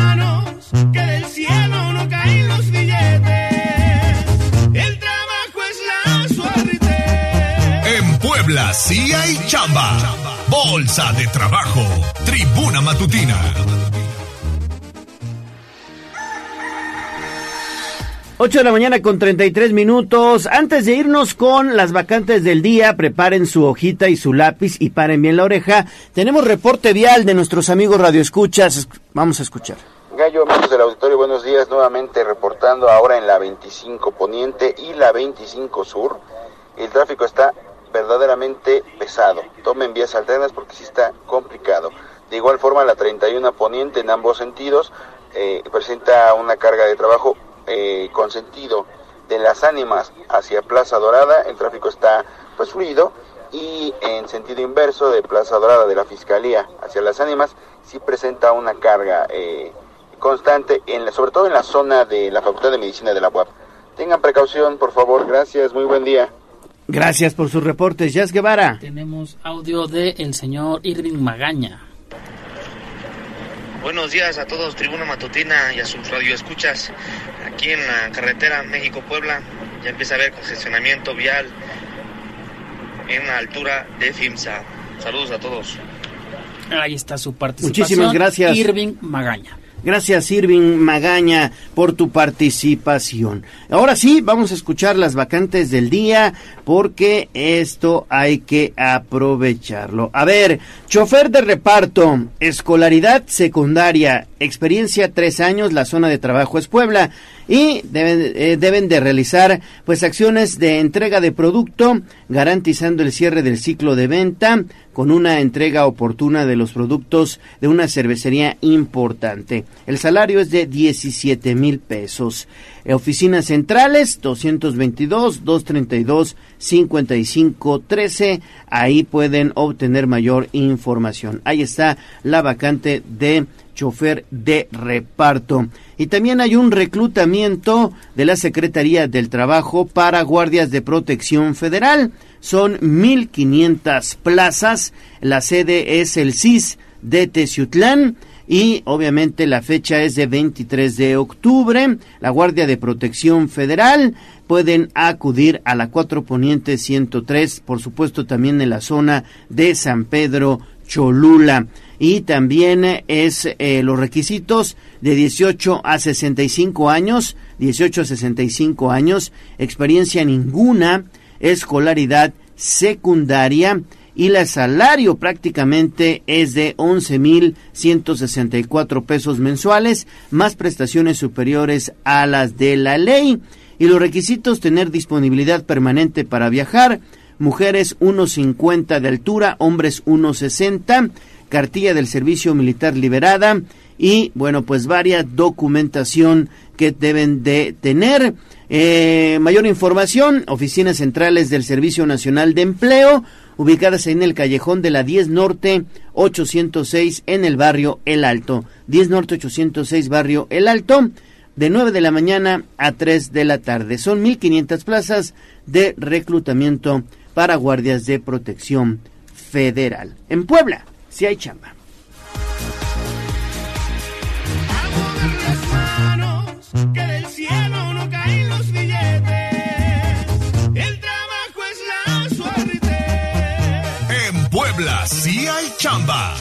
Puebla sí hay chamba. Bolsa de trabajo. Tribuna matutina.
8 de la mañana con 33 minutos. Antes de irnos con las vacantes del día, preparen su hojita y su lápiz y paren bien la oreja. Tenemos reporte vial de nuestros amigos radioescuchas. Vamos a escuchar.
Gallo, amigos del auditorio, buenos días. Nuevamente reportando ahora en la 25 Poniente y la 25 Sur. El tráfico está verdaderamente pesado. Tomen vías alternas porque sí está complicado. De igual forma, la 31 Poniente en ambos sentidos eh, presenta una carga de trabajo eh, con sentido de las ánimas hacia Plaza Dorada. El tráfico está pues fluido y en sentido inverso de Plaza Dorada de la Fiscalía hacia las ánimas sí presenta una carga eh, constante, en la- sobre todo en la zona de la Facultad de Medicina de la UAP. Tengan precaución, por favor. Gracias. Muy buen día.
Gracias por sus reportes. Jazz Guevara.
Tenemos audio del el señor Irving Magaña.
Buenos días a todos, Tribuna Matutina y a sus radioescuchas. Aquí en la carretera México-Puebla ya empieza a haber congestionamiento vial en la altura de FIMSA. Saludos a todos.
Ahí está su participación.
Muchísimas gracias.
Irving Magaña.
Gracias, Irving Magaña, por tu participación. Ahora sí, vamos a escuchar las vacantes del día, porque esto hay que aprovecharlo. A ver, chofer de reparto, escolaridad secundaria, experiencia tres años, la zona de trabajo es Puebla. Y deben, eh, deben de realizar pues acciones de entrega de producto, garantizando el cierre del ciclo de venta con una entrega oportuna de los productos de una cervecería importante. El salario es de 17 mil pesos. Eh, Oficinas centrales 222-232-5513. Ahí pueden obtener mayor información. Ahí está la vacante de chofer de reparto. Y también hay un reclutamiento de la Secretaría del Trabajo para guardias de protección federal. Son 1.500 plazas. La sede es el CIS de Teciutlán. Y obviamente la fecha es de 23 de octubre. La Guardia de Protección Federal pueden acudir a la 4 Poniente 103, por supuesto también en la zona de San Pedro Cholula. Y también es eh, los requisitos de 18 a 65 años, 18 a 65 años, experiencia ninguna, escolaridad secundaria y el salario prácticamente es de 11.164 pesos mensuales, más prestaciones superiores a las de la ley. Y los requisitos, tener disponibilidad permanente para viajar, mujeres 1,50 de altura, hombres 1,60, cartilla del servicio militar liberada y, bueno, pues varias documentación que deben de tener. Eh, mayor información, oficinas centrales del Servicio Nacional de Empleo, ubicadas en el callejón de la 10 Norte 806 en el barrio El Alto. 10 Norte 806 barrio El Alto, de 9 de la mañana a 3 de la tarde. Son 1.500 plazas de reclutamiento para guardias de protección federal. En Puebla, si hay chamba.
En
Puebla sí hay chamba.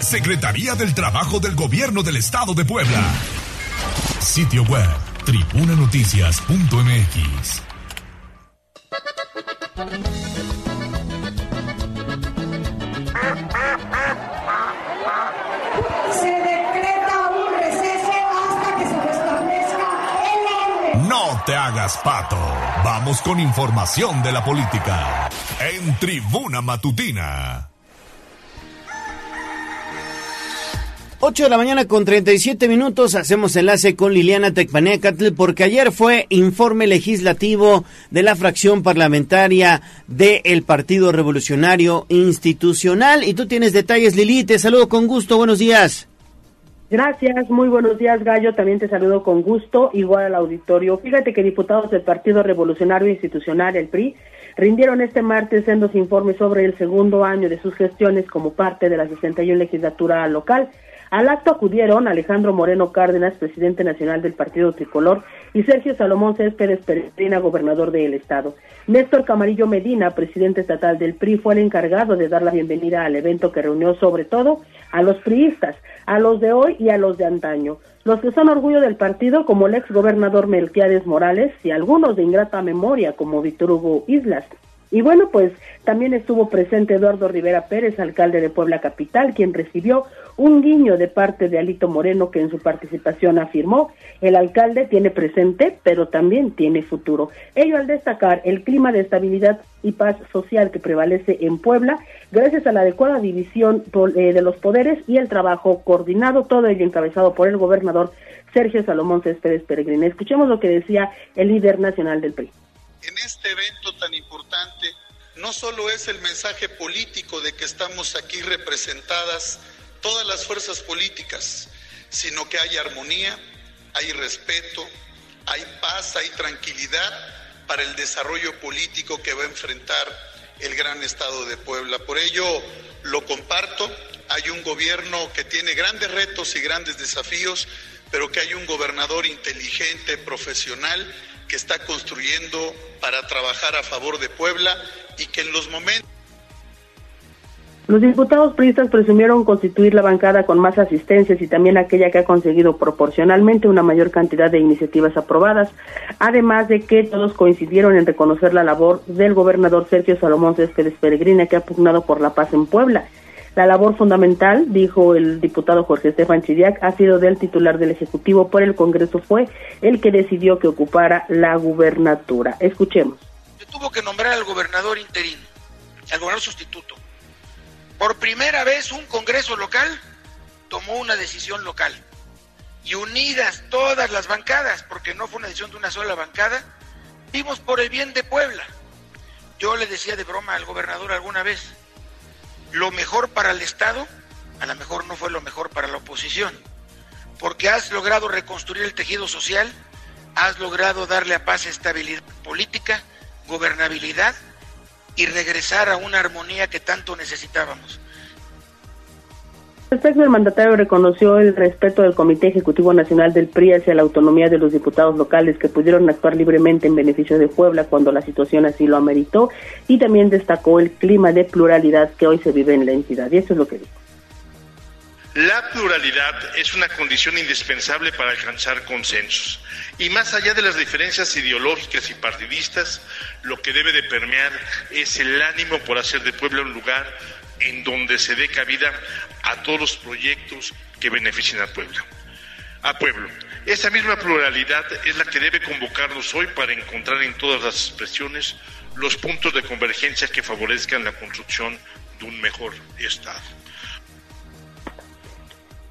Secretaría del Trabajo del Gobierno del Estado de Puebla. Sitio web tribunanoticias.mx.
Se decreta un receso hasta que se restablezca el orden.
No te hagas pato. Vamos con información de la política. En Tribuna Matutina.
8 de la mañana con 37 minutos. Hacemos enlace con Liliana Tecpanecatl porque ayer fue informe legislativo de la fracción parlamentaria del Partido Revolucionario Institucional. Y tú tienes detalles Lili, te saludo con gusto, buenos días.
Gracias, muy buenos días Gallo, también te saludo con gusto, igual al auditorio. Fíjate que diputados del Partido Revolucionario Institucional, el PRI, rindieron este martes sendos informes sobre el segundo año de sus gestiones como parte de la 61 legislatura local. Al acto acudieron Alejandro Moreno Cárdenas, presidente nacional del Partido Tricolor, y Sergio Salomón Céspedes Peregrina, gobernador del estado. Néstor Camarillo Medina, presidente estatal del PRI, fue el encargado de dar la bienvenida al evento que reunió sobre todo a los priistas, a los de hoy y a los de antaño. Los que son orgullo del partido, como el ex gobernador Melquiades Morales, y algunos de ingrata memoria, como Víctor Hugo Islas. Y bueno, pues también estuvo presente Eduardo Rivera Pérez, alcalde de Puebla Capital, quien recibió un guiño de parte de Alito Moreno, que en su participación afirmó, el alcalde tiene presente, pero también tiene futuro. Ello al destacar el clima de estabilidad y paz social que prevalece en Puebla, gracias a la adecuada división eh, de los poderes y el trabajo coordinado, todo ello encabezado por el gobernador Sergio Salomón Céspedes Peregrina. Escuchemos lo que decía el líder nacional del PRI
en este evento tan importante no solo es el mensaje político de que estamos aquí representadas todas las fuerzas políticas, sino que hay armonía, hay respeto, hay paz, hay tranquilidad para el desarrollo político que va a enfrentar el gran estado de Puebla. Por ello lo comparto, hay un gobierno que tiene grandes retos y grandes desafíos, pero que hay un gobernador inteligente, profesional, que está construyendo para trabajar a favor de Puebla y que en los momentos
los diputados priistas presumieron constituir la bancada con más asistencias y también aquella que ha conseguido proporcionalmente una mayor cantidad de iniciativas aprobadas, además de que todos coincidieron en reconocer la labor del gobernador Sergio Salomón Céspedes Peregrina que ha pugnado por la paz en Puebla la labor fundamental, dijo el diputado Jorge Estefan Chiriac, ha sido del titular del Ejecutivo por el Congreso fue el que decidió que ocupara la gubernatura. Escuchemos.
Se tuvo que nombrar al gobernador interino, al gobernador sustituto. Por primera vez un Congreso local tomó una decisión local. Y unidas todas las bancadas, porque no fue una decisión de una sola bancada, vimos por el bien de Puebla. Yo le decía de broma al gobernador alguna vez, lo mejor para el Estado, a lo mejor no fue lo mejor para la oposición, porque has logrado reconstruir el tejido social, has logrado darle a paz estabilidad política, gobernabilidad y regresar a una armonía que tanto necesitábamos.
El mandatario reconoció el respeto del Comité Ejecutivo Nacional del PRI hacia la autonomía de los diputados locales que pudieron actuar libremente en beneficio de Puebla cuando la situación así lo ameritó y también destacó el clima de pluralidad que hoy se vive en la entidad. Y eso es lo que dijo.
La pluralidad es una condición indispensable para alcanzar consensos. Y más allá de las diferencias ideológicas y partidistas, lo que debe de permear es el ánimo por hacer de Puebla un lugar en donde se dé cabida a todos los proyectos que beneficien a Puebla. A Pueblo. Esa misma pluralidad es la que debe convocarnos hoy para encontrar en todas las expresiones los puntos de convergencia que favorezcan la construcción de un mejor Estado.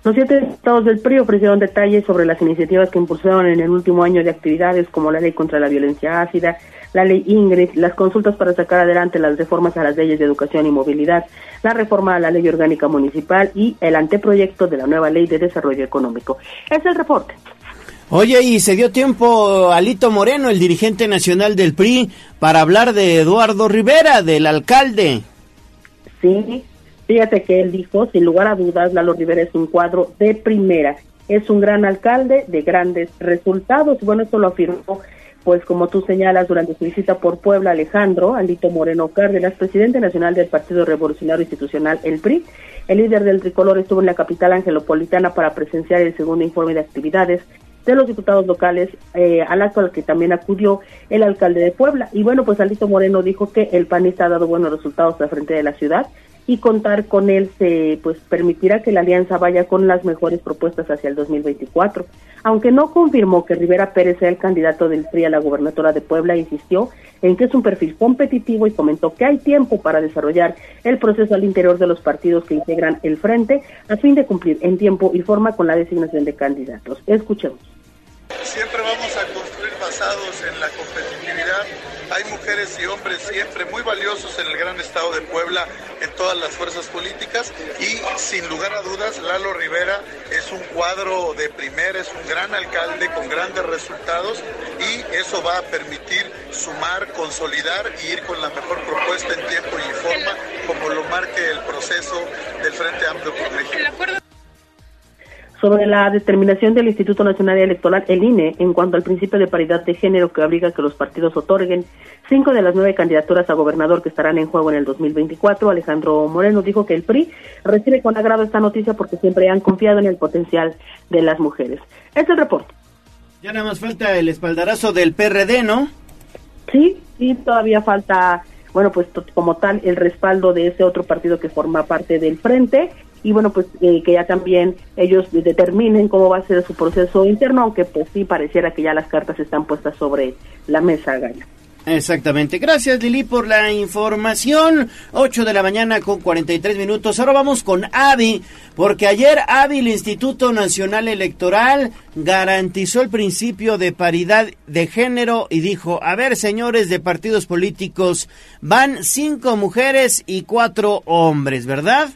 Los siete estados del PRI ofrecieron detalles sobre las iniciativas que impulsaron en el último año de actividades como la ley contra la violencia ácida, la ley Ingrid, las consultas para sacar adelante las reformas a las leyes de educación y movilidad, la reforma a la ley orgánica municipal y el anteproyecto de la nueva ley de desarrollo económico. Es el reporte.
Oye, y se dio tiempo Alito Moreno, el dirigente nacional del PRI, para hablar de Eduardo Rivera, del alcalde.
Sí, fíjate que él dijo, sin lugar a dudas, Lalo Rivera es un cuadro de primera. Es un gran alcalde de grandes resultados. Bueno, esto lo afirmó pues como tú señalas, durante su visita por Puebla, Alejandro Alito Moreno Cárdenas, presidente nacional del Partido Revolucionario Institucional, el PRI, el líder del tricolor estuvo en la capital angelopolitana para presenciar el segundo informe de actividades de los diputados locales, eh, al acto al que también acudió el alcalde de Puebla. Y bueno, pues Alito Moreno dijo que el panista ha dado buenos resultados al frente de la ciudad y contar con él se pues permitirá que la alianza vaya con las mejores propuestas hacia el 2024. Aunque no confirmó que Rivera Pérez sea el candidato del PRI a la gobernatura de Puebla, insistió en que es un perfil competitivo y comentó que hay tiempo para desarrollar el proceso al interior de los partidos que integran el frente a fin de cumplir en tiempo y forma con la designación de candidatos. Escuchemos.
Siempre vamos a construir basados en la competitividad. Hay mujeres y hombres siempre muy valiosos en el gran estado de Puebla, todas las fuerzas políticas y sin lugar a dudas Lalo Rivera es un cuadro de primera, es un gran alcalde con grandes resultados y eso va a permitir sumar, consolidar y ir con la mejor propuesta en tiempo y forma como lo marque el proceso del Frente Amplio por
sobre la determinación del Instituto Nacional Electoral, el INE, en cuanto al principio de paridad de género que obliga a que los partidos otorguen cinco de las nueve candidaturas a gobernador que estarán en juego en el 2024. Alejandro Moreno dijo que el PRI recibe con agrado esta noticia porque siempre han confiado en el potencial de las mujeres. Es el reporte.
Ya nada más falta el espaldarazo del PRD, ¿no?
Sí, sí, todavía falta, bueno, pues como tal, el respaldo de ese otro partido que forma parte del frente y bueno, pues eh, que ya también ellos determinen cómo va a ser su proceso interno, aunque pues sí pareciera que ya las cartas están puestas sobre la mesa.
Exactamente. Gracias Lili por la información. 8 de la mañana con 43 minutos. Ahora vamos con AVI, porque ayer AVI, el Instituto Nacional Electoral, garantizó el principio de paridad de género y dijo, a ver señores de partidos políticos, van cinco mujeres y cuatro hombres, ¿verdad?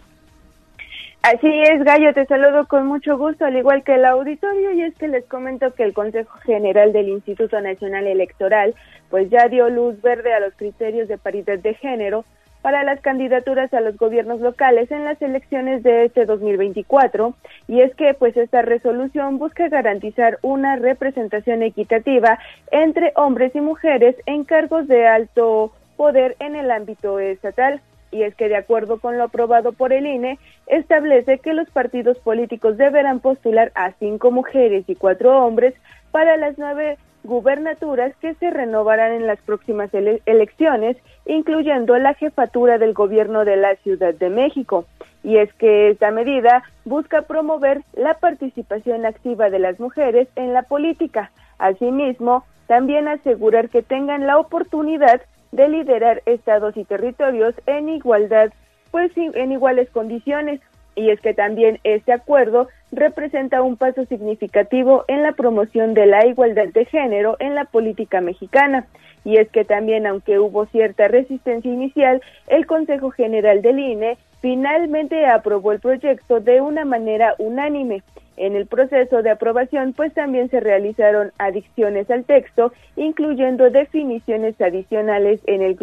Así es, Gallo, te saludo con mucho gusto, al igual que el auditorio, y es que les comento que el Consejo General del Instituto Nacional Electoral pues ya dio luz verde a los criterios de paridad de género para las candidaturas a los gobiernos locales en las elecciones de este 2024 y es que pues esta resolución busca garantizar una representación equitativa entre hombres y mujeres en cargos de alto poder en el ámbito estatal y es que de acuerdo con lo aprobado por el INE, establece que los partidos políticos deberán postular a cinco mujeres y cuatro hombres para las nueve gubernaturas que se renovarán en las próximas elecciones, incluyendo la jefatura del gobierno de la Ciudad de México. Y es que esta medida busca promover la participación activa de las mujeres en la política. Asimismo, también asegurar que tengan la oportunidad de liderar estados y territorios en igualdad, pues en iguales condiciones. Y es que también este acuerdo representa un paso significativo en la promoción de la igualdad de género en la política mexicana. Y es que también, aunque hubo cierta resistencia inicial, el Consejo General del INE finalmente aprobó el proyecto de una manera unánime. En el proceso de aprobación, pues también se realizaron adicciones al texto, incluyendo definiciones adicionales en el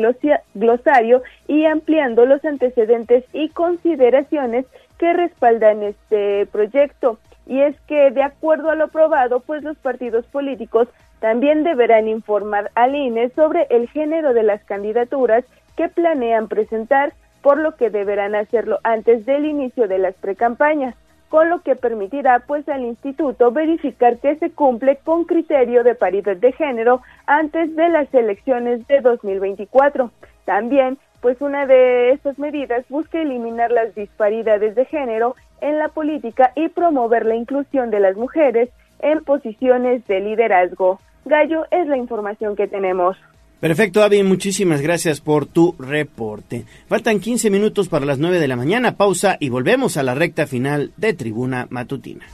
glosario y ampliando los antecedentes y consideraciones que respaldan este proyecto. Y es que, de acuerdo a lo aprobado, pues los partidos políticos también deberán informar al INE sobre el género de las candidaturas que planean presentar, por lo que deberán hacerlo antes del inicio de las precampañas con lo que permitirá pues al instituto verificar que se cumple con criterio de paridad de género antes de las elecciones de 2024. También pues una de estas medidas busca eliminar las disparidades de género en la política y promover la inclusión de las mujeres en posiciones de liderazgo. Gallo es la información que tenemos.
Perfecto, Avi, muchísimas gracias por tu reporte. Faltan 15 minutos para las 9 de la mañana, pausa y volvemos a la recta final de Tribuna Matutina.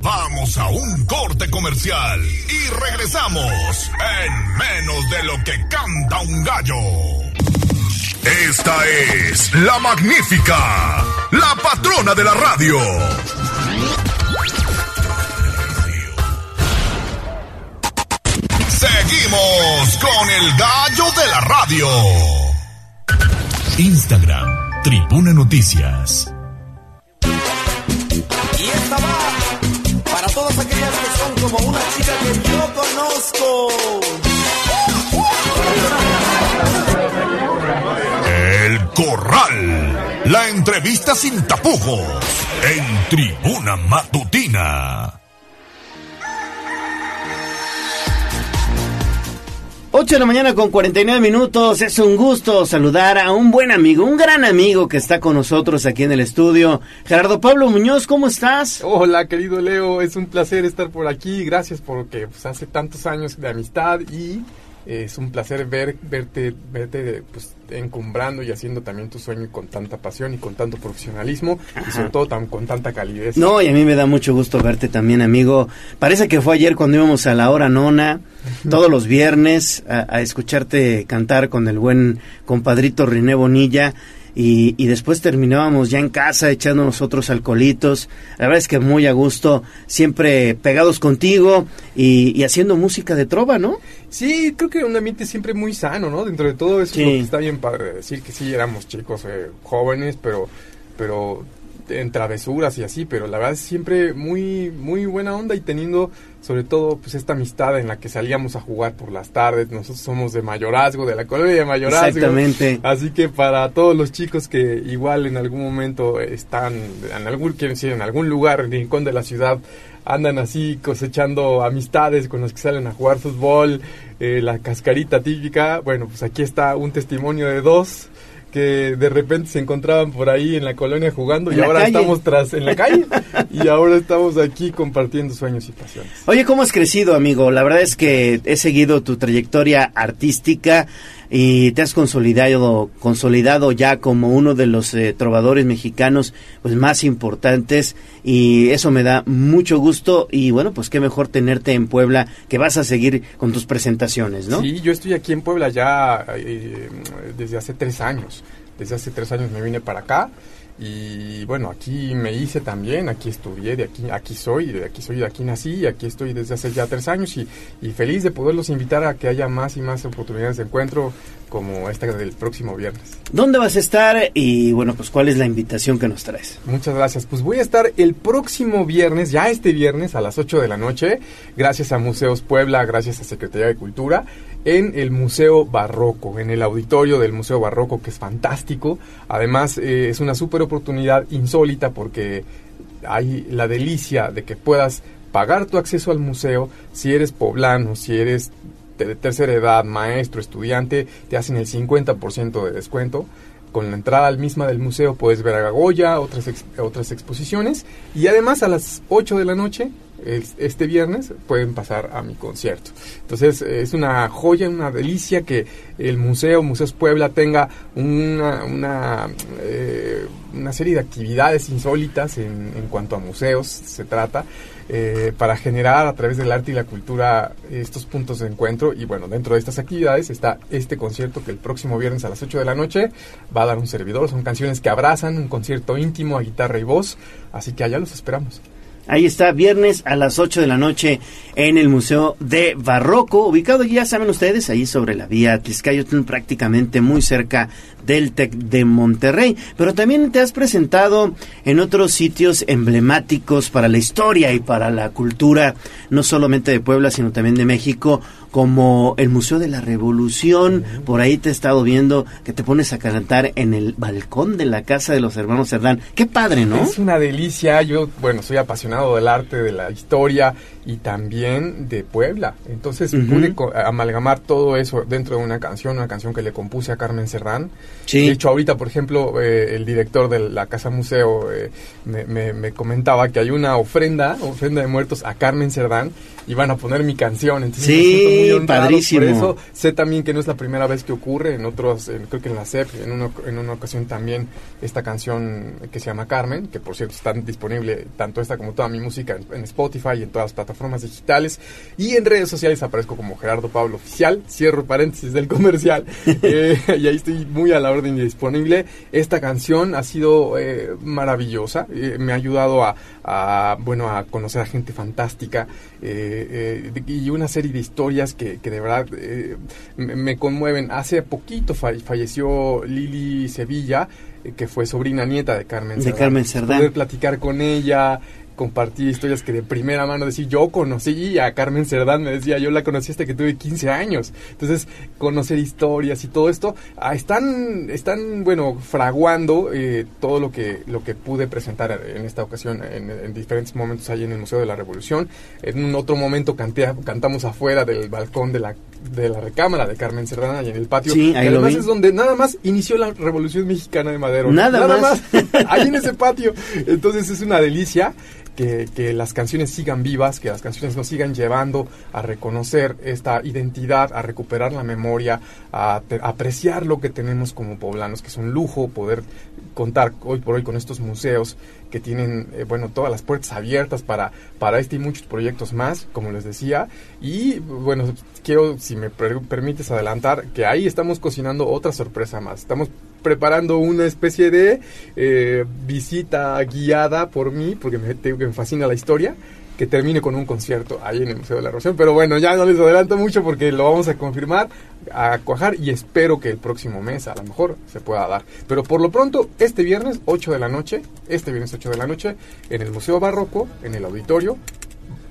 Vamos a un corte comercial y regresamos en menos de lo que canta un gallo. Esta es la magnífica, la patrona de la radio. Seguimos con el gallo de la radio. Instagram, Tribuna Noticias.
Y esta va para todas aquellas que
corazón como una chica que yo conozco.
El Corral. La entrevista sin tapujos. En Tribuna Matutina.
8 de la mañana con 49 minutos. Es un gusto saludar a un buen amigo, un gran amigo que está con nosotros aquí en el estudio. Gerardo Pablo Muñoz, ¿cómo estás?
Hola, querido Leo. Es un placer estar por aquí. Gracias porque pues, hace tantos años de amistad y eh, es un placer ver verte verte pues encumbrando y haciendo también tu sueño con tanta pasión y con tanto profesionalismo y sobre todo tan, con tanta calidez.
No, y a mí me da mucho gusto verte también, amigo. Parece que fue ayer cuando íbamos a la hora nona, todos los viernes, a, a escucharte cantar con el buen compadrito René Bonilla. Y, y después terminábamos ya en casa echando nosotros alcoholitos. La verdad es que muy a gusto, siempre pegados contigo y, y haciendo música de trova, ¿no?
Sí, creo que un ambiente siempre muy sano, ¿no? Dentro de todo eso
Sí.
lo que está bien padre decir que sí éramos chicos eh, jóvenes, pero pero en travesuras y así, pero la verdad es siempre muy muy buena onda y teniendo sobre todo pues esta amistad en la que salíamos a jugar por las tardes, nosotros somos de mayorazgo, de la colonia de mayorazgo.
Exactamente.
Así que para todos los chicos que igual en algún momento están en algún quiero decir en algún lugar, rincón de la ciudad andan así cosechando amistades con los que salen a jugar fútbol, eh, la cascarita típica. Bueno, pues aquí está un testimonio de dos que de repente se encontraban por ahí en la colonia jugando y ahora
calle.
estamos tras en la calle y ahora estamos aquí compartiendo sueños y pasiones.
Oye, ¿cómo has crecido, amigo? La verdad es que he seguido tu trayectoria artística y te has consolidado, consolidado ya como uno de los eh, trovadores mexicanos pues más importantes y eso me da mucho gusto y bueno, pues qué mejor tenerte en Puebla que vas a seguir con tus presentaciones, ¿no?
Sí, yo estoy aquí en Puebla ya eh, desde hace tres años. Desde hace tres años me vine para acá y bueno, aquí me hice también, aquí estudié, de aquí, aquí soy, de aquí soy, de aquí nací aquí estoy desde hace ya tres años y, y feliz de poderlos invitar a que haya más y más oportunidades de encuentro como esta del próximo viernes.
¿Dónde vas a estar y bueno, pues cuál es la invitación que nos traes?
Muchas gracias. Pues voy a estar el próximo viernes, ya este viernes a las 8 de la noche, gracias a Museos Puebla, gracias a Secretaría de Cultura, en el Museo Barroco, en el auditorio del Museo Barroco, que es fantástico. Además, eh, es una súper oportunidad insólita porque hay la delicia de que puedas pagar tu acceso al museo si eres poblano, si eres de tercera edad, maestro, estudiante, te hacen el 50% de descuento. Con la entrada al misma del museo puedes ver a Goya, otras, otras exposiciones y además a las 8 de la noche, es- este viernes, pueden pasar a mi concierto. Entonces es una joya, una delicia que el museo, Museos Puebla, tenga una, una, eh, una serie de actividades insólitas en cuanto a museos se trata. Eh, para generar a través del arte y la cultura estos puntos de encuentro. Y bueno, dentro de estas actividades está este concierto que el próximo viernes a las 8 de la noche va a dar un servidor, son canciones que abrazan, un concierto íntimo a guitarra y voz, así que allá los esperamos.
Ahí está, viernes a las 8 de la noche en el Museo de Barroco, ubicado, ya saben ustedes, ahí sobre la vía Tizcayotl, prácticamente muy cerca del TEC de Monterrey. Pero también te has presentado en otros sitios emblemáticos para la historia y para la cultura, no solamente de Puebla, sino también de México, como el Museo de la Revolución. Por ahí te he estado viendo que te pones a cantar en el balcón de la casa de los hermanos Cerdán. Qué padre, ¿no?
Es una delicia. Yo, bueno, soy apasionado del arte, de la historia y también de Puebla. Entonces
Ujú.
pude co- amalgamar todo eso dentro de una canción, una canción que le compuse a Carmen Serrán.
Sí.
De hecho, ahorita, por ejemplo, eh, el director de la Casa Museo eh, me, me- me comentaba que hay una ofrenda, ofrenda de muertos a Carmen Cerdán y van a poner mi canción. Entonces,
Sí,
me muy
padrísimo.
Por eso sé también que no es la primera vez que ocurre, en otros, en- creo que en la CEP, en una, en una ocasión también esta canción que se llama Carmen, que por cierto está disponible tanto esta como toda mi música en, en Spotify y en todas las plataformas digitales y en redes sociales aparezco como Gerardo Pablo Oficial, cierro paréntesis del comercial eh, y ahí estoy muy a la orden y disponible. Esta canción ha sido eh, maravillosa, eh, me ha ayudado a, a, bueno, a conocer a gente fantástica eh, eh, y una serie de historias que, que de verdad eh, me, me conmueven. Hace poquito fa- falleció Lili Sevilla, eh, que fue sobrina nieta de Carmen
De
Cerdán.
Carmen Cerdán.
Poder platicar con ella, compartir historias que de primera mano decir, yo conocí a Carmen Cerdán, me decía, yo la conocí hasta que tuve 15 años. Entonces, conocer historias y todo esto, ah, están, están, bueno, fraguando eh, todo lo que, lo que pude presentar en esta ocasión, en, en diferentes momentos ahí en el Museo de la Revolución. En un otro momento canté, cantamos afuera del balcón de la de la recámara de Carmen Cerdán y en el patio.
Sí, ahí
que
lo
además es donde nada más inició la Revolución Mexicana de Madero.
Nada más.
ahí en ese patio. Entonces es una delicia que, que las canciones sigan vivas, que las canciones nos sigan llevando a reconocer esta identidad, a recuperar la memoria, a te- a apreciar lo que tenemos como poblanos, que es un lujo poder contar hoy por hoy con estos museos que tienen, eh, bueno, todas las puertas abiertas para, para este y muchos proyectos más, como les decía. Y, bueno, quiero, si me per- permites adelantar, que ahí estamos cocinando otra sorpresa más. Estamos preparando una especie de eh, visita guiada por mí, porque me, te me fascina la historia, que termine con un concierto ahí en el Museo de la Revolución. Pero bueno, ya no les adelanto mucho porque lo vamos a confirmar, a cuajar y espero que el próximo mes a lo mejor se pueda dar. Pero por lo pronto, este viernes 8 de la noche, este viernes 8 de la noche, en el Museo Barroco, en el auditorio,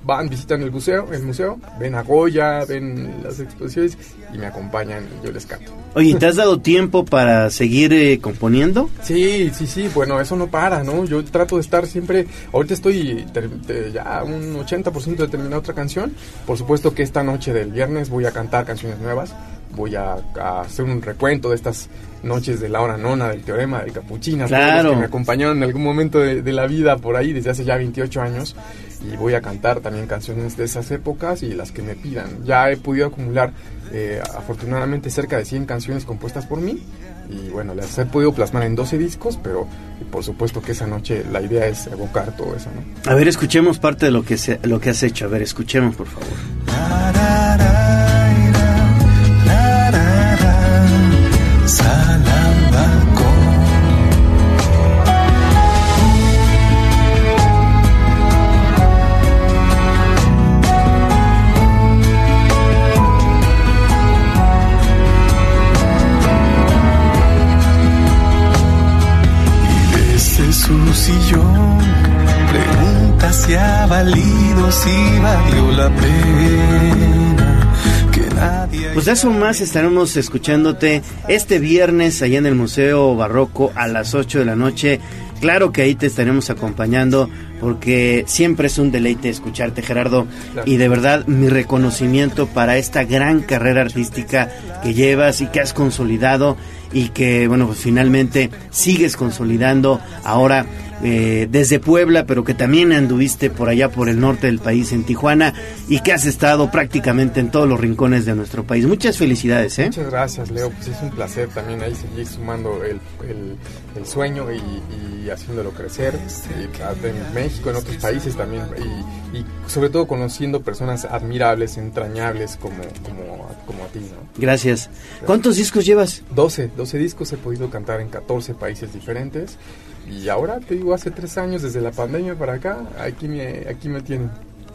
van, visitan el museo, el museo, ven a Goya, ven las exposiciones y me acompañan y yo les canto.
Oye, ¿te has dado tiempo para seguir eh, componiendo?
Sí, sí, sí, bueno, eso no para, ¿no? Yo trato de estar siempre, ahorita estoy ter- te- ya un 80% de terminar otra canción. Por supuesto que esta noche del viernes voy a cantar canciones nuevas, voy a, a hacer un recuento de estas noches de la hora nona, del teorema, de Capuchina,
Claro.
que me acompañaron en algún momento de, de la vida por ahí desde hace ya 28 años y voy a cantar también canciones de esas épocas y las que me pidan. Ya he podido acumular eh, afortunadamente cerca de 100 canciones compuestas por mí y bueno, las he podido plasmar en 12 discos, pero por supuesto que esa noche la idea es evocar todo eso, ¿no?
A ver, escuchemos parte de lo que, se- lo que has hecho. A ver, escuchemos, por favor.
Valió la pena que nadie
Pues de eso más estaremos escuchándote este viernes allá en el Museo Barroco a las 8 de la noche. Claro que ahí te estaremos acompañando porque siempre es un deleite escucharte Gerardo y de verdad mi reconocimiento para esta gran carrera artística que llevas y que has consolidado y que bueno pues finalmente sigues consolidando ahora eh, desde Puebla, pero que también anduviste por allá por el norte del país, en Tijuana, y que has estado prácticamente en todos los rincones de nuestro país. Muchas felicidades, ¿eh?
Muchas gracias, Leo. Pues es un placer también ahí seguir sumando el, el- el sueño y, y haciéndolo crecer y, en México, en otros países también. Y, y sobre todo conociendo personas admirables, entrañables como, como, como a ti, ¿no?
Gracias. ¿Cuántos discos llevas?
12, 12 discos he podido cantar en 14 países diferentes. Y ahora, te digo, hace tres años, desde la pandemia para acá, aquí me, aquí me tienen.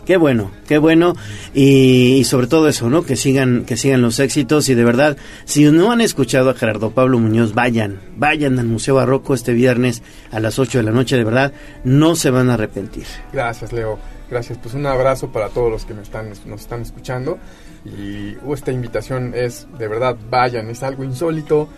Qué bueno, qué bueno y, y sobre todo eso, ¿no? Que sigan, que sigan los éxitos y de verdad, si no han escuchado a Gerardo Pablo Muñoz, vayan, vayan al Museo Barroco este viernes a las 8 de la noche, de verdad, no se van a arrepentir.
Gracias, Leo. Gracias. Pues un abrazo para todos los que me están, nos están escuchando. Y uh, esta invitación es, de verdad, vayan. Es algo insólito.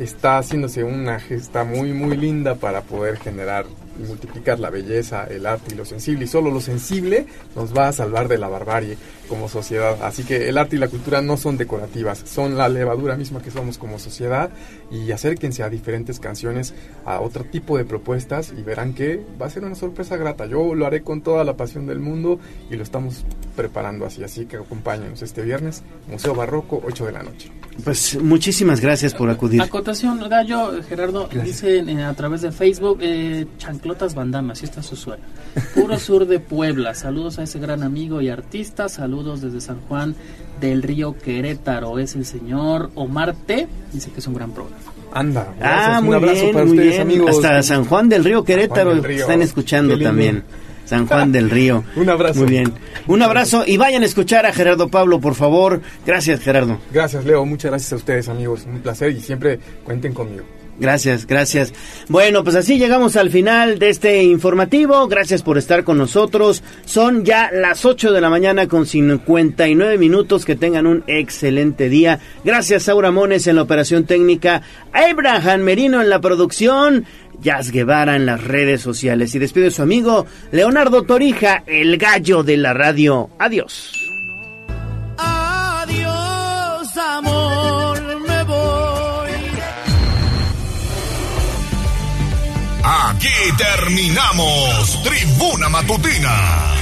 Está haciéndose una gesta muy, muy linda para poder generar y multiplicar la belleza, el arte y lo sensible. Y solo lo sensible nos va a salvar de la barbarie como sociedad. Así que el arte y la cultura no son decorativas, son la levadura misma que somos como sociedad. Y acérquense a diferentes canciones, a otro tipo de propuestas y verán que va a ser una sorpresa grata. Yo lo haré con toda la pasión del mundo y lo estamos preparando así. Así que acompáñenos este viernes, Museo Barroco, 8 de la noche.
Pues muchísimas gracias por acudir.
Acotación, Gallo, Gerardo, dicen eh, a través de Facebook, eh, Chanclotas Bandama, así está su suena. Puro sur de Puebla, saludos a ese gran amigo y artista, saludos desde San Juan del Río Querétaro, es el señor Omar T, dice que es un gran programa.
Anda,
Ah,
un
muy
abrazo
bien,
para
muy
ustedes,
bien.
amigos.
Hasta San Juan del Río Querétaro
del Río.
están escuchando también. San Juan del Río.
Un abrazo.
Muy bien. Un abrazo y vayan a escuchar a Gerardo Pablo, por favor. Gracias, Gerardo.
Gracias, Leo. Muchas gracias a ustedes, amigos. Un placer y siempre cuenten conmigo.
Gracias, gracias. Bueno, pues así llegamos al final de este informativo. Gracias por estar con nosotros. Son ya las 8 de la mañana con 59 minutos. Que tengan un excelente día. Gracias, Saura Mones en la operación técnica. Abraham Merino en la producción. Jazz Guevara en las redes sociales. Y despide su amigo Leonardo Torija, el gallo de la radio. Adiós.
Adiós, amor, me voy.
Aquí terminamos Tribuna Matutina